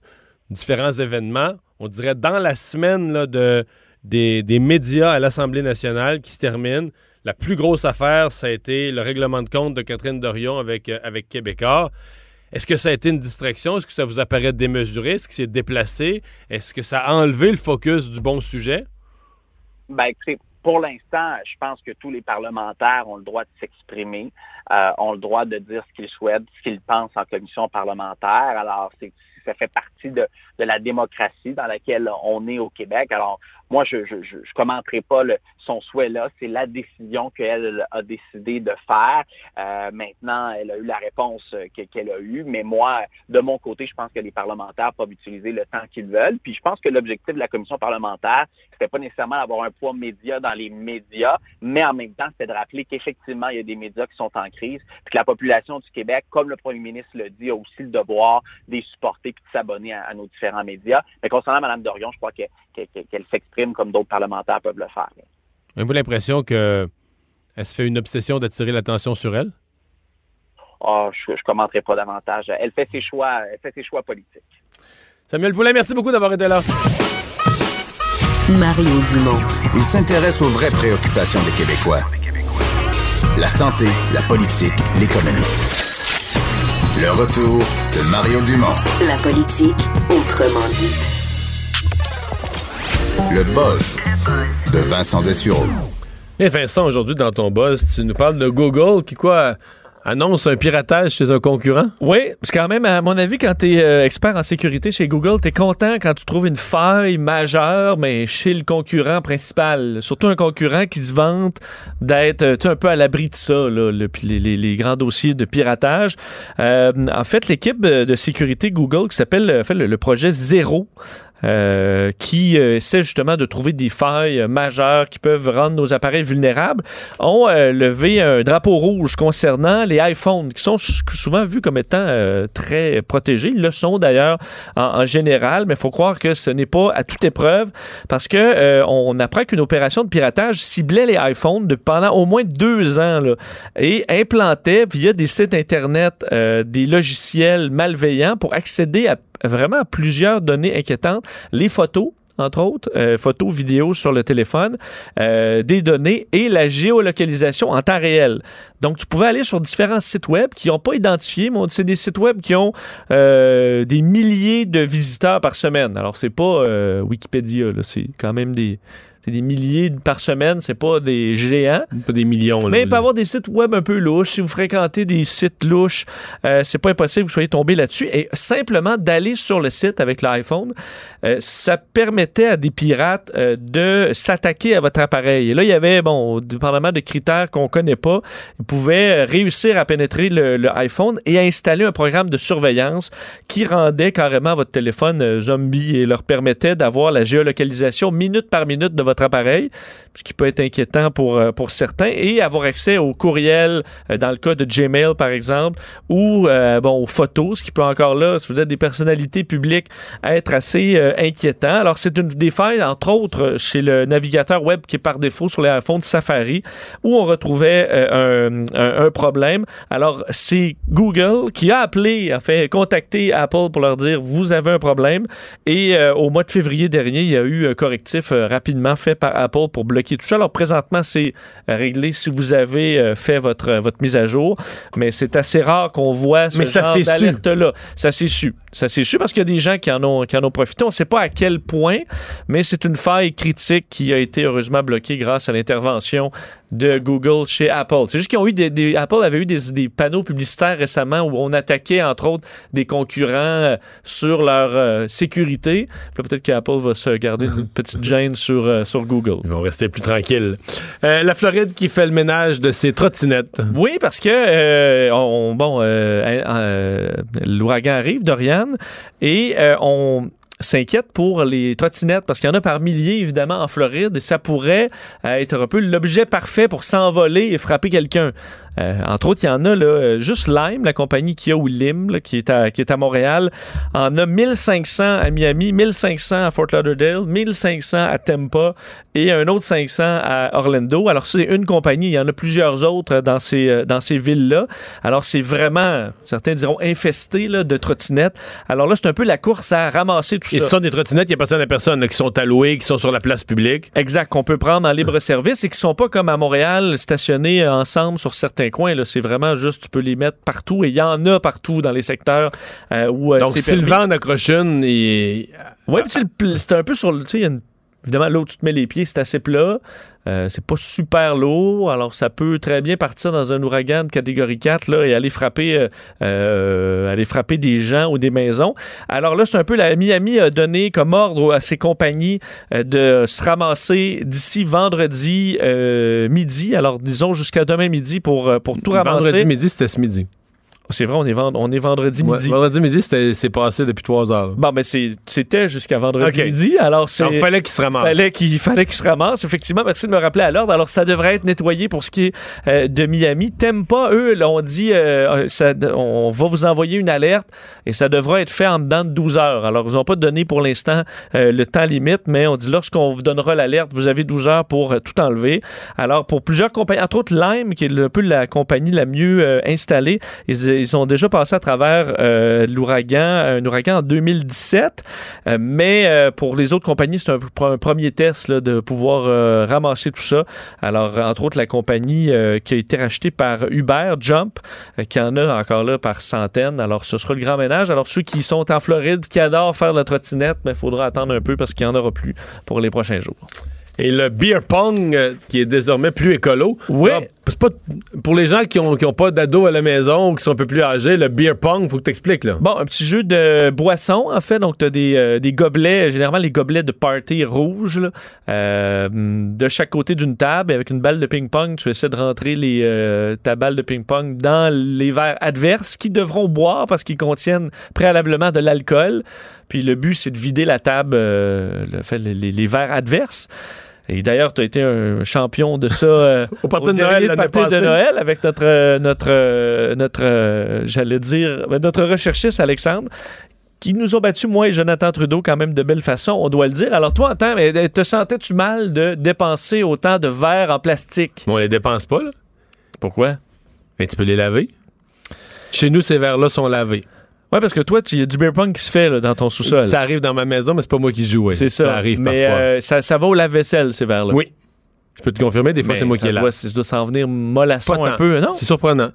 [SPEAKER 1] différents événements, on dirait dans la semaine de, des, des médias à l'Assemblée nationale qui se termine, la plus grosse affaire, ça a été le règlement de compte de Catherine Dorion avec, euh, avec Québécois. Est-ce que ça a été une distraction? Est-ce que ça vous apparaît démesuré? Est-ce que c'est déplacé? Est-ce que ça a enlevé le focus du bon sujet?
[SPEAKER 8] Ben, pour l'instant, je pense que tous les parlementaires ont le droit de s'exprimer, euh, ont le droit de dire ce qu'ils souhaitent, ce qu'ils pensent en commission parlementaire. Alors, c'est ça fait partie de, la démocratie dans laquelle on est au Québec. Alors, moi, je ne commenterai pas son souhait là. C'est la décision qu'elle a décidé de faire. Euh, maintenant, elle a eu la réponse qu'elle a eue. Mais moi, de mon côté, je pense que les parlementaires peuvent utiliser le temps qu'ils veulent. Puis je pense que l'objectif de la commission parlementaire, c'était pas nécessairement d'avoir un poids média dans les médias, mais en même temps, c'était de rappeler qu'effectivement, il y a des médias qui sont en crise, puis que la population du Québec, comme le premier ministre le dit, a aussi le devoir de supporter puis de s'abonner à, nos différents médias. Mais concernant Mme Dorion, je crois qu'elle s'exprime comme d'autres parlementaires peuvent le faire.
[SPEAKER 1] Avez-vous l'impression qu'elle se fait une obsession d'attirer l'attention sur elle?
[SPEAKER 8] Oh, je ne commenterai pas davantage. Elle fait ses choix, elle fait ses choix politiques.
[SPEAKER 1] Samuel Poulin, merci beaucoup d'avoir été là.
[SPEAKER 7] Mario Dumont.
[SPEAKER 6] Il s'intéresse aux vraies préoccupations des Québécois. La santé, la politique, l'économie. Le retour de Mario Dumont.
[SPEAKER 7] La politique, autrement dit.
[SPEAKER 6] Le buzz de Vincent Dessureau.
[SPEAKER 1] Et Vincent, aujourd'hui, dans ton buzz, tu nous parles de Google qui, quoi, annonce un piratage chez un concurrent?
[SPEAKER 2] Oui, parce quand même, à mon avis, quand tu es euh, expert en sécurité chez Google, tu es content quand tu trouves une faille majeure, mais chez le concurrent principal. Surtout un concurrent qui se vante d'être euh, un peu à l'abri de ça, là, le, les, grands dossiers de piratage. Euh, en fait, l'équipe de sécurité Google qui s'appelle le, le, projet Zéro euh, qui euh, essaie justement de trouver des failles majeures qui peuvent rendre nos appareils vulnérables, ont euh, levé un drapeau rouge concernant les iPhones, qui sont souvent vus comme étant très protégés. Ils le sont d'ailleurs en, général, mais il faut croire que ce n'est pas à toute épreuve parce que on apprend qu'une opération de piratage ciblait les iPhones de, pendant au moins deux ans là, et implantait via des sites Internet des logiciels malveillants pour accéder à vraiment plusieurs données inquiétantes. Les photos, entre autres, euh, photos, vidéos sur le téléphone, euh, des données et la géolocalisation en temps réel. Donc, tu pouvais aller sur différents sites web qui n'ont pas identifié, mais c'est des sites web qui ont euh, des milliers de visiteurs par semaine. Alors, c'est pas Wikipédia, c'est quand même des, c'est des milliers par semaine, c'est pas des géants.
[SPEAKER 1] Pas des millions. là.
[SPEAKER 2] Mais il peut y avoir des sites web un peu louches. Si vous fréquentez des sites louches, euh, c'est pas impossible que vous soyez tombé là-dessus. Et simplement d'aller sur le site avec l'iPhone, euh, ça permettait à des pirates euh, de s'attaquer à votre appareil. Et là, il y avait, bon, dépendamment de critères qu'on connaît pas, ils pouvaient euh, réussir à pénétrer le, le iPhone et à installer un programme de surveillance qui rendait carrément votre téléphone zombie et leur permettait d'avoir la géolocalisation minute par minute de votre appareil, ce qui peut être inquiétant pour, euh, pour certains, et avoir accès aux courriels, euh, dans le cas de Gmail par exemple, ou euh, bon, aux photos, ce qui peut encore là, si vous êtes des personnalités publiques, être assez inquiétant. Alors, c'est une des failles, entre autres, chez le navigateur web qui est par défaut sur les iPhones Safari, où on retrouvait un, un- problème. Alors, c'est Google qui a appelé, a fait contacter Apple pour leur dire vous avez un problème. Et au mois de février dernier, il y a eu un correctif rapidement fait par Apple pour bloquer tout ça. Alors, présentement, c'est euh, réglé si vous avez euh, fait votre, euh, votre mise à jour, mais c'est assez rare qu'on voit ce
[SPEAKER 1] Mais
[SPEAKER 2] genre d'alerte-là. Ça s'est su. Ça s'est su parce qu'il y a des gens qui en ont, qui en ont profité. On ne sait pas à quel point, mais c'est une faille critique qui a été heureusement bloquée grâce à l'intervention de Google chez Apple. C'est juste qu'ils ont eu des, des- Apple avait eu des, des panneaux publicitaires récemment où on attaquait entre autres des concurrents euh, sur leur euh, sécurité. Peut-être qu'Apple va se garder une [LAUGHS] petite gêne sur, euh, sur Google.
[SPEAKER 1] Ils vont rester plus tranquilles. Euh, la Floride qui fait le ménage de ses trottinettes.
[SPEAKER 2] Oui, parce que on, bon, l'ouragan arrive, Dorian, et euh, on s'inquiète pour les trottinettes parce qu'il y en a par milliers évidemment en Floride et ça pourrait euh, être un peu l'objet parfait pour s'envoler et frapper quelqu'un. Euh, entre autres, il y en a là, euh, juste Lime, la compagnie qui a ou Lim, là, qui, est à, qui est à Montréal, en a 1500 à Miami, 1500 à Fort Lauderdale, 1500 à Tampa et un autre 500 à Orlando. Alors, c'est une compagnie, il y en a plusieurs autres dans ces, euh, dans ces villes-là. Alors, c'est vraiment, certains diront, infesté là, de trottinettes. Alors là, c'est un peu la course à ramasser tout
[SPEAKER 1] Et
[SPEAKER 2] ça.
[SPEAKER 1] ce sont des trottinettes qui appartiennent à personne, là, qui sont allouées, qui sont sur la place publique.
[SPEAKER 2] Exact, qu'on peut prendre en libre service et qui sont pas comme à Montréal, stationnés ensemble sur certains coins. C'est vraiment juste, tu peux les mettre partout et il y en a partout dans les secteurs euh, où euh,
[SPEAKER 1] Donc, si le
[SPEAKER 2] permis.
[SPEAKER 1] vent en accroche une, il-
[SPEAKER 2] Oui, le c'est un peu sur le. Tu sais, il y a une- Évidemment, là où tu te mets les pieds, c'est assez plat. Euh, c'est pas super lourd. Alors, ça peut très bien partir dans un ouragan de catégorie 4 là, et aller frapper, euh, euh, aller frapper des gens ou des maisons. Alors là, c'est un peu la Miami a donné comme ordre à ses compagnies euh, de se ramasser d'ici vendredi euh, midi. Alors, disons jusqu'à demain midi pour, pour tout ramasser.
[SPEAKER 1] vendredi midi, c'était ce midi.
[SPEAKER 2] C'est vrai, on est, vend- on est vendredi
[SPEAKER 1] Ouais,
[SPEAKER 2] midi.
[SPEAKER 1] vendredi midi, c'était- c'est passé depuis trois heures.
[SPEAKER 2] Bon, mais c'est- c'était jusqu'à vendredi midi. Alors, c'est.
[SPEAKER 1] Alors, il fallait qu'il se ramasse.
[SPEAKER 2] Fallait qu'il fallait qu'il se ramasse. Effectivement, merci de me rappeler à l'ordre. Alors, ça devrait être nettoyé pour ce qui est euh, de Miami. T'aimes pas, eux, là, on dit, euh, ça- on va vous envoyer une alerte et ça devra être fait en dedans de 12 heures. Alors, ils n'ont pas donné pour l'instant euh, le temps limite, mais on dit lorsqu'on vous donnera l'alerte, vous avez 12 heures pour euh, tout enlever. Alors, pour plusieurs compagnies, entre autres Lime, qui est un peu la compagnie la mieux euh, installée, ils, ils ont déjà passé à travers euh, l'ouragan, un ouragan en 2017. Euh, mais euh, pour les autres compagnies, c'est un, un premier test là, de pouvoir euh, ramasser tout ça. Alors, entre autres, la compagnie euh, qui a été rachetée par Uber, Jump, euh, qui en a encore là par centaines. Alors, ce sera le grand ménage. Alors, ceux qui sont en Floride, qui adorent faire de la trottinette, il faudra attendre un peu parce qu'il n'y en aura plus pour les prochains jours.
[SPEAKER 1] Et le beer pong, euh, qui est désormais plus écolo.
[SPEAKER 2] Oui.
[SPEAKER 1] C'est pas pour les gens qui ont, qui ont pas d'ado à la maison ou qui sont un peu plus âgés, le beer pong, faut que t'expliques là.
[SPEAKER 2] Bon, un petit jeu de boisson, en fait. Donc, tu as des, euh, des gobelets, généralement les gobelets de party rouges, là, euh, de chaque côté d'une table. Avec une balle de ping-pong, tu essaies de rentrer les, euh, ta balle de ping-pong dans les verres adverses qui devront boire parce qu'ils contiennent préalablement de l'alcool. Puis le but, c'est de vider la table, euh, les verres adverses. Et d'ailleurs, tu as été un champion de ça euh, [LAUGHS]
[SPEAKER 1] Au party de Noël l'année
[SPEAKER 2] party de
[SPEAKER 1] passée.
[SPEAKER 2] Noël avec notre, euh, notre, euh, notre j'allais dire, ben, notre recherchiste Alexandre qui nous ont battu, moi et Jonathan Trudeau, quand même de belle façon, on doit le dire. Alors toi, attends, mais te sentais-tu mal de dépenser autant de verres en plastique?
[SPEAKER 1] Mais on les dépense pas, là.
[SPEAKER 2] Pourquoi?
[SPEAKER 1] Mais tu peux les laver. Chez nous, ces verres-là sont lavés.
[SPEAKER 2] Ouais, parce que toi, il y a du beer pong qui se fait là, dans ton sous-sol.
[SPEAKER 1] Ça arrive dans ma maison, mais c'est pas moi qui joue. ouais.
[SPEAKER 2] C'est ça.
[SPEAKER 1] arrive
[SPEAKER 2] Mais
[SPEAKER 1] parfois.
[SPEAKER 2] euh, ça, ça va au lave-vaisselle, ces verres-là.
[SPEAKER 1] Oui. Je peux te confirmer, des fois, c'est moi
[SPEAKER 2] ça
[SPEAKER 1] qui est là.
[SPEAKER 2] ça doit s'en venir mollasson un peu, non?
[SPEAKER 1] C'est surprenant.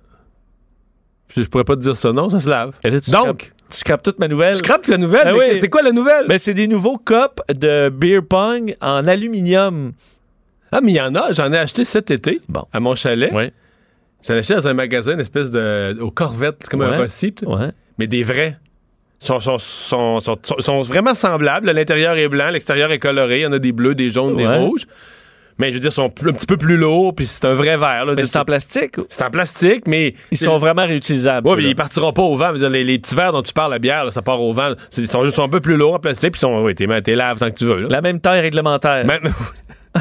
[SPEAKER 1] Je, je pourrais pas te dire ça, non, ça se lave.
[SPEAKER 2] Et là, tu
[SPEAKER 1] Donc,
[SPEAKER 2] tu scrapes toute ma nouvelle.
[SPEAKER 1] je scrape la nouvelle.
[SPEAKER 2] Ben oui.
[SPEAKER 1] C'est quoi la nouvelle?
[SPEAKER 2] Ben, c'est des nouveaux cups de beer pong en aluminium.
[SPEAKER 1] Ah, mais il y en a. J'en ai acheté cet été
[SPEAKER 2] Bon.
[SPEAKER 1] à mon chalet.
[SPEAKER 2] Ouais.
[SPEAKER 1] J'en ai acheté dans un magasin, une espèce de. au Corvette, c'est comme un
[SPEAKER 2] Ouais.
[SPEAKER 1] Pis-
[SPEAKER 2] Ouais.
[SPEAKER 1] Mais des vrais. Ils sont, sont, sont, sont, vraiment semblables. L'intérieur est blanc, l'extérieur est coloré. Il y en a des bleus, des jaunes, des rouges. Mais je veux dire, ils sont plus- un petit peu plus lourds, puis c'est un vrai verre. là.
[SPEAKER 2] Mais c'est en plastique.
[SPEAKER 1] C'est en plastique, mais.
[SPEAKER 2] Ils sont vraiment réutilisables. Ceux-là.
[SPEAKER 1] mais ils partiront pas au vent. Dire, Les, les petits verres dont tu parles, la bière, là, ça part au vent. Ils sont juste un peu plus lourds en plastique, puis ils sont. Oui, t'es t'es laves tant que tu veux. Là.
[SPEAKER 2] La même taille réglementaire.
[SPEAKER 1] Même- [LAUGHS] [LAUGHS]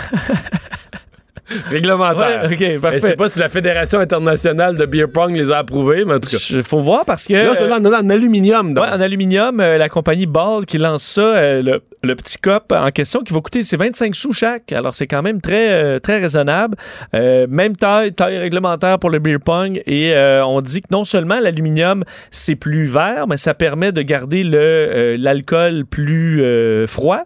[SPEAKER 1] [LAUGHS] Réglementaire.
[SPEAKER 2] Ouais, ok,
[SPEAKER 1] Je
[SPEAKER 2] parfait.
[SPEAKER 1] sais pas si la Fédération internationale de beer pong les a approuvés, mais en tout cas.
[SPEAKER 2] Il faut voir parce que.
[SPEAKER 1] Là, c'est là, en, aluminium. donc.
[SPEAKER 2] Ouais, en aluminium, euh, la compagnie Ball qui lance ça, euh, le, le petit cup en question qui va coûter c'est 25 sous chaque. Alors c'est quand même très euh, très raisonnable. Euh, même taille, taille réglementaire pour le beer pong et euh, on dit que non seulement l'aluminium c'est plus vert, mais ça permet de garder le euh, l'alcool plus euh, froid.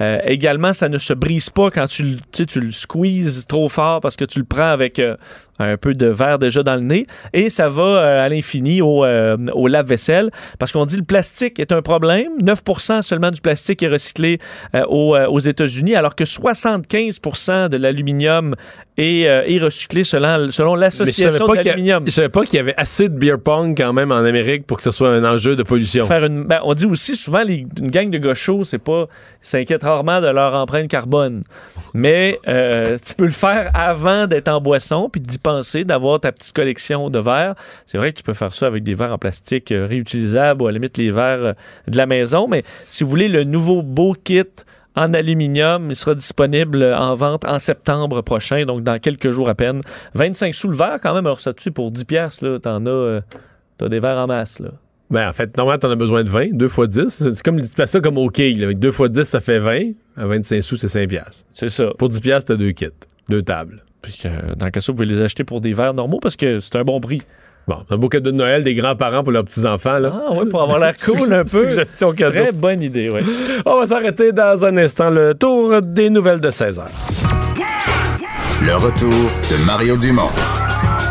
[SPEAKER 2] Euh, également, ça ne se brise pas quand tu, le- tu le squeezes trop fort parce que tu le prends avec euh, un peu de verre déjà dans le nez. Et ça va euh, à l'infini au, au lave-vaisselle parce qu'on dit le plastique est un problème. 9% seulement du plastique est recyclé aux, aux États-Unis alors que 75% de l'aluminium est, est recyclé selon, selon l'association de l'aluminium.
[SPEAKER 1] Je savais pas qu'il y avait assez de beer pong quand même en Amérique pour que ce soit un enjeu de pollution.
[SPEAKER 2] Faire une, ben, on dit aussi souvent les, une gang de gauchos, c'est pas ils s'inquiètent rarement de leur empreinte carbone. Mais euh, tu peux le faire avant d'être en boisson puis d'y penser, d'avoir ta petite collection de verres. C'est vrai que tu peux faire ça avec des verres en plastique euh, réutilisables ou à la limite les verres euh, de la maison. Mais si vous voulez le nouveau beau kit en aluminium, il sera disponible en vente en septembre prochain, donc dans quelques jours à peine. 25 sous le verre quand même, alors ça dessus pour 10 pièces là, t'en as, t'as des verres en masse là.
[SPEAKER 1] Ben, en fait, normalement, t'en as besoin de 20. 2 fois 10. C'est comme tu fais ça comme au quai. là. Avec 2 fois 10, ça fait 20. À 25 sous, c'est 5 piastres.
[SPEAKER 2] C'est ça.
[SPEAKER 1] Pour 10 piastres, t'as deux kits. Deux tables.
[SPEAKER 2] Puis euh, dans le cas ça, vous pouvez les acheter pour des verres normaux parce que c'est un bon prix.
[SPEAKER 1] Bon, un beau cadeau de Noël des grands-parents pour leurs petits-enfants. là.
[SPEAKER 2] Ah ouais, pour avoir l'air [LAUGHS] cool un peu.
[SPEAKER 1] Suggestion cadeau.
[SPEAKER 2] Très bonne idée, oui.
[SPEAKER 1] On va s'arrêter dans un instant. Le tour des nouvelles de 16 h
[SPEAKER 6] Le retour de Mario Dumont.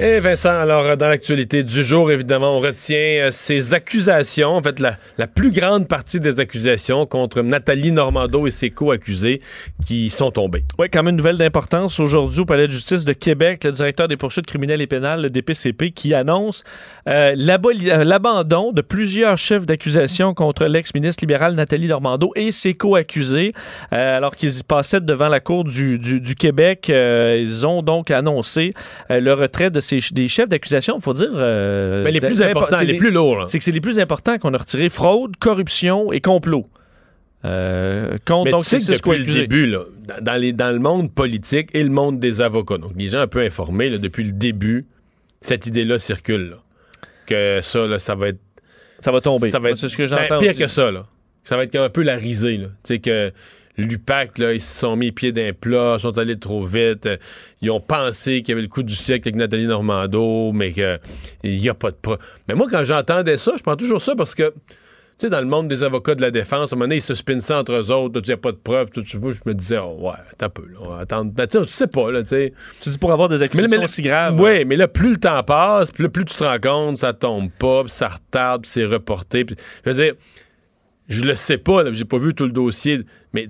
[SPEAKER 1] Et Vincent, alors dans l'actualité du jour, évidemment, on retient euh, ces accusations, en fait la, plus grande partie des accusations contre Nathalie Normando et ses co-accusés qui sont tombés.
[SPEAKER 2] Oui, quand même une nouvelle d'importance. Aujourd'hui, au Palais de justice de Québec, le directeur des poursuites criminelles et pénales, le DPCP, qui annonce euh, euh, l'abandon de plusieurs chefs d'accusation contre l'ex-ministre libéral Nathalie Normando et ses co-accusés. Alors qu'ils passaient devant la Cour du, du- Québec, ils ont donc annoncé le retrait de ces, des chefs d'accusation, il faut dire... euh,
[SPEAKER 1] Mais les plus importants,
[SPEAKER 2] c'est
[SPEAKER 1] les plus lourds.
[SPEAKER 2] C'est que c'est les plus importants qu'on a retirés. Fraude, corruption et complot. Euh, contre
[SPEAKER 1] Mais
[SPEAKER 2] donc
[SPEAKER 1] tu sais que depuis le début, là, dans, les, dans le monde politique et le monde des avocats, donc les gens un peu informés, là, depuis le début, cette idée-là circule. là. Que ça, là, ça va être
[SPEAKER 2] Ça va tomber.
[SPEAKER 1] Ça va être
[SPEAKER 2] C'est ce que
[SPEAKER 1] ben,
[SPEAKER 2] j'entends
[SPEAKER 1] pire
[SPEAKER 2] aussi.
[SPEAKER 1] que ça, là. Ça va être un peu la risée, là. Tu sais que l'UPAC, là, ils se sont mis pieds d'un plat, sont allés trop vite. ils ont pensé qu'il y avait le coup du siècle avec Nathalie Normando, mais qu'il n'y a pas de preuve. Mais moi, quand j'entendais ça, je prends toujours ça parce que, tu sais, dans le monde des avocats de la défense, à un moment donné, ils se spinent ça entre eux autres, il n'y a pas de preuves, tout je me disais, oh, ouais, attends un peu, là, on va attendre. Ben, tu sais, pas, là, tu sais.
[SPEAKER 2] Tu dis pour avoir des accusations aussi graves.
[SPEAKER 1] Oui, mais là, plus le temps passe, plus, plus tu te rends compte, ça tombe pas, puis ça retarde, puis c'est reporté. puis- je veux dire, je le sais pas, j'ai pas vu tout le dossier, mais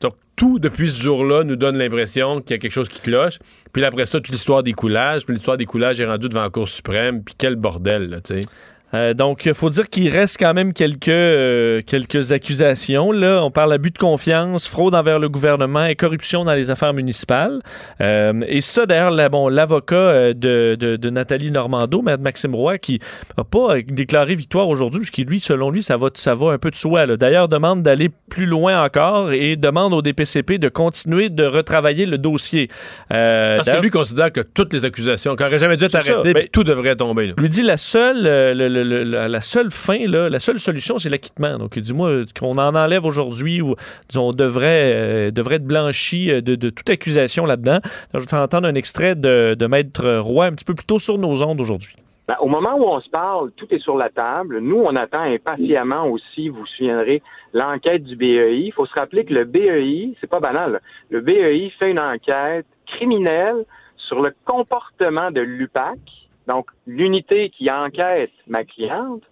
[SPEAKER 1] donc tout depuis ce jour-là nous donne l'impression qu'il y a quelque chose qui cloche. Puis après ça, toute l'histoire des coulages, puis l'histoire des coulages est rendue devant la Cour suprême, puis quel bordel, tu sais.
[SPEAKER 2] Euh, donc, il faut dire qu'il reste quand même quelques, euh, quelques accusations. Là, on parle d'abus de confiance, fraude envers le gouvernement et corruption dans les affaires municipales. Euh, et ça, d'ailleurs, bon, l'avocat de, de, de Nathalie Normando, Mme Maxime Roy, qui n'a pas déclaré victoire aujourd'hui, parce que lui, selon lui, ça va, ça va un peu de soi. là. D'ailleurs, demande d'aller plus loin encore et demande au DPCP de continuer de retravailler le dossier.
[SPEAKER 1] Parce que lui considère que toutes les accusations, qu'on n'aurait jamais dû arrêté,
[SPEAKER 2] ben-
[SPEAKER 1] tout devrait tomber. là.
[SPEAKER 2] lui dit la seule, le, la, seule fin, la seule solution, c'est l'acquittement. Donc, dis-moi qu'on en enlève aujourd'hui ou on devrait, euh, devrait être blanchi euh, de, toute accusation là-dedans. Je vais entendre un extrait de, Maître Roy un petit peu plus tôt sur nos ondes aujourd'hui.
[SPEAKER 9] Ben, au moment où on se parle, tout est sur la table. Nous, on attend impatiemment aussi, vous vous souviendrez, l'enquête du BEI. Il faut se rappeler que le BEI, c'est pas banal, le BEI fait une enquête criminelle sur le comportement de l'UPAC, donc l'unité qui enquête ma cliente,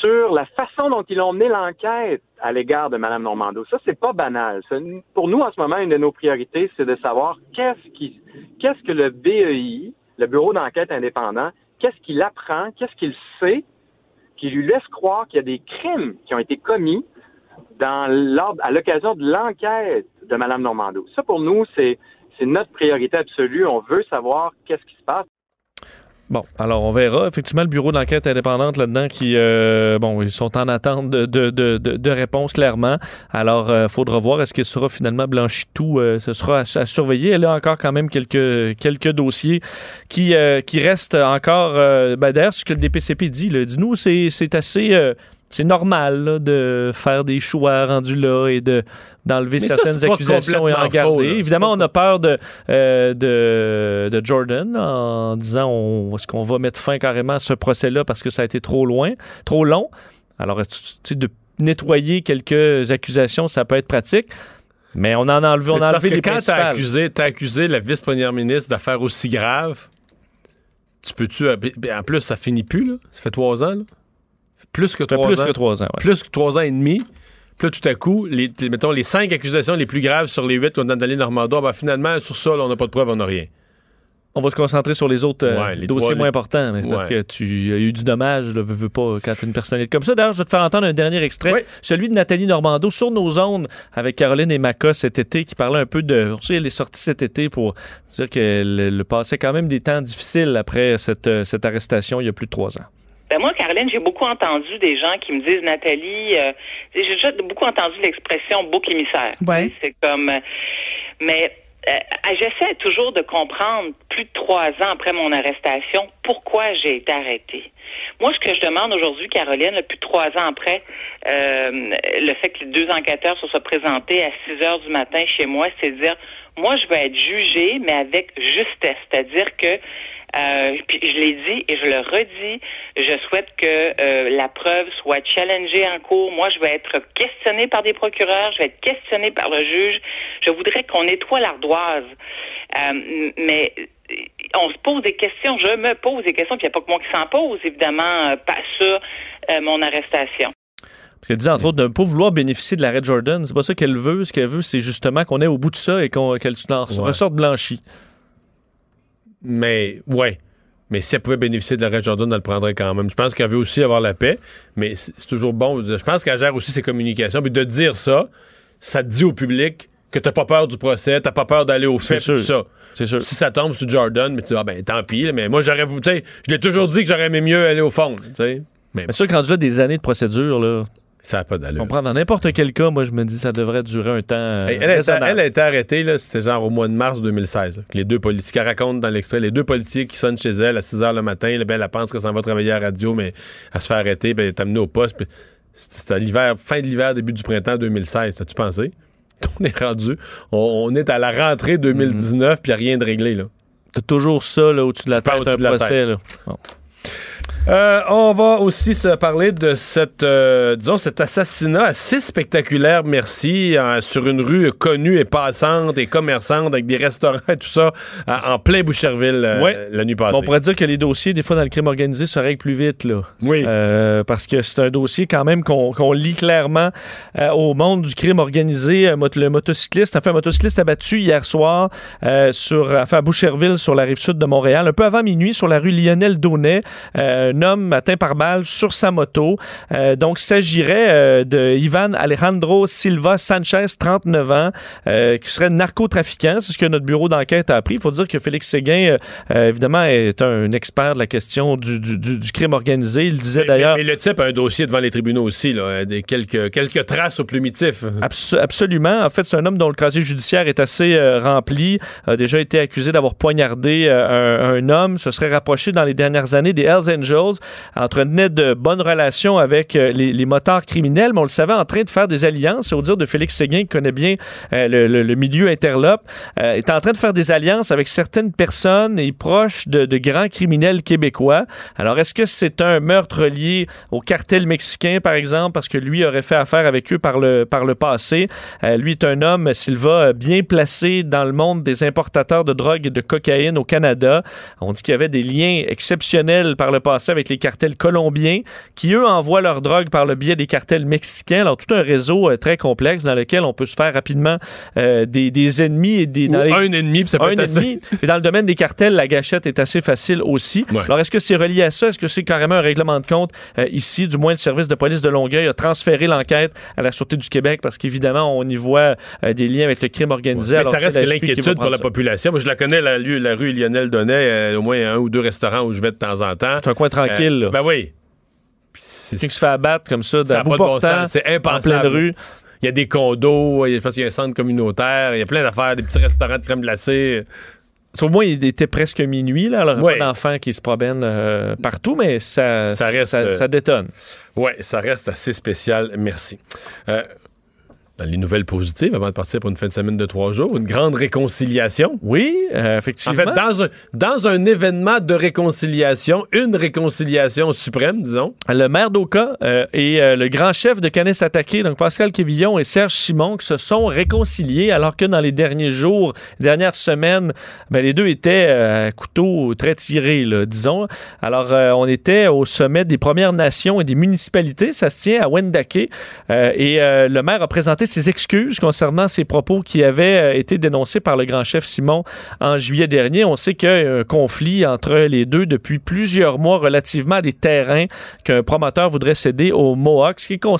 [SPEAKER 9] sur la façon dont ils ont mené l'enquête à l'égard de Mme Normando. Ça, c'est pas banal. Pour nous, en ce moment, une de nos priorités, c'est de savoir qu'est-ce qu'est-ce que le BEI, le Bureau d'enquête indépendant, qu'est-ce qu'il apprend, qu'est-ce qu'il sait, qui lui laisse croire qu'il y a des crimes qui ont été commis dans à l'occasion de l'enquête de Mme Normando. Ça, pour nous, c'est, c'est notre priorité absolue. On veut savoir qu'est-ce qui se passe.
[SPEAKER 2] Bon, alors on verra. Effectivement, le bureau d'enquête indépendante là-dedans qui, euh, bon, ils sont en attente de, de, de, de, réponses clairement. Alors, euh, faudra voir est-ce qu'il sera finalement blanchi tout. euh, ce sera à, surveiller. Elle a encore quand même quelques quelques dossiers qui euh, qui restent encore. Euh, ben, D'ailleurs, ce que le DPCP dit, là, dis-nous, c'est c'est assez. C'est normal là, de faire des choix rendus là et de d'enlever
[SPEAKER 1] ça,
[SPEAKER 2] certaines accusations et en garder.
[SPEAKER 1] faux.
[SPEAKER 2] Évidemment, on a peur de, euh, de, de Jordan en disant est-ce qu'on va mettre fin carrément à ce procès-là parce que ça a été trop loin, trop long? Alors, tu sais, de nettoyer quelques accusations, ça peut être pratique. Mais on en a enlevé, on a enlevé les
[SPEAKER 1] quand t'as
[SPEAKER 2] principales.
[SPEAKER 1] accusé, t'as accusé la vice-première ministre d'affaires aussi graves, tu peux-tu. ben, En plus, ça finit plus, là. Ça fait trois ans, là. Plus que trois
[SPEAKER 2] plus
[SPEAKER 1] ans.
[SPEAKER 2] que trois ans, ouais.
[SPEAKER 1] Plus que trois ans et demi. Puis là, tout à coup, les, mettons, les cinq accusations les plus graves sur les huit qu'on a donné Normando, ben, finalement, sur ça, là, on n'a pas de preuves, on n'a rien.
[SPEAKER 2] On va se concentrer sur les autres euh,
[SPEAKER 1] Ouais, les
[SPEAKER 2] dossiers
[SPEAKER 1] trois-
[SPEAKER 2] moins
[SPEAKER 1] les-
[SPEAKER 2] importants. mais Parce que tu il y a eu du dommage, là, veux, veux pas, quand une personnalité comme ça. D'ailleurs, je vais te faire entendre un dernier extrait, celui de Nathalie Normando sur nos ondes avec Caroline et Maca cet été, qui parlait un peu de. Tu sais, elle est sortie cet été pour dire qu'elle le passait quand même des temps difficiles après cette, euh, cette arrestation il y a plus de trois ans.
[SPEAKER 10] Caroline, j'ai beaucoup entendu des gens qui me disent, Nathalie, euh, j'ai déjà beaucoup entendu l'expression bouc émissaire.
[SPEAKER 11] Ouais.
[SPEAKER 10] C'est comme, euh, mais euh, j'essaie toujours de comprendre, plus de trois ans après mon arrestation, pourquoi j'ai été arrêtée. Moi, ce que je demande aujourd'hui, Caroline, là, plus de trois ans après, euh, le fait que les deux enquêteurs se soient présentés à 6 heures du matin chez moi, c'est de dire, moi, je vais être jugée, mais avec justesse. C'est-à-dire que euh, puis je l'ai dit et je le redis, je souhaite que euh, la preuve soit challengée en cours. Moi, je vais être questionnée par des procureurs, je vais être questionnée par le juge. Je voudrais qu'on nettoie l'ardoise. Euh, mais on se pose des questions, je me pose des questions, puis il n'y a pas que moi qui s'en pose, évidemment, euh, pas sur euh, mon arrestation.
[SPEAKER 2] Parce qu'elle dit entre autres de ne pas vouloir bénéficier de l'arrêt Jordan. C'est pas ça qu'elle veut. Ce qu'elle veut, c'est justement qu'on est au bout de ça et qu'on, qu'elle en
[SPEAKER 1] Ouais.
[SPEAKER 2] ressorte blanchie.
[SPEAKER 1] Mais, ouais. Mais si elle pouvait bénéficier de l'arrêt Jordan, elle le prendrait quand même. Je pense qu'elle veut aussi avoir la paix, mais c'est c'est toujours bon. Je pense qu'elle gère aussi ses communications. Puis de dire ça, ça te dit au public que t'as pas peur du procès, t'as pas peur d'aller au fait,
[SPEAKER 2] C'est
[SPEAKER 1] tout ça.
[SPEAKER 2] C'est sûr.
[SPEAKER 1] Si ça tombe sur Jordan, mais tu dis, ah ben tant pis, mais moi j'aurais voulu, tu sais, je l'ai toujours dit que j'aurais aimé mieux aller au fond, tu sais. Mais
[SPEAKER 2] Mais sûr que rendu là des années de procédure, là,
[SPEAKER 1] ça n'a pas d'allure.
[SPEAKER 2] on prend dans n'importe quel cas, moi je me dis ça devrait durer un temps. euh,
[SPEAKER 1] elle, a été,
[SPEAKER 2] raisonnable.
[SPEAKER 1] elle a été arrêtée, là, c'était genre au mois de mars 2016. là, que les deux policiers, qu'elle raconte dans l'extrait, les deux policiers qui sonnent chez elle à 6 h le matin, là, ben, elle pense qu'elle s'en va travailler à la radio, mais elle se fait arrêter, ben, elle est amenée au poste. puis C'était l'hiver, fin de l'hiver, début du printemps 2016. T'as-tu pensé? [LAUGHS] On est rendu, on, on est à la rentrée 2019, puis il n'y a rien de réglé, là.
[SPEAKER 2] T'as toujours ça là, au-dessus de la tête, un
[SPEAKER 1] de la
[SPEAKER 2] procès.
[SPEAKER 1] tête.
[SPEAKER 2] Là. Bon.
[SPEAKER 1] Euh, on va aussi se parler de cette, euh, disons, cet assassinat assez spectaculaire, merci, euh, sur une rue connue et passante et commerçante avec des restaurants et tout ça, en plein Boucherville euh,
[SPEAKER 2] Ouais.
[SPEAKER 1] la nuit passée.
[SPEAKER 2] On pourrait dire que les dossiers, des fois, dans le crime organisé, se règlent plus vite. Là.
[SPEAKER 1] Oui.
[SPEAKER 2] Parce que c'est un dossier quand même qu'on lit clairement au monde du crime organisé. Mot- Le motocycliste, enfin, un motocycliste abattu hier soir sur, enfin, à Boucherville, sur la rive sud de Montréal, un peu avant minuit, sur la rue Lionel Daunet. Un homme atteint par balle sur sa moto. Euh, donc, il s'agirait euh, de Ivan Alejandro Silva Sanchez, 39 ans, euh, qui serait narcotrafiquant. C'est ce que notre bureau d'enquête a appris. Il faut dire que Félix Séguin, euh, euh, évidemment, est un expert de la question du, du- du- crime organisé. Il disait d'ailleurs...
[SPEAKER 1] Mais, mais le type a un dossier devant les tribunaux aussi, là, euh, des quelques, quelques traces au plumitif.
[SPEAKER 2] Abs- absolument. En fait, c'est un homme dont le casier judiciaire est assez rempli. A déjà été accusé d'avoir poignardé un, un homme. Se serait rapproché dans les dernières années des Hells Angels. Entretenait de bonnes relations avec euh, les, les motards criminels, mais on le savait en train de faire des alliances. Au dire de Félix Séguin, qui connaît bien euh, le, milieu interlope, euh, est en train de faire des alliances avec certaines personnes et proches de, grands criminels québécois. Alors, est-ce que c'est un meurtre lié au cartel mexicain, par exemple, parce que lui aurait fait affaire avec eux par le, par le passé? Lui est un homme, Silva, bien placé dans le monde des importateurs de drogue et de cocaïne au Canada. On dit qu'il y avait des liens exceptionnels par le passé avec les cartels colombiens qui, eux, envoient leur drogue par le biais des cartels mexicains. Alors, tout un réseau euh, très complexe dans lequel on peut se faire rapidement euh, des, des ennemis et des...
[SPEAKER 1] Ou
[SPEAKER 2] dans les-
[SPEAKER 1] un ennemi, puis ça peut
[SPEAKER 2] un
[SPEAKER 1] être assez-
[SPEAKER 2] ennemi. Et dans le domaine des cartels, la gâchette est assez facile aussi.
[SPEAKER 1] Ouais.
[SPEAKER 2] Alors, est-ce que c'est relié à ça? Est-ce que c'est carrément un règlement de compte euh, ici? Du moins, le service de police de Longueuil a transféré l'enquête à la Sûreté du Québec parce qu'évidemment, on y voit des liens avec le crime organisé.
[SPEAKER 1] Mais
[SPEAKER 2] Alors,
[SPEAKER 1] ça reste que l'inquiétude pour la population. Moi, je la connais, la, rue- la rue Lionel Donnet, au moins un ou deux restaurants où je vais de temps en temps.
[SPEAKER 2] C'est un coin tranquille,
[SPEAKER 1] Euh,
[SPEAKER 2] là.
[SPEAKER 1] ben oui.
[SPEAKER 2] Quelqu'un qui se fait abattre comme ça, d'un bout portant.
[SPEAKER 1] C'est
[SPEAKER 2] en
[SPEAKER 1] impensable.
[SPEAKER 2] pleine rue.
[SPEAKER 1] Il y a des condos, il y a- je pense qu'il y a un centre communautaire, il y a plein d'affaires, des petits restaurants de crème glacée.
[SPEAKER 2] Au moins, il était presque minuit. Là, alors,
[SPEAKER 1] Ouais.
[SPEAKER 2] pas d'enfants qui se promènent euh, partout, mais ça,
[SPEAKER 1] Ça reste,
[SPEAKER 2] ça,
[SPEAKER 1] euh,
[SPEAKER 2] ça détonne.
[SPEAKER 1] Ouais, ça reste assez spécial. Merci. Euh, dans les nouvelles positives, avant de partir pour une fin de semaine de trois jours, une grande réconciliation.
[SPEAKER 2] Oui, euh,
[SPEAKER 1] En
[SPEAKER 2] effectivement.
[SPEAKER 1] fait, dans un, dans un événement de réconciliation, une réconciliation suprême, disons.
[SPEAKER 2] le maire d'Oka euh, et euh, le grand chef de Canis Attaqué, donc Pascal Quévillon et Serge Simon, qui se sont réconciliés alors que dans les derniers jours, dernières semaines, ben, les deux étaient euh, à couteau très tiré, là, disons. Alors, on était au sommet des Premières Nations et des municipalités. Ça se tient à Wendake. Et le maire a présenté ses excuses concernant ses propos qui avaient euh, été dénoncés par le grand chef Simon en juillet dernier. On sait qu'il y a un conflit entre les deux depuis plusieurs mois relativement à des terrains qu'un promoteur voudrait céder aux Mohawks, qui est con-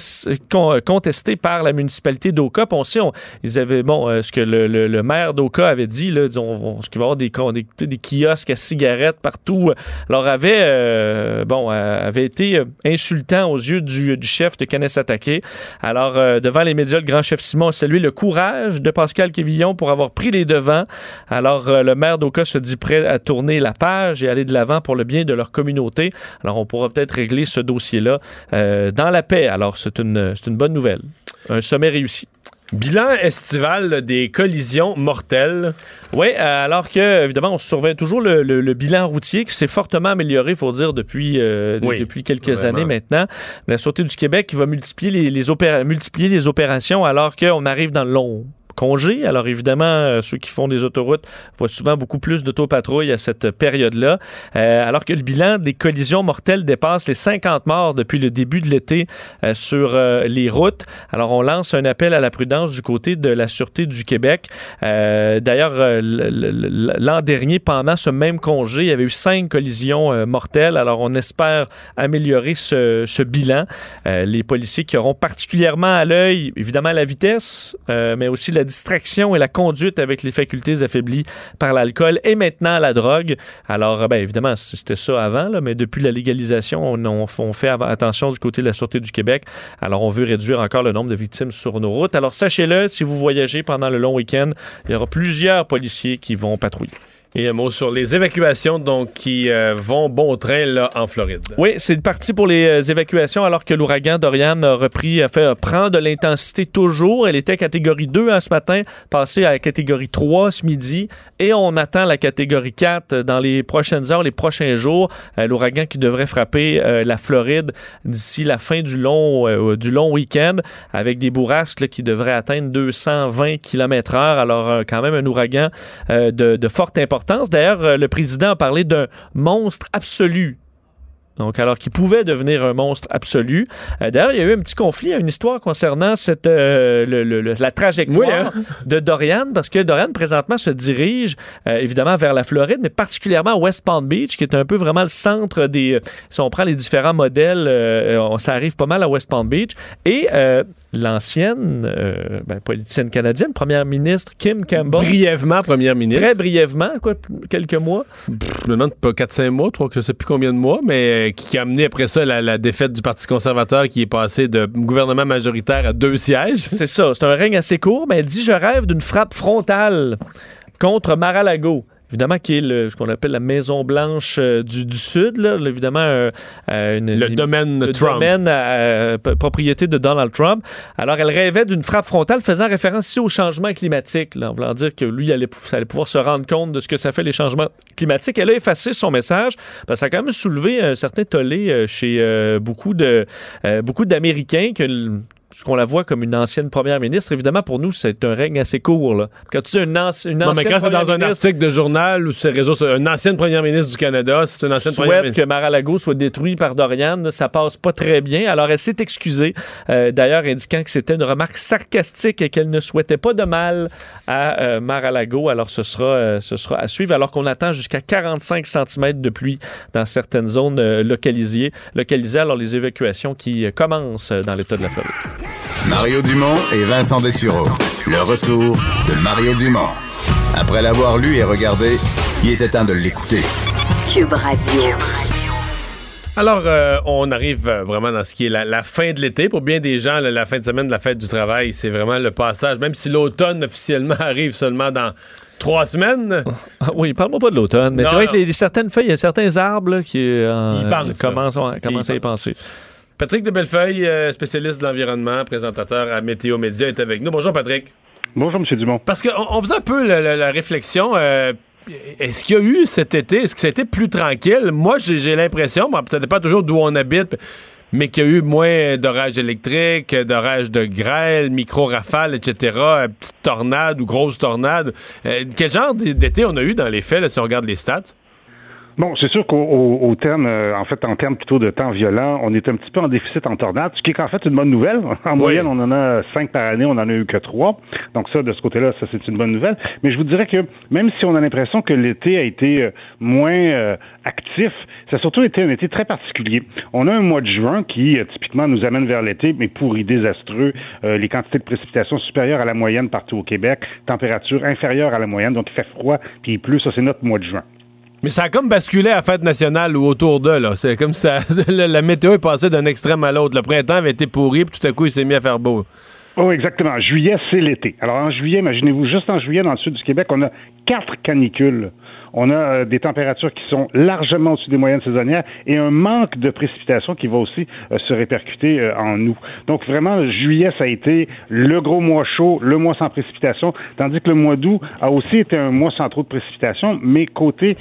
[SPEAKER 2] con- contesté par la municipalité d'Oka. On sait, ils avaient, bon, euh, ce que le, le- maire d'Oka avait dit, là, disons, on- ce qu'il va y avoir des, des, kiosques à cigarettes partout, leur avait, euh, bon, avait été insultant aux yeux du, du chef de Canis Attaqué. Alors, devant les médias, grand chef Simon a salué le courage de Pascal Quévillon pour avoir pris les devants. Alors, euh, le maire d'Oka se dit prêt à tourner la page et aller de l'avant pour le bien de leur communauté. Alors, on pourra peut-être régler ce dossier-là euh, dans la paix. Alors, c'est une, une bonne nouvelle. Un sommet réussi.
[SPEAKER 1] Bilan estival des collisions mortelles.
[SPEAKER 2] Oui, euh, alors que, évidemment, on surveille toujours le, le- le bilan routier qui s'est fortement amélioré, il faut dire, depuis, euh,
[SPEAKER 1] Oui,
[SPEAKER 2] depuis quelques
[SPEAKER 1] vraiment.
[SPEAKER 2] années maintenant. La Sûreté du Québec qui va multiplier les, les opéra- multiplier les opérations alors qu'on arrive dans le long congé. Alors évidemment, euh, ceux qui font des autoroutes voient souvent beaucoup plus d'autopatrouilles à cette période-là. Euh, alors que le bilan des collisions mortelles dépasse les 50 morts depuis le début de l'été euh, sur les routes. Alors on lance un appel à la prudence du côté de la Sûreté du Québec. D'ailleurs, l'an dernier, pendant ce même congé, il y avait eu cinq collisions mortelles. Alors on espère améliorer ce, ce bilan. Les policiers qui auront particulièrement à l'œil, évidemment, la vitesse, mais aussi la distraction et la conduite avec les facultés affaiblies par l'alcool et maintenant la drogue. Alors, ben, évidemment, c'était ça avant, là, mais depuis la légalisation, on, fait attention du côté de la Sûreté du Québec. Alors, on veut réduire encore le nombre de victimes sur nos routes. Alors, sachez-le, si vous voyagez pendant le long week-end, il y aura plusieurs policiers qui vont patrouiller.
[SPEAKER 1] Et un mot sur les évacuations donc, qui euh, vont bon train là, en Floride.
[SPEAKER 2] Oui, c'est parti pour les euh, évacuations alors que l'ouragan Dorian a repris, a fait, a prend de l'intensité toujours. Elle était catégorie 2 hein, ce matin, passée à catégorie 3 ce midi et on attend la catégorie 4 dans les prochaines heures, les prochains jours. Euh, l'ouragan qui devrait frapper euh, la Floride d'ici la fin du long, euh, du long week-end avec des bourrasques qui devraient atteindre 220 km/h. Alors, euh, quand même un ouragan euh, de forte importance. D'ailleurs, euh, le président a parlé d'un monstre absolu donc, alors qu'il pouvait devenir un monstre absolu. Euh, D'ailleurs, il y a eu un petit conflit, une histoire concernant cette, euh, le- le- le- la trajectoire
[SPEAKER 1] Oui, hein?
[SPEAKER 2] de Dorian, parce que Dorian, présentement, se dirige euh, évidemment vers la Floride, mais particulièrement à West Palm Beach, qui est un peu vraiment le centre des... Si on prend les différents modèles, on- ça arrive pas mal à West Palm Beach. Et l'ancienne ben, politicienne canadienne, première ministre Kim Campbell,
[SPEAKER 1] Brièvement, première ministre.
[SPEAKER 2] très brièvement, quoi, quelques mois,
[SPEAKER 1] je me demande pas 4-5 mois, trois, je sais plus combien de mois, mais euh, qui, a amené après ça la, la défaite du Parti conservateur qui est passé de gouvernement majoritaire à deux sièges.
[SPEAKER 2] C'est ça, c'est un règne assez court, mais elle dit Je rêve d'une frappe frontale contre Mar-a-Lago. Évidemment, qui est le, ce qu'on appelle la Maison Blanche euh, du, du, Sud, là, évidemment, euh, une,
[SPEAKER 1] le domaine
[SPEAKER 2] le
[SPEAKER 1] Trump.
[SPEAKER 2] domaine euh, propriété de Donald Trump. Alors, elle rêvait d'une frappe frontale faisant référence ici au changement climatique, là, en voulant dire que lui, il allait, ça allait pouvoir se rendre compte de ce que ça fait les changements climatiques. Elle a effacé son message parce que ça a quand même soulevé un certain tollé chez beaucoup de beaucoup d'Américains que parce qu'on la voit comme une ancienne première ministre. Évidemment, pour nous, c'est un règne assez court. Là. Quand tu dis une, anci une
[SPEAKER 1] non,
[SPEAKER 2] ancienne
[SPEAKER 1] mais quand c'est dans un article de journal ou sur réseau, une ancienne première ministre du Canada, c'est une ancienne première ministre.
[SPEAKER 2] que Mar-a-Lago soit détruit par Dorian, ça passe pas très bien. Alors, elle s'est excusée, euh, d'ailleurs, indiquant que c'était une remarque sarcastique et qu'elle ne souhaitait pas de mal à euh, Mar-a-Lago. Alors, ce sera, euh, ce sera à suivre, alors qu'on attend jusqu'à 45 cm de pluie dans certaines zones euh, localisées. localisées. Alors, les évacuations qui commencent dans l'État de la Floride.
[SPEAKER 6] Mario Dumont et Vincent Dessureau. Le retour de Mario Dumont. Après l'avoir lu et regardé, il était temps de l'écouter.
[SPEAKER 7] Cube Radio.
[SPEAKER 1] Alors, euh, on arrive vraiment dans ce qui est la, la fin de l'été. Pour bien des gens, la, la fin de semaine de la fête du travail, c'est vraiment le passage, même si l'automne officiellement [LAUGHS] arrive seulement dans trois semaines.
[SPEAKER 2] oui, parle-moi pas de l'automne, mais c'est vrai que les, certaines feuilles, il y a certains arbres là, qui euh,
[SPEAKER 1] pensent,
[SPEAKER 2] commencent, ouais, commencent à y penser.
[SPEAKER 1] Patrick de Bellefeuille, euh, spécialiste de l'environnement, présentateur à Météo Média, est avec nous. Bonjour, Patrick.
[SPEAKER 11] Bonjour, M. Dumont.
[SPEAKER 1] Parce qu'on on faisait un peu la, la, la réflexion. Euh, est-ce qu'il y a eu cet été, est-ce que ça a été plus tranquille? Moi, j'ai l'impression, bon, peut-être pas toujours d'où on habite, mais qu'il y a eu moins d'orages électriques, d'orages de grêle, micro-rafales, etc., petites tornades ou grosses tornades. Euh, quel genre d'été on a eu dans les faits, là, si on regarde les stats?
[SPEAKER 11] Bon, c'est sûr qu'au au, terme, euh, en fait, en termes plutôt de temps violent, on est un petit peu en déficit en tornade, ce qui est en fait une bonne nouvelle. [LAUGHS] En oui. moyenne, on en a cinq par année, on en a eu que trois. Donc ça, de ce côté-là, ça c'est une bonne nouvelle. Mais je vous dirais que même si on a l'impression que l'été a été euh, moins euh, actif, ça a surtout été un été très particulier. On a un mois de juin qui euh, typiquement nous amène vers l'été, mais pourri, désastreux. Euh, les quantités de précipitations supérieures à la moyenne partout au Québec, température inférieure à la moyenne, donc il fait froid puis il pleut. Ça c'est notre mois de juin.
[SPEAKER 1] Mais ça a comme basculé à fête nationale ou autour d'eux, là. C'est comme ça. [LAUGHS] la météo est passée d'un extrême à l'autre. Le printemps avait été pourri, puis tout à coup, il s'est mis à faire beau.
[SPEAKER 11] Oh, exactement. Juillet, c'est l'été. Alors, en juillet, imaginez-vous, juste en juillet, dans le sud du Québec, on a quatre canicules. On a euh, des températures qui sont largement au-dessus des moyennes saisonnières et un manque de précipitations qui va aussi euh, se répercuter euh, en nous. Donc vraiment, juillet, ça a été le gros mois chaud, le mois sans précipitation, tandis que le mois d'août a aussi été un mois sans trop de précipitations, mais côté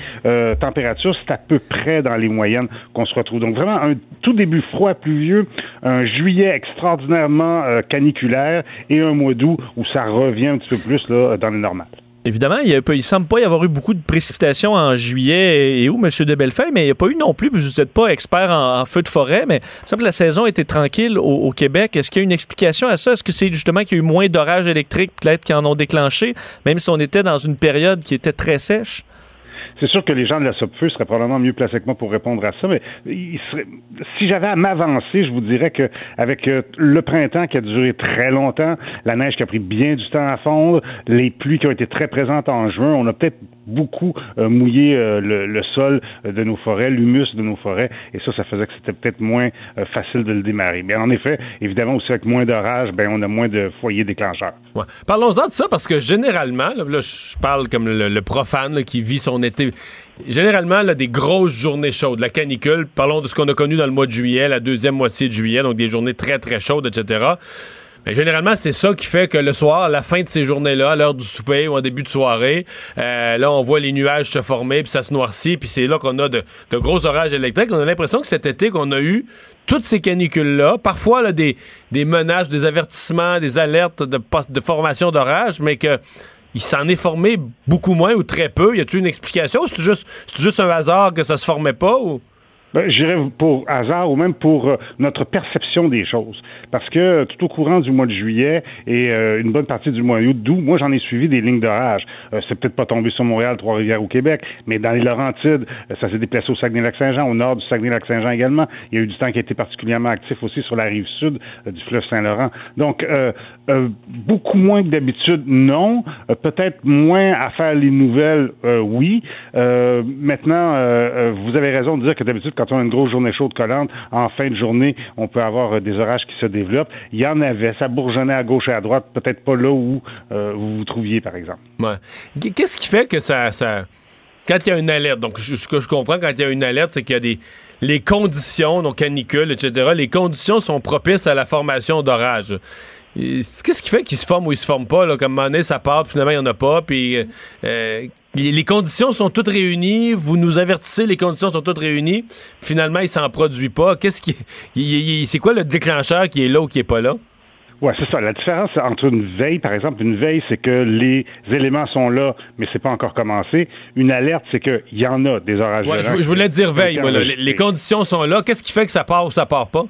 [SPEAKER 11] température, c'est à peu près dans les moyennes qu'on se retrouve. Donc vraiment, un tout début froid, pluvieux, un juillet extraordinairement caniculaire et un mois d'août où ça revient un petit peu plus là, dans les normales.
[SPEAKER 2] Évidemment, il ne semble pas y avoir eu beaucoup de précipitations en juillet et où, M. de Bellefeuille, mais il n'y a pas eu non plus, vous n'êtes pas expert en, feu de forêt, mais il semble que la saison était tranquille au, au Québec. Est-ce qu'il y a une explication à ça? Est-ce que c'est justement qu'il y a eu moins d'orages électriques peut-être qui en ont déclenché, même si on était dans une période qui était très sèche?
[SPEAKER 11] C'est sûr que les gens de la SOPFEU seraient probablement mieux placés que moi pour répondre à ça, mais si j'avais à m'avancer, je vous dirais que avec euh, le printemps qui a duré très longtemps, la neige qui a pris bien du temps à fondre, les pluies qui ont été très présentes en juin, on a peut-être beaucoup euh, mouillé euh, le, sol de nos forêts, l'humus de nos forêts, et ça, ça faisait que c'était peut-être moins facile de le démarrer. Mais en effet, évidemment aussi avec moins d'orage, ben on a moins de foyers déclencheurs.
[SPEAKER 1] Parlons-en de ça parce que généralement, là, je parle comme le, profane qui vit son été généralement, là, des grosses journées chaudes, la canicule, parlons de ce qu'on a connu dans le mois de juillet, la deuxième moitié de juillet, donc des journées très, très chaudes, etc. Mais généralement, c'est ça qui fait que le soir, à la fin de ces journées-là, à l'heure du souper ou en début de soirée, euh, là, on voit les nuages se former, puis ça se noircit, puis c'est là qu'on a de, gros orages électriques. On a l'impression que cet été, qu'on a eu toutes ces canicules-là, parfois là, des, des menaces, des avertissements, des alertes de, de formation d'orage, mais que il s'en est formé beaucoup moins ou très peu. Y a-t-il une explication? C'est juste, juste un hasard que ça se formait pas ou?
[SPEAKER 11] Ben, je dirais pour hasard ou même pour euh, notre perception des choses. Parce que tout au courant du mois de juillet et euh, une bonne partie du mois d'août, moi j'en ai suivi des lignes d'orage. Euh, c'est peut-être pas tombé sur Montréal, Trois-Rivières au Québec, mais dans les Laurentides, ça s'est déplacé au Saguenay-Lac-Saint-Jean, au nord du Saguenay-Lac-Saint-Jean également. Il y a eu du temps qui a été particulièrement actif aussi sur la rive sud du fleuve Saint-Laurent. Donc beaucoup moins que d'habitude, non. peut-être moins à faire les nouvelles, oui. maintenant, vous avez raison de dire que d'habitude quand on a une grosse journée chaude collante, en fin de journée, on peut avoir des orages qui se développent. Il y en avait, ça bourgeonnait à gauche et à droite, peut-être pas là où euh, vous vous trouviez, par exemple.
[SPEAKER 1] Qu'est-ce qui fait que ça, ça quand il y a une alerte, donc ce que je comprends quand il y a une alerte, c'est qu'il y a des les conditions, donc canicule, etc., les conditions sont propices à la formation d'orages. Qu'est-ce qui fait qu'ils se forment ou ils se forment pas? Là? Comme un ça part, finalement, il n'y en a pas. Puis euh, les conditions sont toutes réunies. Vous nous avertissez, les conditions sont toutes réunies. Finalement, il s'en produit pas. Qu'est-ce qui. C'est quoi le déclencheur qui est là ou qui est pas là?
[SPEAKER 11] Oui, c'est ça. La différence entre une veille, par exemple, une veille, c'est que les éléments sont là, mais c'est pas encore commencé. Une alerte, c'est qu'il y en a des orages.
[SPEAKER 1] Ouais, je, voulais dire veille, moi, les, les, conditions sont là. Qu'est-ce qui fait que ça part ou ça part pas?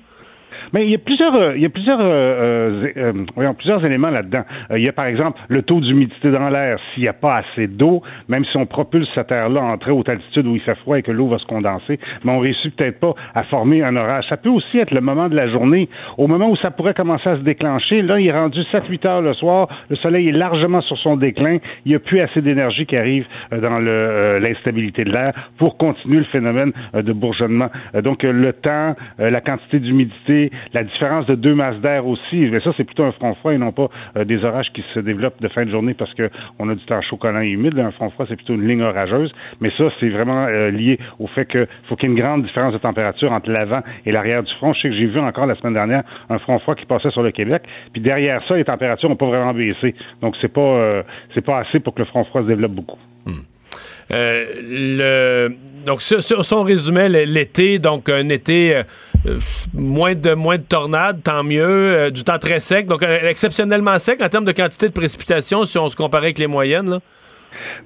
[SPEAKER 11] Mais il y a plusieurs, euh, il y a plusieurs, euh, euh, voyons, plusieurs éléments là-dedans. il y a par exemple le taux d'humidité dans l'air. S'il n'y a pas assez d'eau, même si on propulse cette air-là en très haute altitude où il fait froid et que l'eau va se condenser, mais on réussit peut-être pas à former un orage. Ça peut aussi être le moment de la journée, au moment où ça pourrait commencer à se déclencher. Là, il est rendu 7-8 heures le soir. Le soleil est largement sur son déclin. Il n'y a plus assez d'énergie qui arrive dans l'instabilité de l'air pour continuer le phénomène de bourgeonnement. donc, le temps, la quantité d'humidité, la différence de deux masses d'air aussi, mais ça, c'est plutôt un front froid et non pas euh, des orages qui se développent de fin de journée parce qu'on a du temps chaud, collant et humide. un front froid, c'est plutôt une ligne orageuse. Mais ça, c'est vraiment euh, lié au fait qu'il faut qu'il y ait une grande différence de température entre l'avant et l'arrière du front. Je sais que j'ai vu encore la semaine dernière un front froid qui passait sur le Québec. Puis derrière ça, les températures n'ont pas vraiment baissé. Donc, c'est pas, euh, pas assez pour que le front froid se développe beaucoup.
[SPEAKER 1] Hmm. le... Donc, sur, son résumé, l'été, donc un été euh, moins de moins de tornades, tant mieux. Euh, du temps très sec, donc euh, exceptionnellement sec en termes de quantité de précipitations si on se comparait avec les moyennes.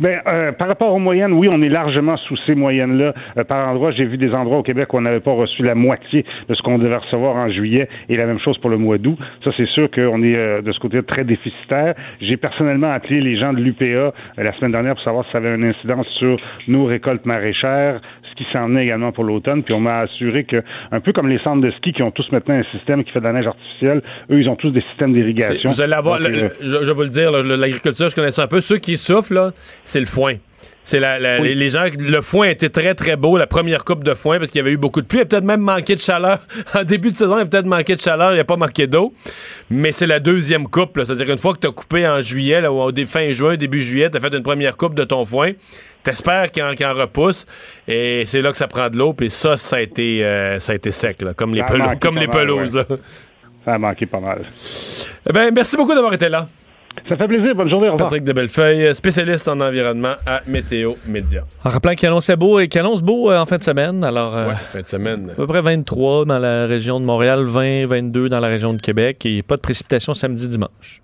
[SPEAKER 11] Euh, par rapport aux moyennes, oui, on est largement sous ces moyennes-là. Par endroit, j'ai vu des endroits au Québec où on n'avait pas reçu la moitié de ce qu'on devait recevoir en juillet, et la même chose pour le mois d'août. Ça, c'est sûr qu'on est de ce côté très déficitaire. J'ai personnellement appelé les gens de l'UPA la semaine dernière pour savoir si ça avait une incidence sur nos récoltes maraîchères, qui s'en venait également pour l'automne. Puis on m'a assuré que, un peu comme les centres de ski qui ont tous maintenant un système qui fait de la neige artificielle, eux, ils ont tous des systèmes d'irrigation.
[SPEAKER 1] Vous allez avoir, je, je, vais vous le dire, l'agriculture, je connais ça un peu. Ceux qui souffrent, c'est le foin. C'est la, les gens, le foin était très très beau, la première coupe de foin parce qu'il y avait eu beaucoup de pluie. Il a peut-être même manqué de chaleur [LAUGHS] en début de saison. Il a peut-être manqué de chaleur, il a pas manqué d'eau. Mais c'est la deuxième coupe, c'est-à-dire qu'une fois que tu as coupé en juillet, là, ou fin juin, début juillet, tu as fait une première coupe de ton foin. T'espères qu'il en, en, repousse et c'est là que ça prend de l'eau. Puis ça, ça a été, euh, ça a été sec, là, comme les, comme les pelouses.
[SPEAKER 11] Ça a manqué pas mal.
[SPEAKER 1] Eh ben, merci beaucoup d'avoir été là.
[SPEAKER 11] Ça fait plaisir. Bonne journée. Au revoir.
[SPEAKER 1] Patrick de Bellefeuille, spécialiste en environnement à Météo Média.
[SPEAKER 2] En rappelant qu'il annonçait beau et qu'il annonce beau euh, en fin de semaine. Alors,
[SPEAKER 1] euh, fin de semaine.
[SPEAKER 2] À peu près 23 dans la région de Montréal, 20, 22 dans la région de Québec et pas de précipitation samedi, dimanche.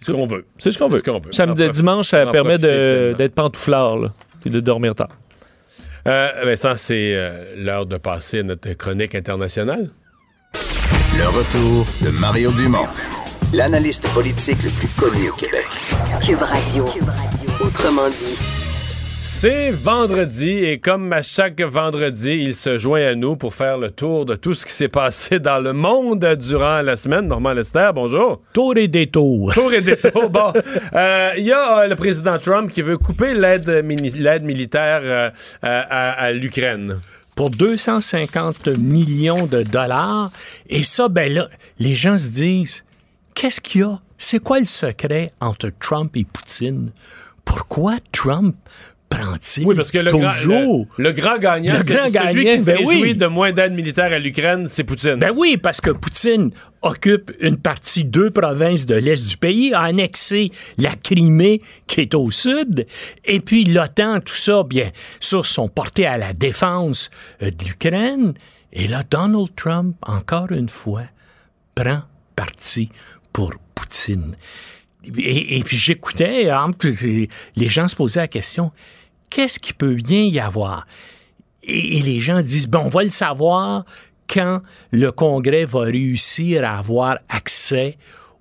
[SPEAKER 1] C'est ce qu'on veut.
[SPEAKER 2] C'est ce qu'on veut. Samedi, dimanche, ça permet d'être pantouflard et de dormir tard.
[SPEAKER 1] Euh, Vincent, c'est euh, l'heure de passer à notre chronique internationale.
[SPEAKER 6] Le retour de Mario Dumont l'analyste politique le plus connu au Québec.
[SPEAKER 7] Cube Radio. Autrement dit.
[SPEAKER 1] C'est vendredi et comme à chaque vendredi, il se joint à nous pour faire le tour de tout ce qui s'est passé dans le monde durant la semaine. Normand Lester, bonjour.
[SPEAKER 12] Tour et détour.
[SPEAKER 1] Tour et détour. bon, [LAUGHS] euh, il y a euh, le président Trump qui veut couper l'aide militaire euh, à, l'Ukraine
[SPEAKER 12] pour 250 millions de dollars. Et ça, ben là, les gens se disent, qu'est-ce qu'il y a? C'est quoi le secret entre Trump et Poutine? Pourquoi Trump prend-il
[SPEAKER 1] oui, parce que le
[SPEAKER 12] toujours
[SPEAKER 1] grand, le, grand gagnant, le grand gagnant, celui qui ben oui. de moins d'aide militaire à l'Ukraine, c'est Poutine.
[SPEAKER 12] Ben oui, parce que Poutine occupe une partie, deux provinces de l'est du pays, a annexé la Crimée qui est au sud, et puis l'OTAN, tout ça, bien sûr, sont portés à la défense euh, de l'Ukraine. Et là, Donald Trump, encore une fois, prend parti pour Poutine. Et, puis j'écoutais, hein, les gens se posaient la question, qu'est-ce qui peut bien y avoir? Et, les gens disent, bon, on va le savoir quand le Congrès va réussir à avoir accès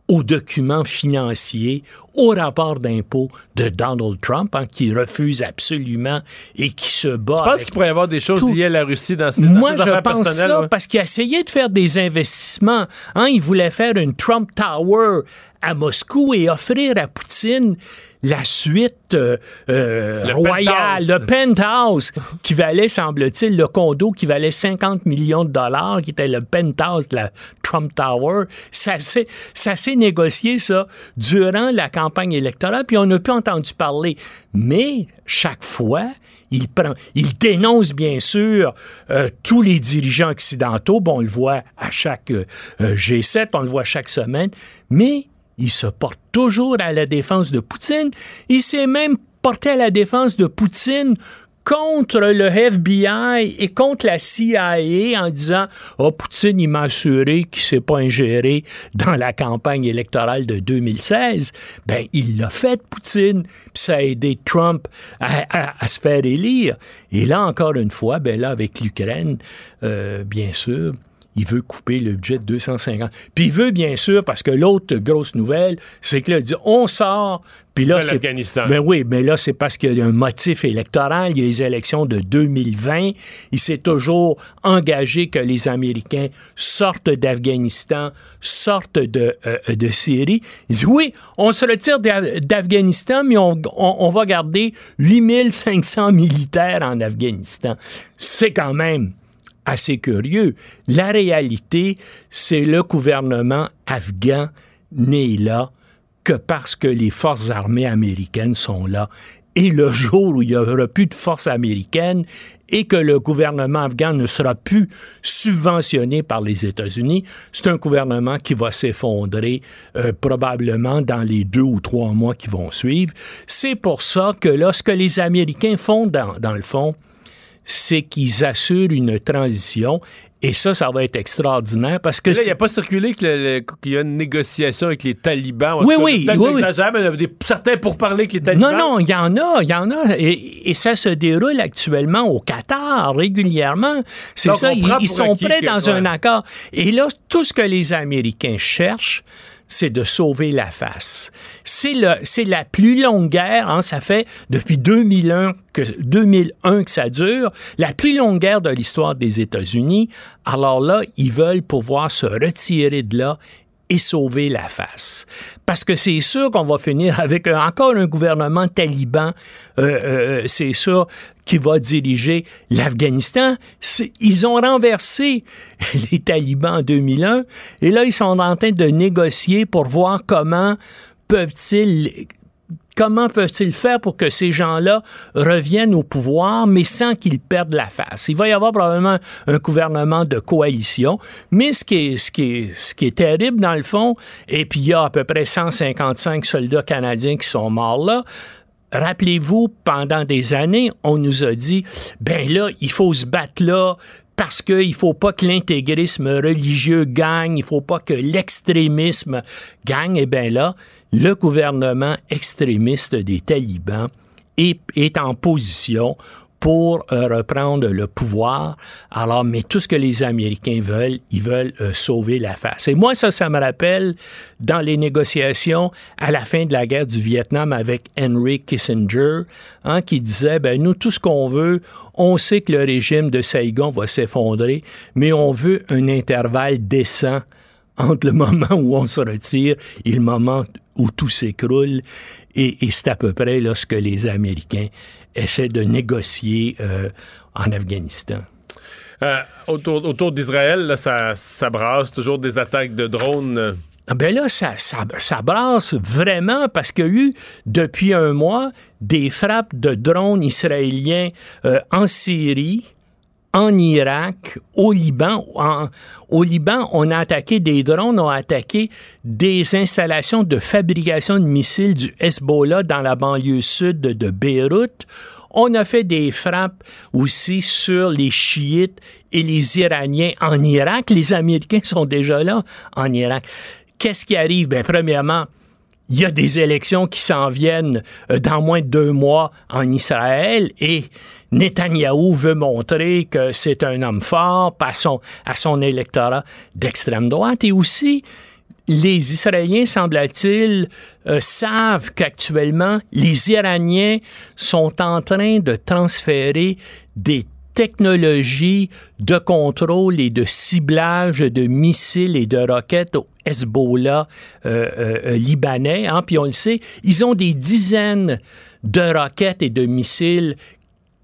[SPEAKER 12] aux documents financiers, au rapport d'impôt de Donald Trump, hein, qui refuse absolument et qui se bat.
[SPEAKER 1] Je pense qu'il pourrait y avoir des choses liées à la Russie dans, ces,
[SPEAKER 12] Moi, je pense ça parce qu'il a essayé de faire des investissements. Hein, il voulait faire une Trump Tower à Moscou et offrir à Poutine la suite euh, euh,
[SPEAKER 1] Le
[SPEAKER 12] royale,
[SPEAKER 1] penthouse.
[SPEAKER 12] le penthouse, [LAUGHS] qui valait, semble-t-il, le condo qui valait 50 millions de dollars, qui était le penthouse de la Trump Tower. Ça s'est, ça s'est négocié, ça, durant la campagne électorale, puis on n'a plus entendu parler. Mais, chaque fois, il prend, il dénonce bien sûr euh, tous les dirigeants occidentaux. Bon, on le voit à chaque euh, euh, G7, on le voit chaque semaine, mais il se porte toujours à la défense de Poutine. Il s'est même porté à la défense de Poutine contre le FBI et contre la CIA en disant Oh, Poutine, il m'a assuré qu'il s'est pas ingéré dans la campagne électorale de 2016. Ben, il l'a fait, Poutine, puis ça a aidé Trump à se faire élire. Et là, encore une fois, ben là, avec l'Ukraine, euh, bien sûr, il veut couper le budget de 250. Puis il veut, bien sûr, parce que l'autre grosse nouvelle, c'est que là, il dit on sort. Puis là, c'est.
[SPEAKER 1] l'Afghanistan.
[SPEAKER 12] Ben oui, mais là, c'est parce qu'il y a un motif électoral. Il y a les élections de 2020. Il s'est toujours engagé que les Américains sortent d'Afghanistan, sortent de, euh, de Syrie. Il dit oui, on se retire d'A- d'Afghanistan, mais on, on- on va garder 8500 militaires en Afghanistan. C'est quand même assez curieux. La réalité, c'est le gouvernement afghan n'est là que parce que les forces armées américaines sont là. Et le [LAUGHS] jour où il n'y aura plus de forces américaines et que le gouvernement afghan ne sera plus subventionné par les États-Unis, c'est un gouvernement qui va s'effondrer euh, probablement dans les deux ou trois mois qui vont suivre. C'est pour ça que là, ce que les Américains font dans, dans le fond, c'est qu'ils assurent une transition. Et ça, ça va être extraordinaire parce que
[SPEAKER 1] Là, il n'y a pas circulé qu'il y a une négociation avec les talibans.
[SPEAKER 12] Oui, oui,
[SPEAKER 1] Peut-être
[SPEAKER 12] oui, oui.
[SPEAKER 1] mais il y a des, certains pour parler avec les talibans.
[SPEAKER 12] Non, non, il y en a, il y en a. Et, et ça se déroule actuellement au Qatar régulièrement. C'est ça, ils, sont prêts
[SPEAKER 1] que-
[SPEAKER 12] dans
[SPEAKER 1] ouais.
[SPEAKER 12] un accord. Et là, tout ce que les Américains cherchent, c'est de sauver la face. C'est la plus longue guerre, hein, ça fait depuis 2001 que, 2001 que ça dure, la plus longue guerre de l'histoire des États-Unis. Alors là, ils veulent pouvoir se retirer de là et sauver la face. Parce que c'est sûr qu'on va finir [LAUGHS] avec encore un gouvernement taliban, euh, euh, c'est sûr, qui va diriger l'Afghanistan. Ils ont renversé [LAUGHS] les talibans en 2001 et là, ils sont en train de négocier pour voir comment peuvent-ils comment peuvent-ils faire pour que ces gens-là reviennent au pouvoir, mais sans qu'ils perdent la face? Il va y avoir probablement un gouvernement de coalition, mais ce qui est, terrible dans le fond, et puis il y a à peu près 155 soldats canadiens qui sont morts là, Rappelez-vous, pendant des années, on nous a dit, ben là, il faut se battre là, parce qu'il ne faut pas que l'intégrisme religieux gagne, il ne faut pas que l'extrémisme gagne. Et bien là, le gouvernement extrémiste des talibans est, en position pour euh, reprendre le pouvoir. Alors, mais tout ce que les Américains veulent, ils veulent euh, sauver la face. Et moi, ça, ça me rappelle dans les négociations à la fin de la guerre du Vietnam avec Henry Kissinger, hein, qui disait, ben nous, tout ce qu'on veut, on sait que le régime de Saigon va s'effondrer, mais on veut un intervalle décent entre le moment où on se retire et le moment où tout s'écroule. Et, et c'est à peu près là, ce que les Américains essaient de négocier euh, en Afghanistan.
[SPEAKER 1] Euh, autour autour d'Israël, ça, ça brasse toujours des attaques de drones.
[SPEAKER 12] Ah Ben là, ça, ça, ça brasse vraiment parce qu'il y a eu, depuis un mois, des frappes de drones israéliens euh, en Syrie, en Irak, au Liban. En- au Liban, on a attaqué des drones, on a attaqué des installations de fabrication de missiles du Hezbollah dans la banlieue sud de, Beyrouth. On a fait des frappes aussi sur les chiites et les Iraniens en Irak. Les Américains sont déjà là en Irak. Qu'est-ce qui arrive? Ben, premièrement, il y a des élections qui s'en viennent euh, dans moins de deux mois en Israël et Netanyahou veut montrer que c'est un homme fort à son, à son électorat d'extrême droite et aussi les Israéliens, semble-t-il, euh, savent qu'actuellement, les Iraniens sont en train de transférer des technologie de contrôle et de ciblage de missiles et de roquettes au Hezbollah euh, euh, libanais. Hein, puis on le sait, ils ont des dizaines de roquettes et de missiles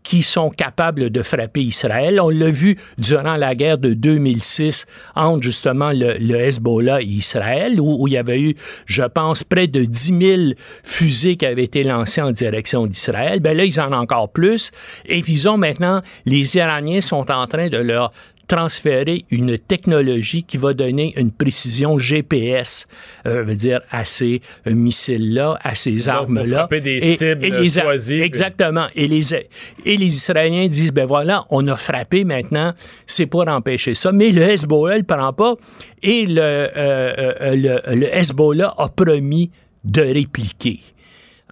[SPEAKER 12] qui sont capables de frapper Israël. On l'a vu durant la guerre de 2006 entre justement le, Hezbollah et Israël, où, où, il y avait eu, je pense, près de 10 000 fusées qui avaient été lancées en direction d'Israël. Ben là, ils en ont encore plus. Et puis, ils ont maintenant, les Iraniens sont en train de leur transférer une technologie qui va donner une précision GPS, euh, veut dire à ces euh, missiles-là, à ces armes-là.
[SPEAKER 1] des
[SPEAKER 12] et,
[SPEAKER 1] cibles
[SPEAKER 12] et les,
[SPEAKER 1] choisies.
[SPEAKER 12] Exactement. Et les, et les Israéliens disent, ben voilà, on a frappé maintenant, c'est pour empêcher ça. Mais le Hezbollah ne prend pas. Et le, euh, le, le Hezbollah a promis de répliquer.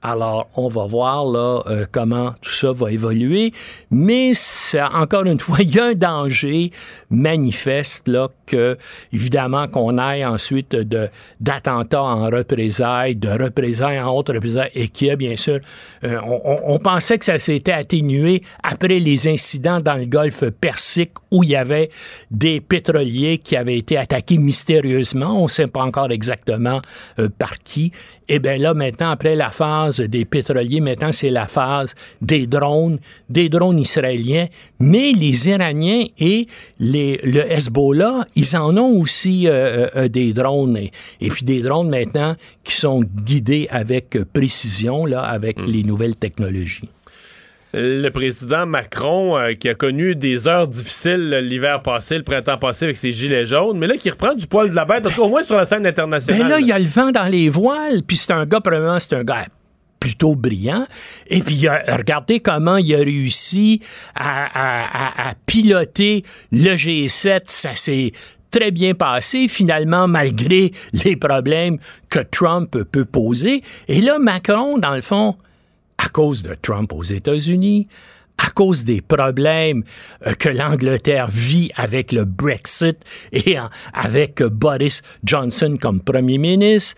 [SPEAKER 12] Alors, on va voir là euh, comment tout ça va évoluer, mais encore une fois, il y a un danger manifeste là évidemment, qu'on aille ensuite de d'attentats en représailles, de représailles en autres représailles, et qui a bien sûr, euh, on, pensait que ça s'était atténué après les incidents dans le Golfe Persique où il y avait des pétroliers qui avaient été attaqués mystérieusement, on ne sait pas encore exactement euh, par qui. Et bien là, maintenant, après la phase des pétroliers, maintenant, c'est la phase des drones, des drones israéliens. Mais les Iraniens et les, le Hezbollah, ils en ont aussi euh, euh, des drones. Et, et, puis des drones maintenant qui sont guidés avec précision, là, avec mm. les nouvelles technologies.
[SPEAKER 1] Le président Macron, euh, qui a connu des heures difficiles l'hiver passé, le printemps passé avec ses gilets jaunes, mais là, qui reprend du poil de la bête, au moins sur la scène internationale.
[SPEAKER 12] Ben là, il y a le vent dans les voiles, puis c'est un gars, probablement, c'est un gars plutôt brillant. Et puis, regardez comment il a réussi à, piloter le G7. Ça s'est très bien passé, finalement, malgré les problèmes que Trump peut poser. Et là, Macron, dans le fond, à cause de Trump aux États-Unis, à cause des problèmes euh, que l'Angleterre vit avec le Brexit et avec Boris Johnson comme premier ministre,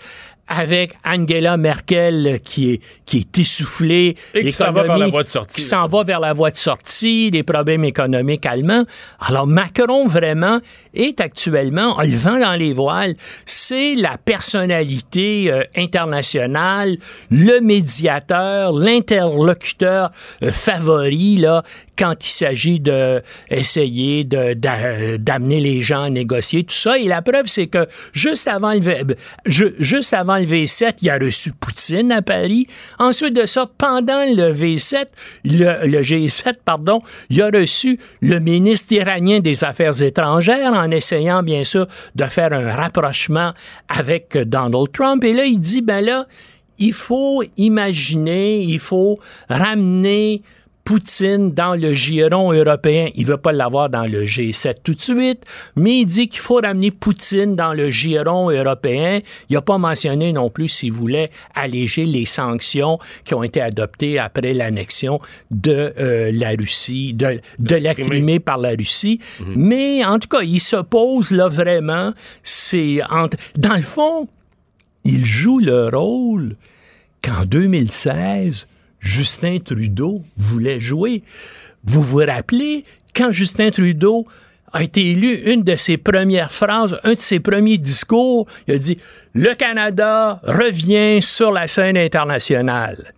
[SPEAKER 12] avec Angela Merkel qui est, qui est essoufflée.
[SPEAKER 1] Et qui s'en va vers la voie de sortie.
[SPEAKER 12] Qui s'en va vers la voie de sortie, des problèmes économiques allemands. Alors Macron, vraiment, est actuellement, a le vent dans les voiles. C'est la personnalité euh, internationale, le médiateur, l'interlocuteur euh, favori, là, quand il s'agit de essayer de, d'amener les gens à négocier, tout ça. Et la preuve, c'est que juste avant le, juste avant le V7, il a reçu Poutine à Paris. Ensuite de ça, pendant le V7, le, le G7, pardon, il a reçu le ministre iranien des Affaires étrangères en essayant, bien sûr, de faire un rapprochement avec Donald Trump. Et là, il dit, ben là, il faut imaginer, il faut ramener Poutine dans le giron européen. Il veut pas l'avoir dans le G7 tout de suite, mais il dit qu'il faut ramener Poutine dans le giron européen. Il n'a pas mentionné non plus s'il voulait alléger les sanctions qui ont été adoptées après l'annexion de euh, la Russie, de, de la Crimée par la Russie. Mm -hmm. Mais en tout cas, il se pose là vraiment. C'est dans le fond, il joue le rôle qu'en 2016 Justin Trudeau voulait jouer. Vous vous rappelez, quand Justin Trudeau a été élu, une de ses premières phrases, un de ses premiers discours, il a dit Le Canada revient sur la scène internationale.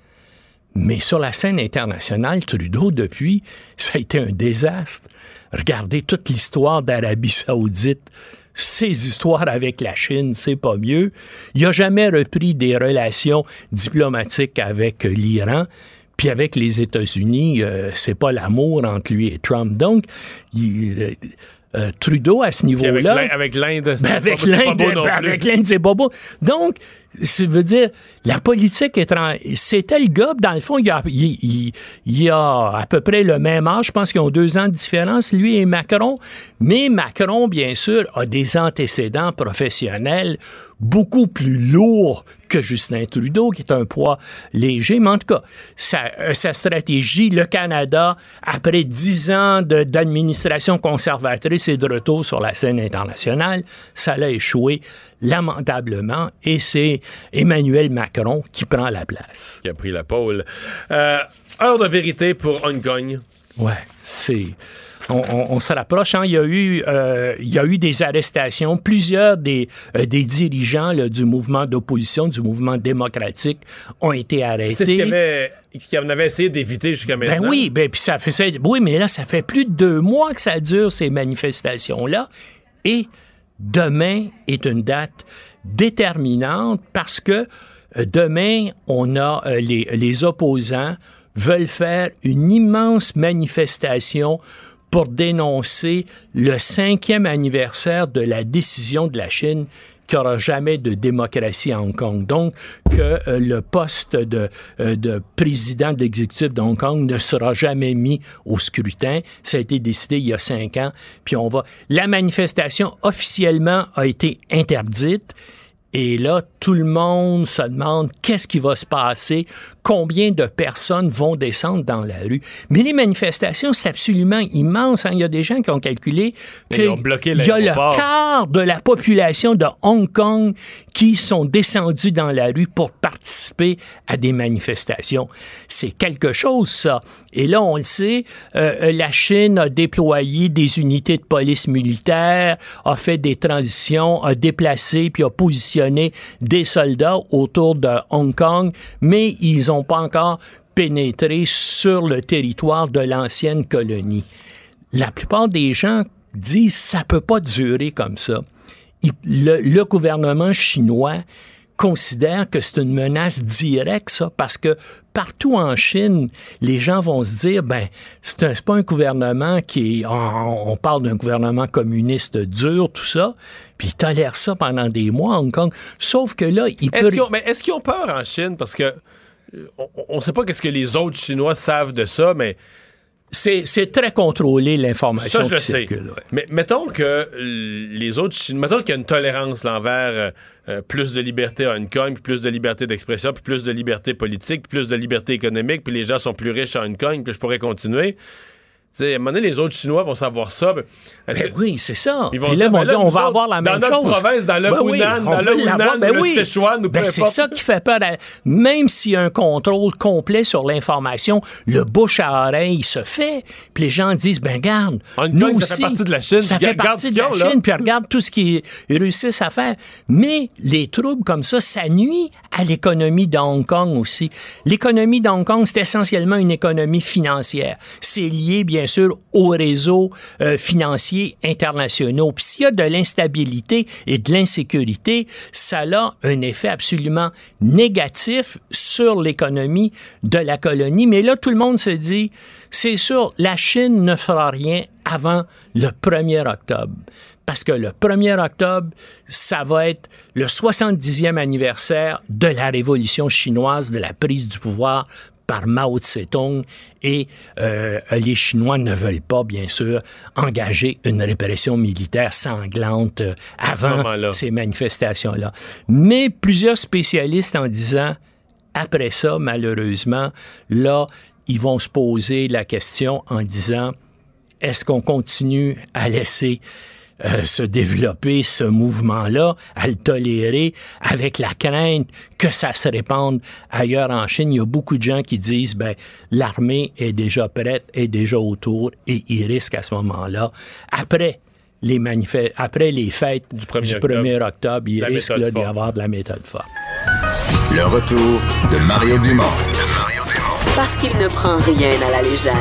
[SPEAKER 12] Mais sur la scène internationale, Trudeau, depuis, ça a été un désastre. Regardez toute l'histoire d'Arabie saoudite ses histoires avec la Chine, c'est pas mieux. Il n'a jamais repris des relations diplomatiques avec l'Iran. Puis avec les États-Unis, euh, c'est pas l'amour entre lui et Trump. Donc, il, euh, Trudeau à ce niveau-là.
[SPEAKER 1] Avec l'Inde,
[SPEAKER 12] ben avec l'Inde, c'est pas beau. Donc, ça veut dire, la politique étrangère, c'était le gars, dans le fond, il a, à peu près le même âge, je pense qu'ils ont deux ans de différence, lui et Macron, mais Macron, bien sûr, a des antécédents professionnels beaucoup plus lourds que Justin Trudeau, qui est un poids léger. Mais en tout cas, sa, sa stratégie, le Canada, après dix ans d'administration conservatrice et de retour sur la scène internationale, ça l'a échoué lamentablement et c'est Emmanuel Macron qui prend la place.
[SPEAKER 1] Qui a pris la pôle. Euh, heure de vérité pour Hong Kong.
[SPEAKER 12] Ouais. c'est on, on- on se rapproche. hein. Il, y a eu, euh, il y a eu des arrestations. Plusieurs des, euh, des dirigeants là, du mouvement d'opposition, du mouvement démocratique, ont été arrêtés.
[SPEAKER 1] C'est ce qu'il avait, essayé d'éviter jusqu'à maintenant.
[SPEAKER 12] Ben oui, ben puis ça fait ça. Oui, mais là, ça fait plus de deux mois que ça dure ces manifestations-là. Et demain est une date déterminante parce que euh, demain, on a euh, les, les opposants veulent faire une immense manifestation pour dénoncer le cinquième anniversaire de la décision de la Chine qu'il n'y aura jamais de démocratie à Hong Kong. Donc, que euh, le poste de, euh, de président de l'exécutif de Hong Kong ne sera jamais mis au scrutin. Ça a été décidé il y a cinq ans. Puis on va. La manifestation officiellement a été interdite. Et là, tout le monde se demande qu'est-ce qui va se passer, combien de personnes vont descendre dans la rue. Mais les manifestations, c'est absolument immense. hein. Il y a des gens qui ont calculé qu'il y a le quart de la population de Hong Kong qui sont descendus dans la rue pour participer à des manifestations. C'est quelque chose, ça. Et là, on le sait, euh, la Chine a déployé des unités de police militaire, a fait des transitions, a déplacé puis a positionné des soldats autour de Hong Kong, mais ils n'ont pas encore pénétré sur le territoire de l'ancienne colonie. La plupart des gens disent ça peut pas durer comme ça. Il- le, le gouvernement chinois considère que c'est une menace directe, ça, parce que partout en Chine, les gens vont se dire, ben, c'est pas un gouvernement qui est, on, on parle d'un gouvernement communiste dur, tout ça, puis ils tolèrent ça pendant des mois à Hong Kong. Sauf que là, il
[SPEAKER 1] Est-ce
[SPEAKER 12] peut...
[SPEAKER 1] qu'ils ont, mais est-ce qu'ils ont peur en Chine? Parce que on ne sait pas qu'est-ce que les autres Chinois savent de ça, mais
[SPEAKER 12] C'est c'est très contrôlé, l'information
[SPEAKER 1] ça, je
[SPEAKER 12] qui
[SPEAKER 1] le sais.
[SPEAKER 12] circule. ouais.
[SPEAKER 1] Mais mettons que les autres Chinois, mettons qu'il y a une tolérance là, envers euh, euh, plus de liberté à Hong Kong, puis plus de liberté d'expression, puis plus de liberté politique, puis plus de liberté économique, puis les gens sont plus riches à Hong Kong, puis je pourrais continuer. Tu sais, à un moment donné, les autres Chinois vont savoir ça. ben,
[SPEAKER 12] Ben oui, c'est ça.
[SPEAKER 1] Ils vont
[SPEAKER 12] là,
[SPEAKER 1] dire,
[SPEAKER 12] vont
[SPEAKER 1] ben
[SPEAKER 12] dire, on va
[SPEAKER 1] autres,
[SPEAKER 12] avoir la même
[SPEAKER 1] dans
[SPEAKER 12] chose.
[SPEAKER 1] notre province, dans le
[SPEAKER 12] Ben
[SPEAKER 1] Hunan, dans le Hunan,
[SPEAKER 12] ben
[SPEAKER 1] le
[SPEAKER 12] oui.
[SPEAKER 1] Sichuan, ou
[SPEAKER 12] Ben, c'est ça qui fait peur. à- Même s'il y a un contrôle complet sur l'information, le bouche à oreille se fait. Puis les gens disent, ben garde, nous
[SPEAKER 1] Kong, ça
[SPEAKER 12] aussi,
[SPEAKER 1] fait partie de la Chine.
[SPEAKER 12] Ça fait partie de la
[SPEAKER 1] là.
[SPEAKER 12] Chine, puis regarde tout ce qu'ils réussissent à faire. Mais les troubles comme ça, ça nuit à l'économie de Hong Kong aussi. L'économie de Hong Kong, c'est essentiellement une économie financière. C'est lié, bien sûr, aux réseaux euh, financiers internationaux. Puis s'il y a de l'instabilité et de l'insécurité, ça a un effet absolument négatif sur l'économie de la colonie. Mais là, tout le monde se dit, c'est sûr, la Chine ne fera rien avant le 1er octobre. Parce que le 1er octobre, ça va être le 70e anniversaire de la révolution chinoise, de la prise du pouvoir par Mao Tse-tung et euh, les Chinois ne veulent pas, bien sûr, engager une répression militaire sanglante euh, avant ces manifestations-là. Mais plusieurs spécialistes en disant, après ça, malheureusement, là, ils vont se poser la question en disant, est-ce qu'on continue à laisser euh, se développer ce mouvement-là, à le tolérer, avec la crainte que ça se répande ailleurs en Chine. Il y a beaucoup de gens qui disent, ben, l'armée est déjà prête, est déjà autour, et ils risquent à ce moment-là, après les manifes- après les fêtes du 1er,
[SPEAKER 1] octobre.
[SPEAKER 12] octobre, il risque d'y avoir de la méthode forte.
[SPEAKER 6] Le retour de Mario Dumont.
[SPEAKER 7] Parce qu'il ne prend rien à la légère.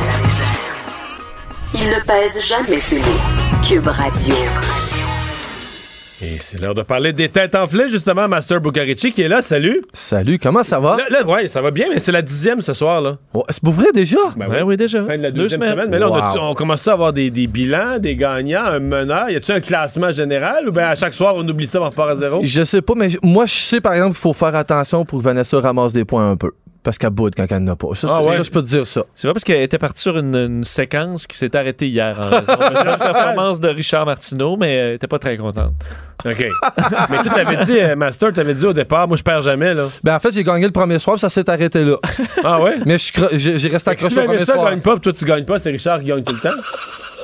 [SPEAKER 7] Il ne pèse jamais ses mots. Cube Radio.
[SPEAKER 1] Et c'est l'heure de parler des têtes enflées, justement, Master Bucarici qui est là. Salut.
[SPEAKER 13] Salut, comment ça va?
[SPEAKER 1] Là, là, ouais, ça va bien, mais c'est la dixième ce soir, là.
[SPEAKER 13] Oh, c'est pour vrai déjà?
[SPEAKER 1] Ben
[SPEAKER 2] Ouais, oui, déjà.
[SPEAKER 1] Fin de la
[SPEAKER 2] Deux
[SPEAKER 1] deuxième semaine. Mais là, on, a-
[SPEAKER 13] Wow.
[SPEAKER 1] on commence à avoir des, des bilans, des gagnants, un meneur? Y a-tu un classement général? Ou bien à chaque soir, on oublie ça, on repart à zéro?
[SPEAKER 13] Je sais pas, mais moi, je sais par exemple qu'il faut faire attention pour que Vanessa ramasse des points un peu. Parce qu'elle boude quand elle n'en a pas. Ça,
[SPEAKER 1] Ah
[SPEAKER 13] c'est-
[SPEAKER 1] ouais?
[SPEAKER 13] ça, je peux te dire ça.
[SPEAKER 2] C'est vrai parce qu'elle était partie sur une, une séquence qui s'est arrêtée hier en raison de la [LAUGHS] performance de Richard Martineau, mais elle était pas très contente.
[SPEAKER 1] OK. mais tu t'avais dit, euh, Master, t'avais dit au départ, moi, je perds jamais, là.
[SPEAKER 13] Ben, en fait, j'ai gagné le premier soir, puis ça s'est arrêté là. [LAUGHS]
[SPEAKER 1] Ah ouais?
[SPEAKER 13] mais je suis cro- j'ai resté
[SPEAKER 1] que si
[SPEAKER 13] accroché au premier
[SPEAKER 1] Vanessa
[SPEAKER 13] soir.
[SPEAKER 1] gagne pas, puis toi, tu gagnes pas, c'est Richard qui gagne tout le temps? [LAUGHS]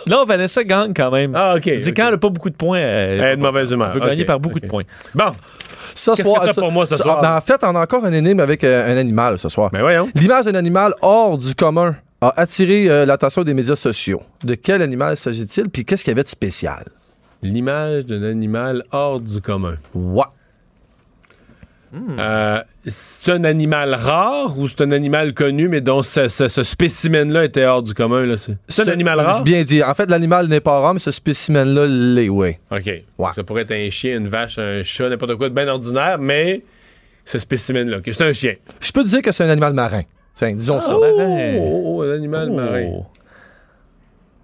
[SPEAKER 2] Non, Vanessa gagne quand même.
[SPEAKER 1] Ah, OK.
[SPEAKER 2] Dit
[SPEAKER 1] OK.
[SPEAKER 2] quand elle n'a pas beaucoup de points, elle,
[SPEAKER 1] Elle est de mauvaise humeur.
[SPEAKER 2] elle veut gagner
[SPEAKER 1] OK,
[SPEAKER 2] par beaucoup de points.
[SPEAKER 1] Bon,
[SPEAKER 13] Ce soir,
[SPEAKER 1] que t'as
[SPEAKER 13] ça-
[SPEAKER 1] pour moi ce
[SPEAKER 13] ça-
[SPEAKER 1] soir?
[SPEAKER 13] ben, en fait, on a encore un énime avec euh, un animal ce soir.
[SPEAKER 1] ben voyons.
[SPEAKER 13] L'image d'un animal hors du commun a attiré euh, l'attention des médias sociaux. De quel animal s'agit-il, puis qu'est-ce qu'il y avait de spécial?
[SPEAKER 1] L'image d'un animal hors du commun.
[SPEAKER 13] Ouais.
[SPEAKER 1] Euh, c'est un animal rare ou c'est un animal connu, mais dont ce, ce- ce spécimen-là était hors du commun? là, C'est c'est un animal rare?
[SPEAKER 13] C'est bien dit. En fait, l'animal n'est pas rare, mais ce spécimen-là l'est, oui.
[SPEAKER 1] OK. Ça pourrait être un chien, une vache, un chat, n'importe quoi de bien ordinaire, mais ce spécimen-là, c'est un chien.
[SPEAKER 13] Je peux te dire que c'est un animal marin. Tiens, disons ça.
[SPEAKER 1] Oh, oh, oh, un animal marin.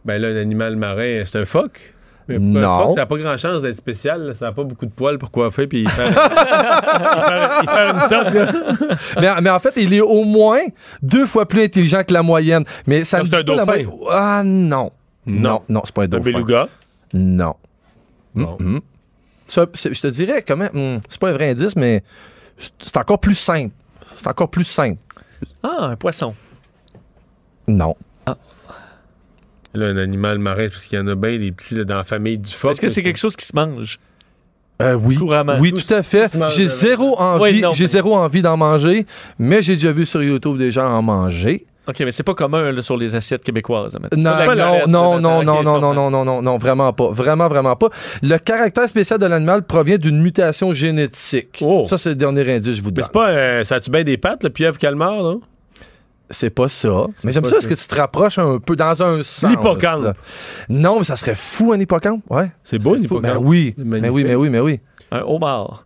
[SPEAKER 1] Ben là, un animal marin, c'est un phoque? Mais
[SPEAKER 13] Non.
[SPEAKER 1] Un ça n'a pas grand chance d'être spécial. là. Ça n'a pas beaucoup de poils pour coiffer puis faire, il faire [LAUGHS] une. Là. [LAUGHS]
[SPEAKER 13] mais, mais en fait, il est au moins deux fois plus intelligent que la moyenne. Mais ça
[SPEAKER 1] Ah,
[SPEAKER 13] ne
[SPEAKER 1] c'est un dauphin.
[SPEAKER 13] moyenne. Ah non.
[SPEAKER 1] Non.
[SPEAKER 13] Non, non, c'est pas un
[SPEAKER 1] Un
[SPEAKER 13] dauphin.
[SPEAKER 1] beluga?
[SPEAKER 13] Non. Mhm. Ça, c'est- je te dirais quand même, hmm, c'est pas un vrai indice, mais c'est encore plus simple. C'est encore plus simple.
[SPEAKER 2] Ah, un poisson.
[SPEAKER 13] Non.
[SPEAKER 1] Là, un animal marin, parce qu'il y en a bien des petits là, dans la famille du phoque.
[SPEAKER 2] Est-ce que c'est quelque chose qui se mange?
[SPEAKER 13] Euh, oui,
[SPEAKER 2] Couramment.
[SPEAKER 13] oui, tout à fait. J'ai zéro envie, j'ai
[SPEAKER 2] mais-
[SPEAKER 13] zéro envie d'en manger, mais j'ai déjà vu sur YouTube des gens en manger.
[SPEAKER 2] OK, mais c'est pas commun là, sur les assiettes québécoises.
[SPEAKER 13] Non, non, non, non, non, non, non, non, non, non, non, vraiment pas. Vraiment, vraiment pas. Le caractère spécial de l'animal provient d'une mutation génétique.
[SPEAKER 1] Oh.
[SPEAKER 13] Ça, c'est le dernier indice je vous
[SPEAKER 1] Mais
[SPEAKER 13] donne.
[SPEAKER 1] c'est pas. euh, ça a-tu bien des pattes, le pieuvre calmar, non?
[SPEAKER 13] C'est pas ça. Mais j'aime ça, est-ce que tu te rapproches un peu dans un sens?
[SPEAKER 1] L'hippocampe.
[SPEAKER 13] Non, mais ça serait fou, un hippocampe. Ouais.
[SPEAKER 1] C'est beau, un hippocampe.
[SPEAKER 13] Ben oui. Mais
[SPEAKER 1] magnifique.
[SPEAKER 13] oui, mais oui, mais oui.
[SPEAKER 2] Un homard.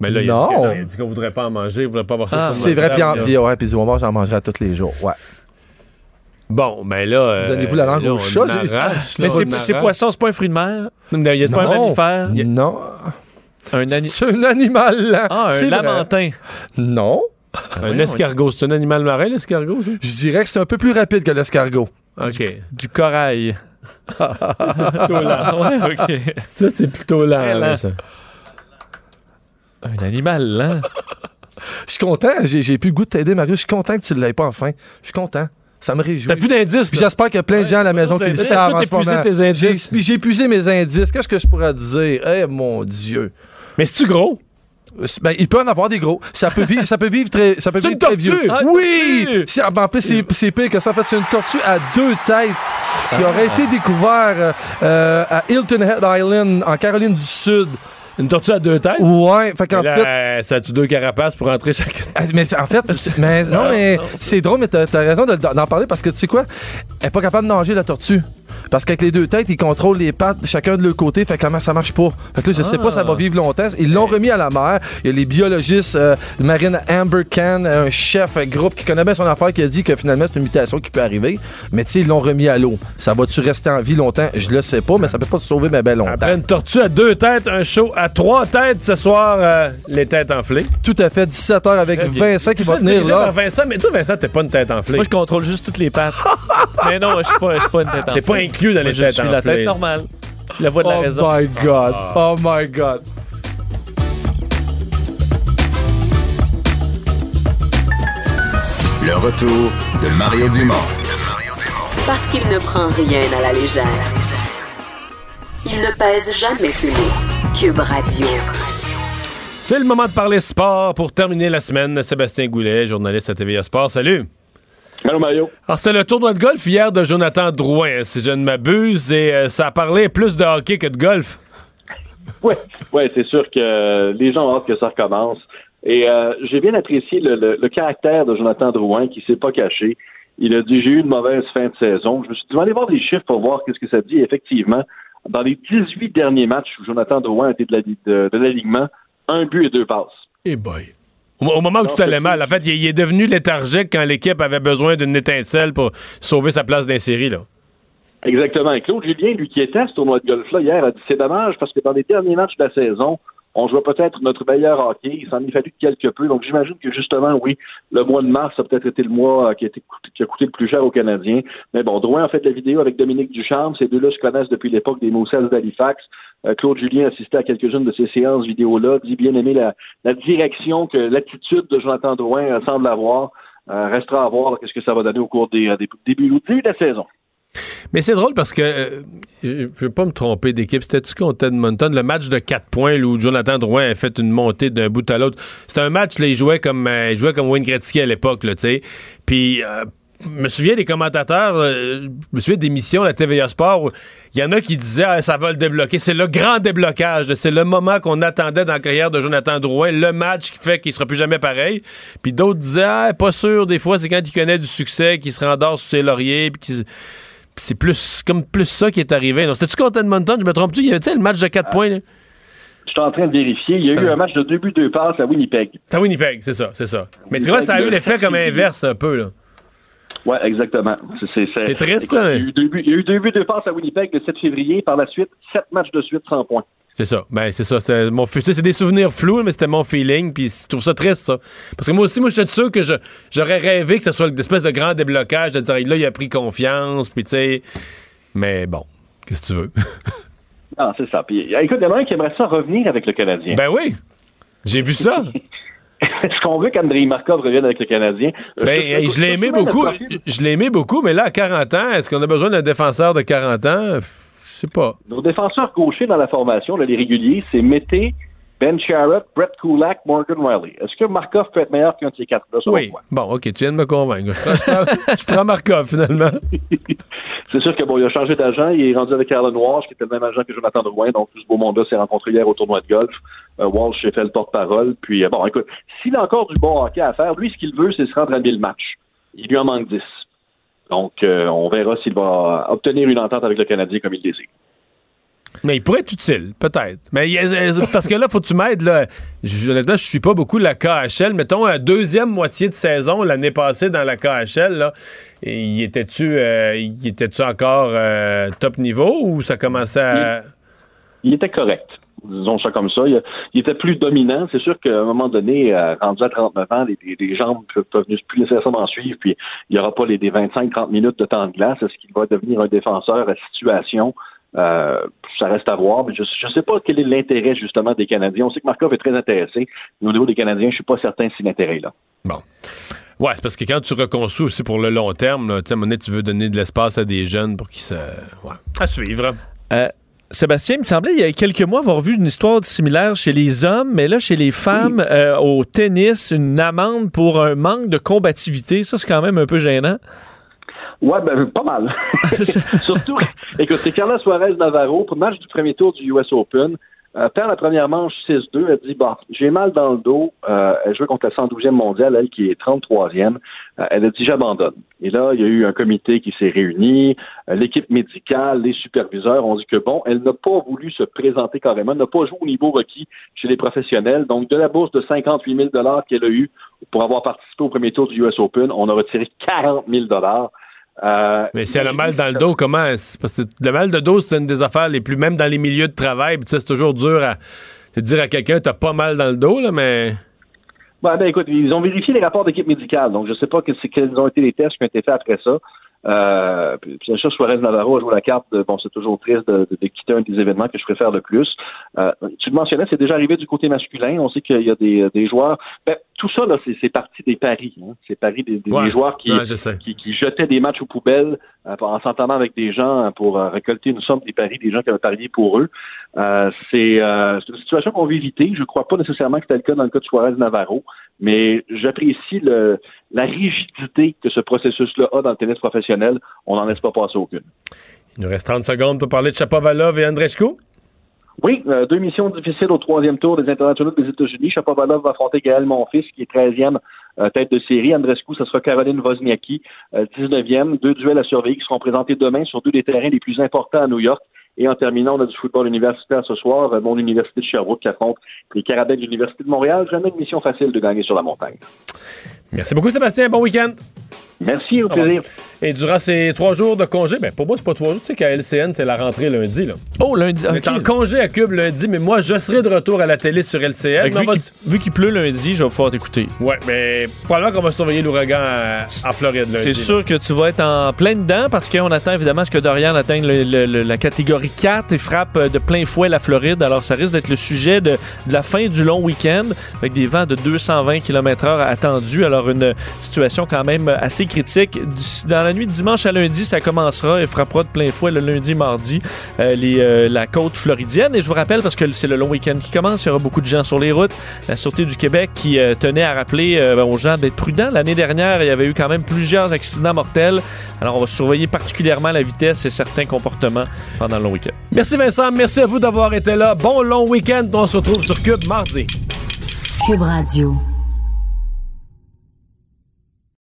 [SPEAKER 1] Mais là, il a dit non, il a dit qu'on voudrait pas en manger, il voudrait pas avoir ça
[SPEAKER 2] Ah,
[SPEAKER 13] C'est vrai, puis, en, puis, ouais, puis du homard, j'en mangerai tous les jours. Ouais.
[SPEAKER 1] Bon, ben là. euh,
[SPEAKER 13] Donnez-vous la langue
[SPEAKER 1] là,
[SPEAKER 13] au chat,
[SPEAKER 2] Mais c'est poisson, c'est pas un fruit de mer?
[SPEAKER 1] Non, il y a
[SPEAKER 2] pas un mammifère?
[SPEAKER 13] Non.
[SPEAKER 2] Un,
[SPEAKER 13] C'est un animal lent.
[SPEAKER 2] ah, un lamentin.
[SPEAKER 13] Non.
[SPEAKER 1] Un escargot. C'est un animal marin, l'escargot, ça?
[SPEAKER 13] Je dirais que c'est un peu plus rapide que l'escargot.
[SPEAKER 1] OK.
[SPEAKER 2] Du corail. [LAUGHS]
[SPEAKER 1] Plutôt lent.
[SPEAKER 2] ouais, OK.
[SPEAKER 1] Ça, c'est plutôt lent, là, ça.
[SPEAKER 2] Un animal lent.
[SPEAKER 13] Je suis content. J'ai j'ai plus le goût de t'aider, Mario. Je suis content que tu ne l'aies pas enfin. Je suis content. Ça me réjouit.
[SPEAKER 1] T'as plus d'indices,
[SPEAKER 13] j'espère qu'il y a plein de gens à la maison qui le savent en
[SPEAKER 1] tout
[SPEAKER 13] ce moment.
[SPEAKER 1] épuisé tes indices.
[SPEAKER 13] J'ai j'ai épuisé mes indices. Qu'est-ce que je pourrais te dire? Eh, mon Dieu.
[SPEAKER 1] Mais c'est-tu gros?
[SPEAKER 13] Ben, il peut en avoir des gros. Ça peut vivre, ça peut vivre très, ça peut vivre
[SPEAKER 1] une
[SPEAKER 13] très vieux.
[SPEAKER 1] tortue! Ah,
[SPEAKER 13] oui!
[SPEAKER 1] tortue!
[SPEAKER 13] C'est- En plus, c'est c'est pire que ça. En fait, c'est une tortue à deux têtes qui aurait été découverte euh, euh, à Hilton Head Island, en Caroline du Sud.
[SPEAKER 1] Une tortue à deux têtes?
[SPEAKER 13] Ouais, fait qu'en fait.
[SPEAKER 1] euh, ça a-tu deux carapaces pour entrer chacune?
[SPEAKER 13] Ah, Mais en fait, [LAUGHS] mais, non, mais c'est drôle, mais t'as as raison de- d'en parler parce que tu sais quoi? Elle est pas capable de nager, la tortue. Parce qu'avec les deux têtes, ils contrôlent les pattes chacun de leur côté, fait que comment ça marche pas. Fait que là, je sais pas, ça va vivre longtemps. Ils l'ont remis à la mer. Il y a les biologistes, euh, marine Amber Can, un chef, un groupe qui connaît bien son affaire, qui a dit que finalement, c'est une mutation qui peut arriver. Mais tu sais, ils l'ont remis à l'eau. Ça va-tu rester en vie longtemps? Je le sais pas, mais ça peut pas se sauver, mais ben longtemps.
[SPEAKER 1] Après une tortue à deux têtes, un show à trois têtes ce soir, euh, les têtes enflées.
[SPEAKER 13] Tout à fait, 17h avec. Vincent qui va tenir là.
[SPEAKER 1] par Vincent, mais toi, Vincent, t'es pas une tête enflée.
[SPEAKER 2] Moi, je contrôle juste toutes les pattes. [LAUGHS] mais non, je suis pas, je suis pas une tête
[SPEAKER 1] T'es pas
[SPEAKER 2] enflée.
[SPEAKER 1] Inclus dans
[SPEAKER 2] je suis la tête normale. La voix de la
[SPEAKER 13] Oh
[SPEAKER 2] raison.
[SPEAKER 13] my God. Oh my God.
[SPEAKER 6] Le retour de Mario Dumont.
[SPEAKER 7] Parce qu'il ne prend rien à la légère. Il ne pèse jamais ses mots. Cube Radio.
[SPEAKER 1] C'est le moment de parler sport pour terminer la semaine. Sébastien Goulet, journaliste à TVA Sport. Salut.
[SPEAKER 14] Allô, Mario.
[SPEAKER 1] Alors, c'était le tournoi de golf hier de Jonathan Drouin, si je ne m'abuse, et euh, ça a parlé plus de hockey que de golf. [LAUGHS]
[SPEAKER 3] Oui, ouais, c'est sûr que les gens ont hâte que ça recommence. Et euh, j'ai bien apprécié le, le- le caractère de Jonathan Drouin qui s'est pas caché. Il a dit j'ai eu une mauvaise fin de saison. Je me suis dit, voir des chiffres pour voir qu'est-ce que ça dit. Effectivement, dans les 18 derniers matchs où Jonathan Drouin a été de la- de- de l'alignement, un but et deux passes.
[SPEAKER 1] Eh boy. Au, au moment où tout allait mal, en fait, il, il est devenu léthargique quand l'équipe avait besoin d'une étincelle pour sauver sa place dans séries, là.
[SPEAKER 3] Exactement. Et Claude Julien, lui qui était à ce tournoi de golf-là hier, a dit c'est dommage parce que dans les derniers matchs de la saison, on jouait peut-être notre meilleur hockey. Il s'en est fallu quelque peu. Donc j'imagine que justement, oui, le mois de mars a peut-être été le mois euh, qui a, été coûté, qui a coûté le plus cher aux Canadiens. Mais bon, Drouin a fait la vidéo avec Dominique Ducharme. Ces deux-là se connaissent depuis l'époque des Moussels d'Halifax. Euh, Claude Julien assistait à quelques-unes de ces séances vidéo-là, dit bien aimer la, direction que l'attitude de Jonathan Drouin euh, semble avoir. Euh, restera à voir qu'est-ce que ça va donner au cours des, débuts début de la saison.
[SPEAKER 1] Mais c'est drôle parce que je ne veux pas me tromper d'équipe. C'était-tu contre Edmonton? Le match de 4 points où Jonathan Drouin a fait une montée d'un bout à l'autre. C'était un match, là, il jouait comme il jouait comme Wayne Gretzky à l'époque, tu sais. Puis me souviens des commentateurs, euh, je me souviens d'émissions à la TVA Sport, il y en a qui disaient ah, ça va le débloquer. C'est le grand déblocage. C'est le moment qu'on attendait dans la carrière de Jonathan Drouin, le match qui fait qu'il sera plus jamais pareil. Puis d'autres disaient ah, pas sûr, des fois, c'est quand il connaît du succès qu'il se rendort sur ses lauriers. Puis c'est plus comme plus ça qui est arrivé. C'était-tu contre Edmonton? Je me trompe-tu? Il y avait le match de 4 points. là?
[SPEAKER 3] Je suis en train de vérifier. Il y a eu un match de deux buts, deux passes à Winnipeg.
[SPEAKER 1] C'est à Winnipeg, c'est ça, c'est ça. Mais tu vois, ça a eu l'effet comme inverse un peu. là.
[SPEAKER 3] Oui, exactement. C'est,
[SPEAKER 1] triste,
[SPEAKER 3] écoute,
[SPEAKER 1] hein?
[SPEAKER 3] Il y, a eu deux buts, eu deux deux passes à Winnipeg le 7 février. Par la suite, sept matchs de suite sans points.
[SPEAKER 1] C'est ça. Ben, c'est ça. Mon, c'est des souvenirs flous, mais c'était mon feeling. Puis je trouve ça triste, ça. Parce que moi aussi, moi, j'étais sûr que je- j'aurais rêvé que ce soit l'espèce de grand déblocage, de dire, là, il a pris confiance, puis tu sais. Mais bon, qu'est-ce que tu veux?
[SPEAKER 3] Non, [LAUGHS] c'est ça. Puis, écoute, il y en a un qui aimerait ça revenir avec le Canadien.
[SPEAKER 1] ben oui! J'ai vu ça. [LAUGHS] [LAUGHS]
[SPEAKER 3] Est-ce qu'on veut qu'Andrei Markov revienne avec le Canadien?
[SPEAKER 1] Ben, hey, je l'ai aimé beaucoup. Je l'ai aimé beaucoup, mais là, à 40 ans, est-ce qu'on a besoin d'un défenseur de 40 ans? Je sais pas.
[SPEAKER 3] Nos défenseurs gauchers dans la formation, là, les réguliers, c'est Mété, Ben Sharrett, Brett Kulak, Morgan Riley. Est-ce que Markov peut être meilleur qu'un de ces quatre-là?
[SPEAKER 1] Oui. Bon, OK, tu viens de me convaincre. Je prends, [LAUGHS] Markov, finalement. [LAUGHS]
[SPEAKER 3] C'est sûr que bon, il a changé d'agent, il est rendu avec Alan Walsh, qui était le même agent que Jonathan Drouin, donc tout ce beau monde-là s'est rencontré hier au tournoi de golf. Euh, Walsh s'est fait le porte-parole, puis euh, bon, écoute, s'il a encore du bon hockey à faire, lui, ce qu'il veut, c'est se rendre à 1000 matchs. Il lui en manque 10. Donc, euh, on verra s'il va obtenir une entente avec le Canadien comme il le désire.
[SPEAKER 1] Mais il pourrait être utile, peut-être. Mais a- parce que là, faut que tu m'aides. Là. Je- Honnêtement, je suis pas beaucoup la KHL. Mettons, la deuxième moitié de saison, l'année passée, dans la KHL, là, y était-tu euh, encore euh, top niveau ou ça commençait à.
[SPEAKER 3] Il était correct. Disons ça comme ça. Il, était plus dominant. C'est sûr qu'à un moment donné, euh, rendu à 39 ans, les, les- les jambes peuvent, peuvent plus nécessairement suivre, puis il n'y aura pas les, des 25-30 minutes de temps de glace. Est-ce qu'il va devenir un défenseur à situation? Euh, ça reste à voir, mais je ne sais pas quel est l'intérêt justement des Canadiens. On sait que Markov est très intéressé, mais au niveau des Canadiens, je suis pas certain si l'intérêt est là.
[SPEAKER 1] Bon. Ouais, c'est parce que quand tu reconstruis aussi pour le long terme, là, tu sais, à un moment donné, tu veux donner de l'espace à des jeunes pour qu'ils se. Ouais. À suivre.
[SPEAKER 2] Euh, Sébastien, il me semblait il y a quelques mois avoir vu une histoire similaire chez les hommes, mais là, chez les femmes, euh, au tennis, une amende pour un manque de combativité. Ça, c'est quand même un peu gênant.
[SPEAKER 3] Ouais, ben, pas mal. [LAUGHS] [LAUGHS] Surtout, écoute, c'est Carla Suarez Navarro, pour le match du premier tour du US Open, euh, perd la première manche 6-2. Elle dit, bon, j'ai mal dans le dos. Euh, elle joue contre la 112e mondiale, elle qui est 33e. Euh, elle a dit, j'abandonne. Et là, il y a eu un comité qui s'est réuni. Euh, L'équipe médicale, les superviseurs ont dit que, bon, elle n'a pas voulu se présenter carrément, elle n'a pas joué au niveau requis chez les professionnels. Donc, de la bourse de 58 000 qu'elle a eu pour avoir participé au premier tour du US Open, on a retiré 40 000 euh,
[SPEAKER 1] Mais si elle a mal dans le dos, comment? Parce que le mal de dos, c'est une des affaires les plus, même dans les milieux de travail, puis c'est toujours dur à de dire à quelqu'un, t'as pas mal dans le dos, là, mais.
[SPEAKER 3] Ouais, ben écoute, ils ont vérifié les rapports d'équipe médicale, donc je sais pas que quels ont été les tests qui ont été faits après ça. Euh, puis bien sûr, Suarez Navarro a joué la carte. De, bon, c'est toujours triste de, de- de quitter un des événements que je préfère le plus. Euh, tu le mentionnais, c'est déjà arrivé du côté masculin. On sait qu'il y a des, des joueurs. Ben, tout ça là, c'est, parti des paris. Hein. C'est paris des, des-
[SPEAKER 1] Ouais.
[SPEAKER 3] des joueurs qui,
[SPEAKER 1] Ouais, je sais.
[SPEAKER 3] qui, qui jetaient des matchs aux poubelles euh, en s'entendant avec des gens pour euh, récolter une somme des paris des gens qui avaient parié pour eux. Euh, c'est, une situation qu'on veut éviter. Je ne crois pas nécessairement que c'était le cas dans le cas de Suarez Navarro, mais j'apprécie le, la rigidité que ce processus-là a dans le tennis professionnel. On n'en laisse pas passer aucune.
[SPEAKER 1] Il nous reste 30 secondes pour parler de Chapovalov et Andreescu.
[SPEAKER 3] Oui, euh, deux missions difficiles au troisième tour des internationaux des États-Unis. Chapovalov va affronter Gaël Monfils, qui est 13e euh, tête de série. Andrescu, ce sera Caroline Wozniacki, euh, 19e. Deux duels à surveiller qui seront présentés demain sur deux des terrains les plus importants à New York. Et en terminant, on a du football universitaire ce soir. Euh, mon université de Sherbrooke qui affronte les Carabins de l'Université de Montréal. Jamais une mission facile de gagner sur la montagne.
[SPEAKER 1] Merci beaucoup, Sébastien. Bon week-end.
[SPEAKER 3] Merci, au plaisir.
[SPEAKER 1] Et durant ces trois jours de congé, ben pour moi, c'est pas trois jours. Tu sais qu'à LCN, c'est la rentrée lundi. Là.
[SPEAKER 2] Oh, lundi.
[SPEAKER 1] On est en congé à Cube lundi, mais moi, je serai de retour à la télé sur LCN.
[SPEAKER 2] Vu
[SPEAKER 1] va-
[SPEAKER 2] qu'il- pleut lundi, je vais pouvoir t'écouter.
[SPEAKER 1] Ouais, mais probablement qu'on va surveiller l'ouragan à- en Floride lundi.
[SPEAKER 2] C'est sûr que tu vas être en plein dedans parce qu'on attend évidemment à ce que Dorian atteigne le- le- le- la catégorie 4 et frappe euh, de plein fouet la Floride. Alors ça risque d'être le sujet de, de la fin du long week-end avec des vents de 220 km/h attendus. Alors une situation quand même assez Dans la nuit de dimanche à lundi, ça commencera et frappera de plein fouet le lundi, mardi, euh, les, euh, la côte floridienne. Et je vous rappelle, parce que c'est le long week-end qui commence, il y aura beaucoup de gens sur les routes. La Sûreté du Québec qui euh, tenait à rappeler euh, aux gens d'être prudents. L'année dernière, il y avait eu quand même plusieurs accidents mortels. Alors, on va surveiller particulièrement la vitesse et certains comportements pendant le long week-end.
[SPEAKER 1] Merci Vincent, merci à vous d'avoir été là. Bon long week-end. On se retrouve sur Cube mardi.
[SPEAKER 7] Cube Radio.